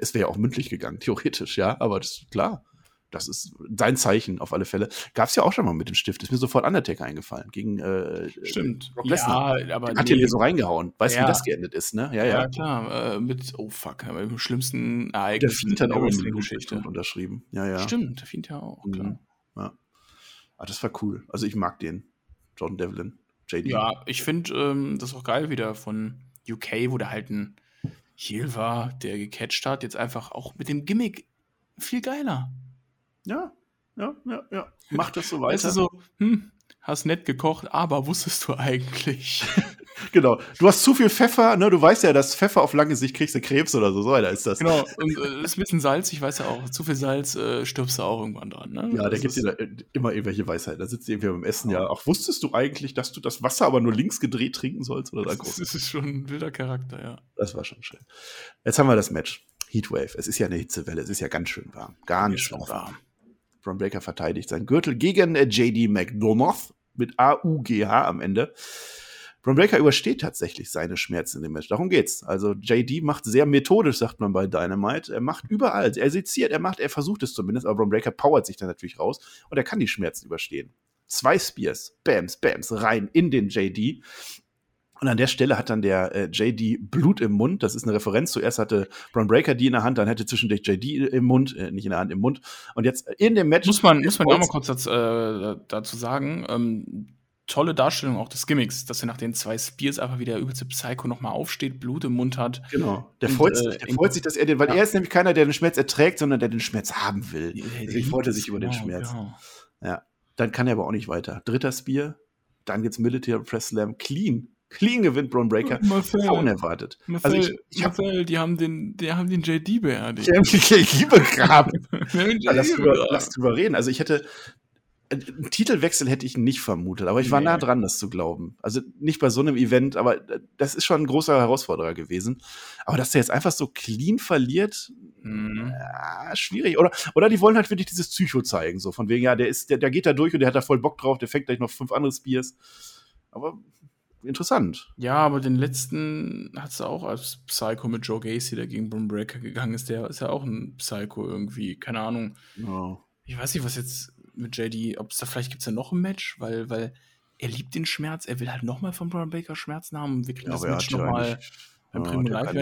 es wäre ja auch mündlich gegangen, theoretisch, ja. Aber das ist klar. Das ist sein Zeichen, auf alle Fälle. Gab es ja auch schon mal mit dem Stift. Ist mir sofort Undertaker eingefallen. Gegen äh, Stimmt. Brock Lesnar. Ja, aber Hat nee. hier so reingehauen. Weißt du, Ja. wie das geendet ist, ne? Ja, Ja, ja. klar. Äh, mit, oh fuck, mit dem schlimmsten Der Ereignis Fiend hat der auch in Wrestling-Geschichte. Geschichte unterschrieben. Ja, ja. Stimmt, der Fiend ja auch, klar. Mhm. Ja. Ah, das war cool. Also ich mag den. John Devlin. JD. Ja, ich finde ähm, das auch geil wieder von UK, wo der halt ein Heel war, der gecatcht hat, jetzt einfach auch mit dem Gimmick viel geiler. Ja, ja, ja, ja. Mach das so Weißt weiter. du, so, hm, hast nett gekocht, aber wusstest du eigentlich? Genau. Du hast zu viel Pfeffer, ne? Du weißt ja, dass Pfeffer auf lange Sicht kriegst du Krebs oder so. So einer ist das. genau, und äh, ist ein bisschen Salz, ich weiß ja auch, zu viel Salz äh, stirbst du auch irgendwann dran. Ne? Ja, der Das gibt da äh, immer irgendwelche Weisheiten. Da sitzt irgendwie beim Essen, ja. Ach, wusstest du eigentlich, dass du das Wasser aber nur links gedreht trinken sollst? Oder das, ist- das ist schon ein wilder Charakter, ja. Das war schon schön. Jetzt haben wir das Match. Heatwave. Es ist ja eine Hitzewelle. Es ist ja ganz schön warm. Ganz Ist schön warm. Braun Breaker verteidigt seinen Gürtel gegen äh, JD McDonough mit A-U-G-H am Ende. Braun Breaker übersteht tatsächlich seine Schmerzen in dem Match. Darum geht's. Also JD macht sehr methodisch, sagt man bei Dynamite. Er macht überall. Er seziert, er macht, er versucht es zumindest, aber Braun Breaker powert sich dann natürlich raus und er kann die Schmerzen überstehen. Zwei Spears, Bams, Bams, rein in den JD. Und an der Stelle hat dann der äh, JD Blut im Mund. Das ist eine Referenz. Zuerst hatte Braun Breaker die in der Hand, dann hatte zwischendurch JD im Mund, äh, nicht in der Hand, im Mund. Und jetzt in dem Match. Muss man, muss man auch mal kurz dazu, äh, dazu sagen. Ähm, tolle Darstellung auch des Gimmicks, dass er nach den zwei Spears einfach wieder übelste Psycho nochmal aufsteht, Blut im Mund hat. Genau. Der, und, freut, äh, sich, der freut sich, dass er den, weil ja. er ist nämlich keiner, der den Schmerz erträgt, sondern der den Schmerz haben will. Deswegen freut er sich über den genau, Schmerz. Genau. Ja. Dann kann er aber auch nicht weiter. Dritter Spear, dann geht's Military Press Slam clean. Clean gewinnt Braun Breaker. Marcel, unerwartet. Marcel, also ich, ich Marcel, die haben den, die haben den JD beerdigt. Die haben den JD begraben. lass, drüber, lass drüber reden. Also ich hätte, einen Titelwechsel hätte ich nicht vermutet, aber ich war nee. nah dran, das zu glauben. Also nicht bei so einem Event, aber das ist schon ein großer Herausforderer gewesen. Aber dass der jetzt einfach so clean verliert, mhm. ja, schwierig. Oder, oder die wollen halt wirklich dieses Psycho zeigen, so von wegen, ja, der ist, der, der geht da durch und der hat da voll Bock drauf, der fängt gleich noch fünf andere Spears. Aber interessant. Ja, aber den letzten hat es auch als Psycho mit Joe Gacy, der gegen Boom Breaker gegangen ist. Der ist ja auch ein Psycho irgendwie, keine Ahnung. Oh. Ich weiß nicht, was jetzt mit JD, ob es da vielleicht gibt es ja noch ein Match, weil, weil er liebt den Schmerz, er will halt nochmal von Braun Baker Schmerzen haben. Wir kriegen ja, das Match nochmal beim Primo Live.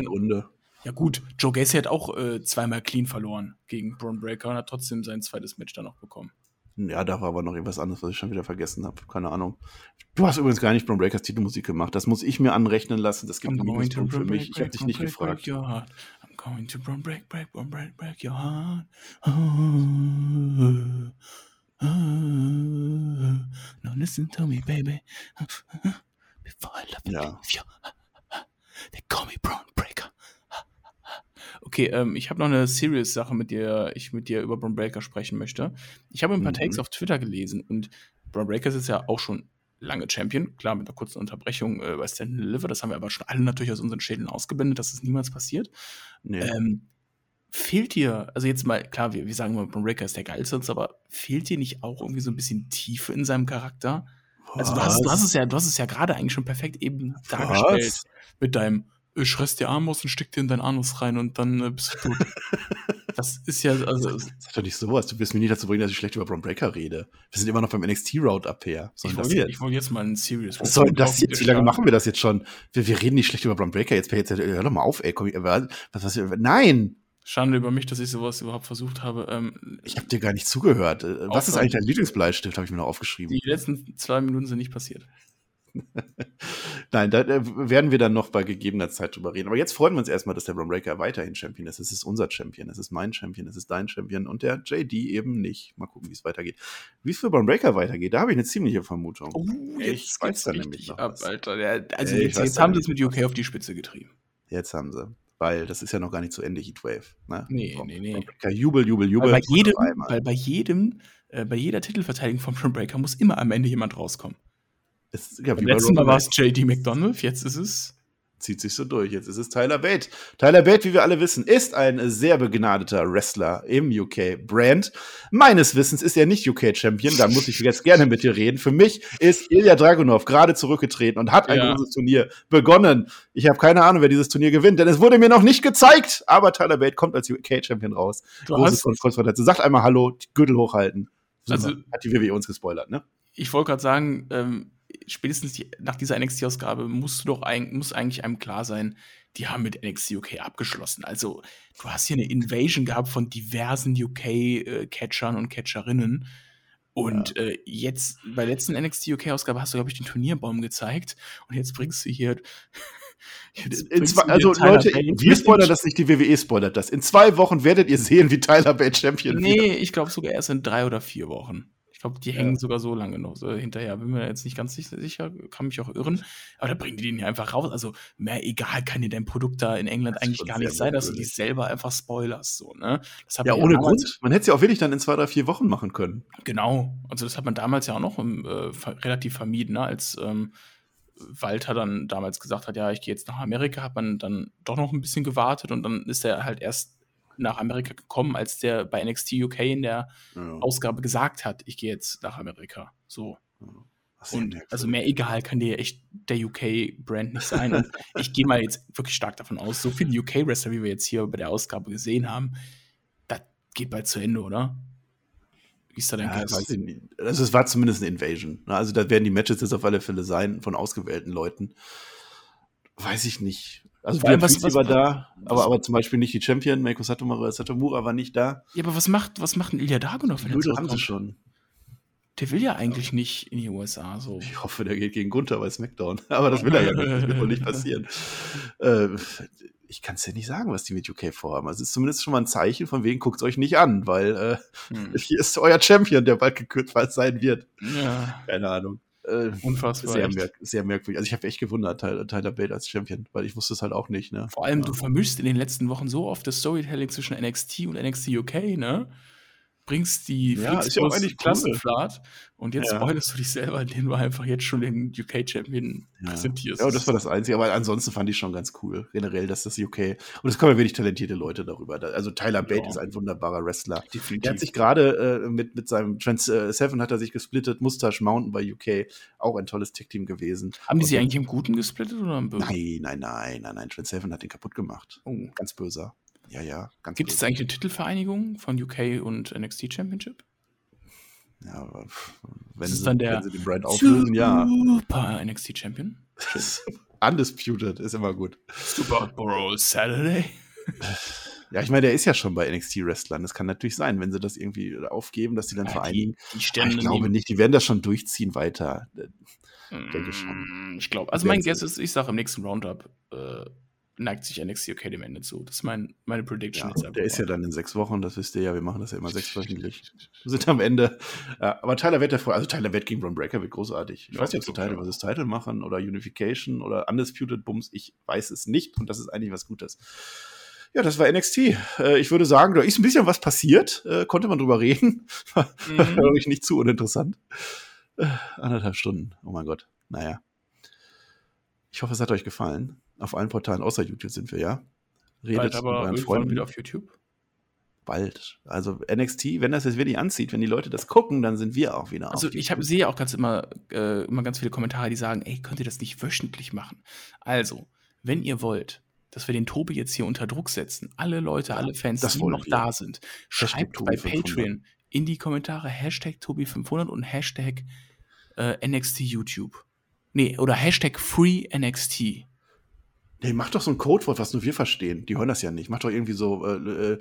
Ja gut, Joe Gacy hat auch äh, zweimal clean verloren gegen Braun Breaker und hat trotzdem sein zweites Match dann noch bekommen. Ja, da war aber noch irgendwas anderes, was ich schon wieder vergessen habe. Keine Ahnung. Du hast übrigens gar nicht Braun Breakers Titelmusik gemacht. Das muss ich mir anrechnen lassen. Das gibt einen Minuspunkt für mich. Ich habe dich nicht gefragt. I'm going to Braun Break, Break, Braun Break, Break your heart. Now listen to me, baby. Before I love ja. you. They call me Braun Breaker. Okay, ähm, ich habe noch eine Serious-Sache, mit der ich mit dir über Braun Breaker sprechen möchte. Ich habe ein paar mhm. Takes auf Twitter gelesen und Braun Breaker ist ja auch schon lange Champion, klar mit einer kurzen Unterbrechung äh, bei Stand Deliver, das haben wir aber schon alle natürlich aus unseren Schädeln ausgeblendet, dass das niemals passiert. Nee. Ähm, fehlt dir, also jetzt mal, klar, wir, wir sagen immer, Braun Breaker ist der geilste, aber fehlt dir nicht auch irgendwie so ein bisschen Tiefe in seinem Charakter? Was? Also du hast, du hast es ja, du hast es ja gerade eigentlich schon perfekt eben dargestellt Was? mit deinem ich reiß dir Arm aus und steck dir in deinen Anus rein und dann äh, bist du tot. das ist ja, also. Sag doch nicht sowas. Du wirst mir nicht dazu bringen, dass ich schlecht über Braun Breaker rede. Wir sind immer noch beim NXT Roundup her. Ich wollte jetzt? wollt jetzt mal einen Serious. Was soll das jetzt? Wie lange machen wir das jetzt schon? Wir, wir reden nicht schlecht über Braun Breaker. Jetzt, jetzt hör doch mal auf, ey. Komm, was, was, nein! Schande über mich, dass ich sowas überhaupt versucht habe. Ähm, ich habe dir gar nicht zugehört. Äh, was ist eigentlich dein Lieblingsbleistift? Habe ich mir noch aufgeschrieben. Die letzten zwei Minuten sind nicht passiert. Nein, da werden wir dann noch bei gegebener Zeit drüber reden. Aber jetzt freuen wir uns erstmal, dass der Breaker weiterhin Champion ist. Es ist unser Champion, es ist mein Champion, es ist dein Champion und der JD eben nicht. Mal gucken, wie es weitergeht. Wie es für Breaker weitergeht, da habe ich eine ziemliche Vermutung. Oh, ich weiß da nämlich noch ab, was. Alter. Also jetzt, jetzt haben sie es mit UK auf die Spitze getrieben. Jetzt haben sie. Weil das ist ja noch gar nicht zu Ende, Heatwave. Ne? Nee, nee, nee. Jubel, Jubel, Jubel. Weil bei jedem, weil bei jedem, äh, bei jeder Titelverteidigung vom Braun Breaker muss immer am Ende jemand rauskommen. Es, ja, Beim letzten Mal war es JD McDonald, jetzt ist es. Zieht sich so durch. Jetzt ist es Tyler Bate. Tyler Bate, wie wir alle wissen, ist ein sehr begnadeter Wrestler im UK-Brand. Meines Wissens ist er nicht UK-Champion, da muss ich jetzt gerne mit dir reden. Für mich ist Ilya Dragunov gerade zurückgetreten und hat ein ja. großes Turnier begonnen. Ich habe keine Ahnung, wer dieses Turnier gewinnt, denn es wurde mir noch nicht gezeigt. Aber Tyler Bate kommt als UK-Champion raus. Du Großes Konfrontation. Sagt einmal Hallo, Gürtel hochhalten. Also, hat die WWE uns gespoilert, ne? Ich wollte gerade sagen, ähm, spätestens die, nach dieser NXT-Ausgabe musst du doch ein, muss eigentlich einem klar sein, die haben mit NXT UK abgeschlossen. Also, du hast hier eine Invasion gehabt von diversen UK-Catchern äh, und Catcherinnen. Und ja. äh, jetzt, bei der letzten NXT UK-Ausgabe hast du, glaube ich, den Turnierbaum gezeigt. Und jetzt bringst du hier. bringst zwei, also, Leute, wir spoilern das nicht, die WWE spoilert das. In zwei Wochen werdet ihr sehen, wie Tyler Bate Champion wird. Nee, ich glaube sogar erst in drei oder vier Wochen glaube, die hängen ja. sogar so lange noch so hinterher. Bin mir jetzt nicht ganz sicher, kann mich auch irren. Aber da bringen die den ja einfach raus. Also, mehr egal kann dir dein Produkt da in England eigentlich gar nicht sein, dass du dich selber einfach spoilerst. So, ne? ja, ohne Grund. Man hätte es ja auch wirklich dann in zwei, drei, vier Wochen machen können. Genau. Also, das hat man damals ja auch noch ähm, äh, relativ vermieden, ne? als ähm, Walter dann damals gesagt hat, ja, ich gehe jetzt nach Amerika, hat man dann doch noch ein bisschen gewartet und dann ist er halt erst nach Amerika gekommen, als der bei NXT UK in der ja. Ausgabe gesagt hat, ich gehe jetzt nach Amerika. So. Ja. Und also mehr egal kann dir echt der UK-Brand nicht sein. Und ich gehe mal jetzt wirklich stark davon aus, so viele UK-Wrestler, wie wir jetzt hier bei der Ausgabe gesehen haben, das geht bald zu Ende, oder? Wie ist da dein ja, Also es war zumindest eine Invasion. Ne? Also da werden die Matches jetzt auf alle Fälle sein von ausgewählten Leuten. Weiß ich nicht. Also Vor allem, was- was- war da, was- aber, aber zum Beispiel nicht die Champion, Meiko Satomura, Satomura war nicht da. Ja, aber was macht, was macht ein Ilya Dragunov, wenn er haben sie schon. Der will ja eigentlich nicht in die USA so. Ich hoffe, der geht gegen Gunther bei SmackDown. Aber das will er ja nicht. Das wird wohl nicht passieren. Äh, ich kann es ja nicht sagen, was die mit UK vorhaben. Also es ist zumindest schon mal ein Zeichen, von wegen guckt es euch nicht an, weil äh, Hm. hier ist euer Champion, der bald gekürzt sein wird. Ja, Keine Ahnung. Äh, unfassbar. sehr, merk sehr merkwürdig. Also ich habe echt gewundert, Tyler, Tyler Bate als Champion, weil ich wusste es halt auch nicht. Ne? Vor allem, du vermischst in den letzten Wochen so oft das Storytelling zwischen NXT und NXT UK, ne? Bringst die Ja, ist ja auch eigentlich cool. Klassenfahrt und jetzt Ja. spoilerst du dich selber, indem du einfach jetzt schon den UK-Champion Ja. präsentierst. Ja, das war das Einzige, aber ansonsten fand ich schon ganz cool, generell, dass das UK. Und es kommen ja wenig talentierte Leute darüber. Da- Also Tyler Bate Ja. ist ein wunderbarer Wrestler. Definitiv. Der hat sich gerade äh, mit, mit seinem Trans äh, Seven hat er sich gesplittet, Mustache Mountain bei UK, auch ein tolles Tech-Team gewesen. Haben die der- eigentlich im Guten gesplittet oder im Bösen? Nein, nein, nein, nein, nein. Trans Seven hat ihn kaputt gemacht. Oh. Ganz böser. Ja, ja, ganz Gibt es eigentlich eine Titelvereinigung von UK und NXT Championship? Ja, wenn, ist sie, dann der wenn sie den Brand auflösen, ja. Super NXT Champion. Undisputed ist immer gut. Super Bowl Saturday. Ja, ich meine, der ist ja schon bei NXT-Wrestlern. Das kann natürlich sein, wenn sie das irgendwie aufgeben, dass die dann Ja, vereinigen. die, die Sterne ich glaube nicht, die werden das schon durchziehen weiter. denke schon. Mm, Ich glaube, also mein sie. Guess ist, ich sage im nächsten Roundup äh, neigt sich NXT UK dem Ende zu. Das ist mein, meine Prediction. Ja, der ist ja dann in sechs Wochen, das wisst ihr ja, wir machen das ja immer sechswöchentlich. Wir sind am Ende. Aber Tyler Wett, der also Tyler Wett gegen Ron Breaker wird großartig. Ich Ja, weiß nicht, ob sie Title versus Title machen oder Unification oder Undisputed Bums. Ich weiß es nicht und das ist eigentlich was Gutes. Ja, das war NXT. Äh, ich würde sagen, da ist ein bisschen was passiert. Äh, konnte man drüber reden. War, Mhm. glaube ich, nicht zu uninteressant. Äh, anderthalb Stunden. Oh mein Gott. Naja. Ich hoffe, es hat euch gefallen. Auf allen Portalen außer YouTube sind wir, ja. Redet Bald mit aber euren irgendwann Freunden. wieder auf YouTube. Bald. Also NXT, wenn das jetzt wirklich anzieht, wenn die Leute das gucken, dann sind wir auch wieder Also ich hab, sehe auch ganz immer, äh, immer ganz viele Kommentare, die sagen, ey, könnt ihr das nicht wöchentlich machen? Also, wenn ihr wollt, dass wir den Tobi jetzt hier unter Druck setzen, alle Leute, alle Fans, die noch wir. da sind, schreibt bei 500. Patreon in die Kommentare Hashtag Tobi500 und Hashtag äh, NXT YouTube. Nee, oder Hashtag Free Nee, mach doch so ein Codewort, was nur wir verstehen. Die hören das ja nicht. Mach doch irgendwie so äh,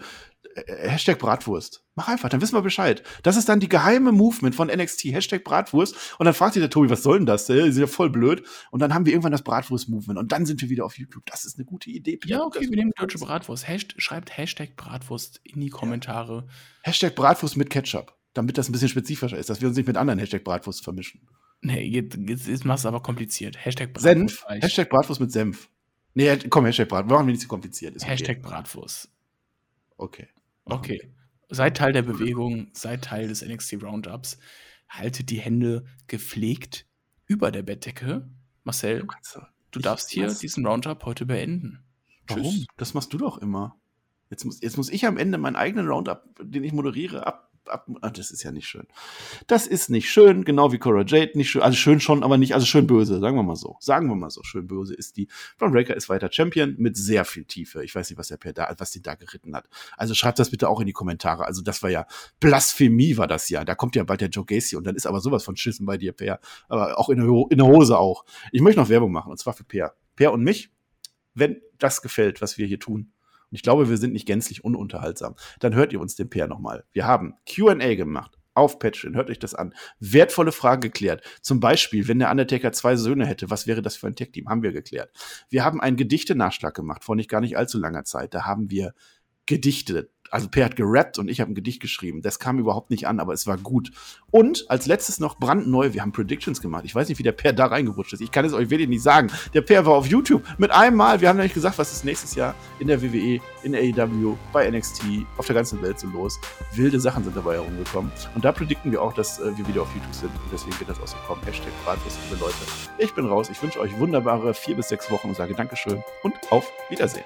äh, Hashtag Bratwurst. Mach einfach, dann wissen wir Bescheid. Das ist dann die geheime Movement von NXT, Hashtag Bratwurst. Und dann fragt sich der Tobi, was soll denn das? Der ist ja voll blöd. Und dann haben wir irgendwann das Bratwurst-Movement. Und dann sind wir wieder auf YouTube. Das ist eine gute Idee. Ja, okay, wir nehmen die deutsche Bratwurst. Hasht schreibt Hashtag Bratwurst in die Kommentare. Hashtag Bratwurst mit Ketchup. Damit das ein bisschen spezifischer ist, dass wir uns nicht mit anderen Hashtag Bratwurst vermischen. Nee, jetzt, jetzt, jetzt machst du aber kompliziert. Hashtag Senf. reicht. Hashtag Bratwurst mit Senf. Nee, komm, Hashtag Bratwurst. Machen wir nicht zu kompliziert. Ist okay. Hashtag Bratwurst. Okay. Okay. Seid Teil der Bewegung, seid Teil des NXT Roundups. Haltet die Hände gepflegt über der Bettdecke. Marcel, doch- du Ich- darfst hier was? diesen Roundup heute beenden. Warum? Tschüss. Das machst du doch immer. Jetzt muss, jetzt muss ich am Ende meinen eigenen Roundup, den ich moderiere, ab. Ab ah, das ist ja nicht schön. Das ist nicht schön, genau wie Cora Jade nicht schön. Also schön schon, aber nicht, also schön böse, sagen wir mal so. Sagen wir mal so, schön böse ist die. Braun Breaker ist weiter Champion mit sehr viel Tiefe. Ich weiß nicht, was der Per da, was die da geritten hat. Also schreibt das bitte auch in die Kommentare. Also das war ja Blasphemie war das ja. Da kommt ja bald der Joe Gacy und dann ist aber sowas von Schissen bei dir, Per. Aber auch in der, in der Hose auch. Ich möchte noch Werbung machen und zwar für Per. Per und mich wenn das gefällt, was wir hier tun, und ich glaube, wir sind nicht gänzlich ununterhaltsam, dann hört ihr uns den PR nochmal. Wir haben QA gemacht auf Patreon, hört euch das an. Wertvolle Fragen geklärt. Zum Beispiel, wenn der Undertaker zwei Söhne hätte, was wäre das für ein Tech-Team? Haben wir geklärt. Wir haben einen Gedichte-Nachschlag gemacht, vor nicht gar nicht allzu langer Zeit. Da haben wir Gedichte. Also Per hat gerappt und ich habe ein Gedicht geschrieben. Das kam überhaupt nicht an, aber es war gut. Und als letztes noch brandneu, wir haben Predictions gemacht. Ich weiß nicht, wie der Per da reingerutscht ist. Ich kann es euch wirklich nicht sagen. Der Per war auf YouTube mit einem Mal. Wir haben nämlich gesagt, was ist nächstes Jahr in der WWE, in AEW, bei NXT, auf der ganzen Welt so los. Wilde Sachen sind dabei herumgekommen. Und da predikten wir auch, dass äh, wir wieder auf YouTube sind. Und deswegen wird das auch so kommen. Hashtag Bratwurst, liebe Leute. Ich bin raus. Ich wünsche euch wunderbare vier bis sechs Wochen und sage Dankeschön und auf Wiedersehen.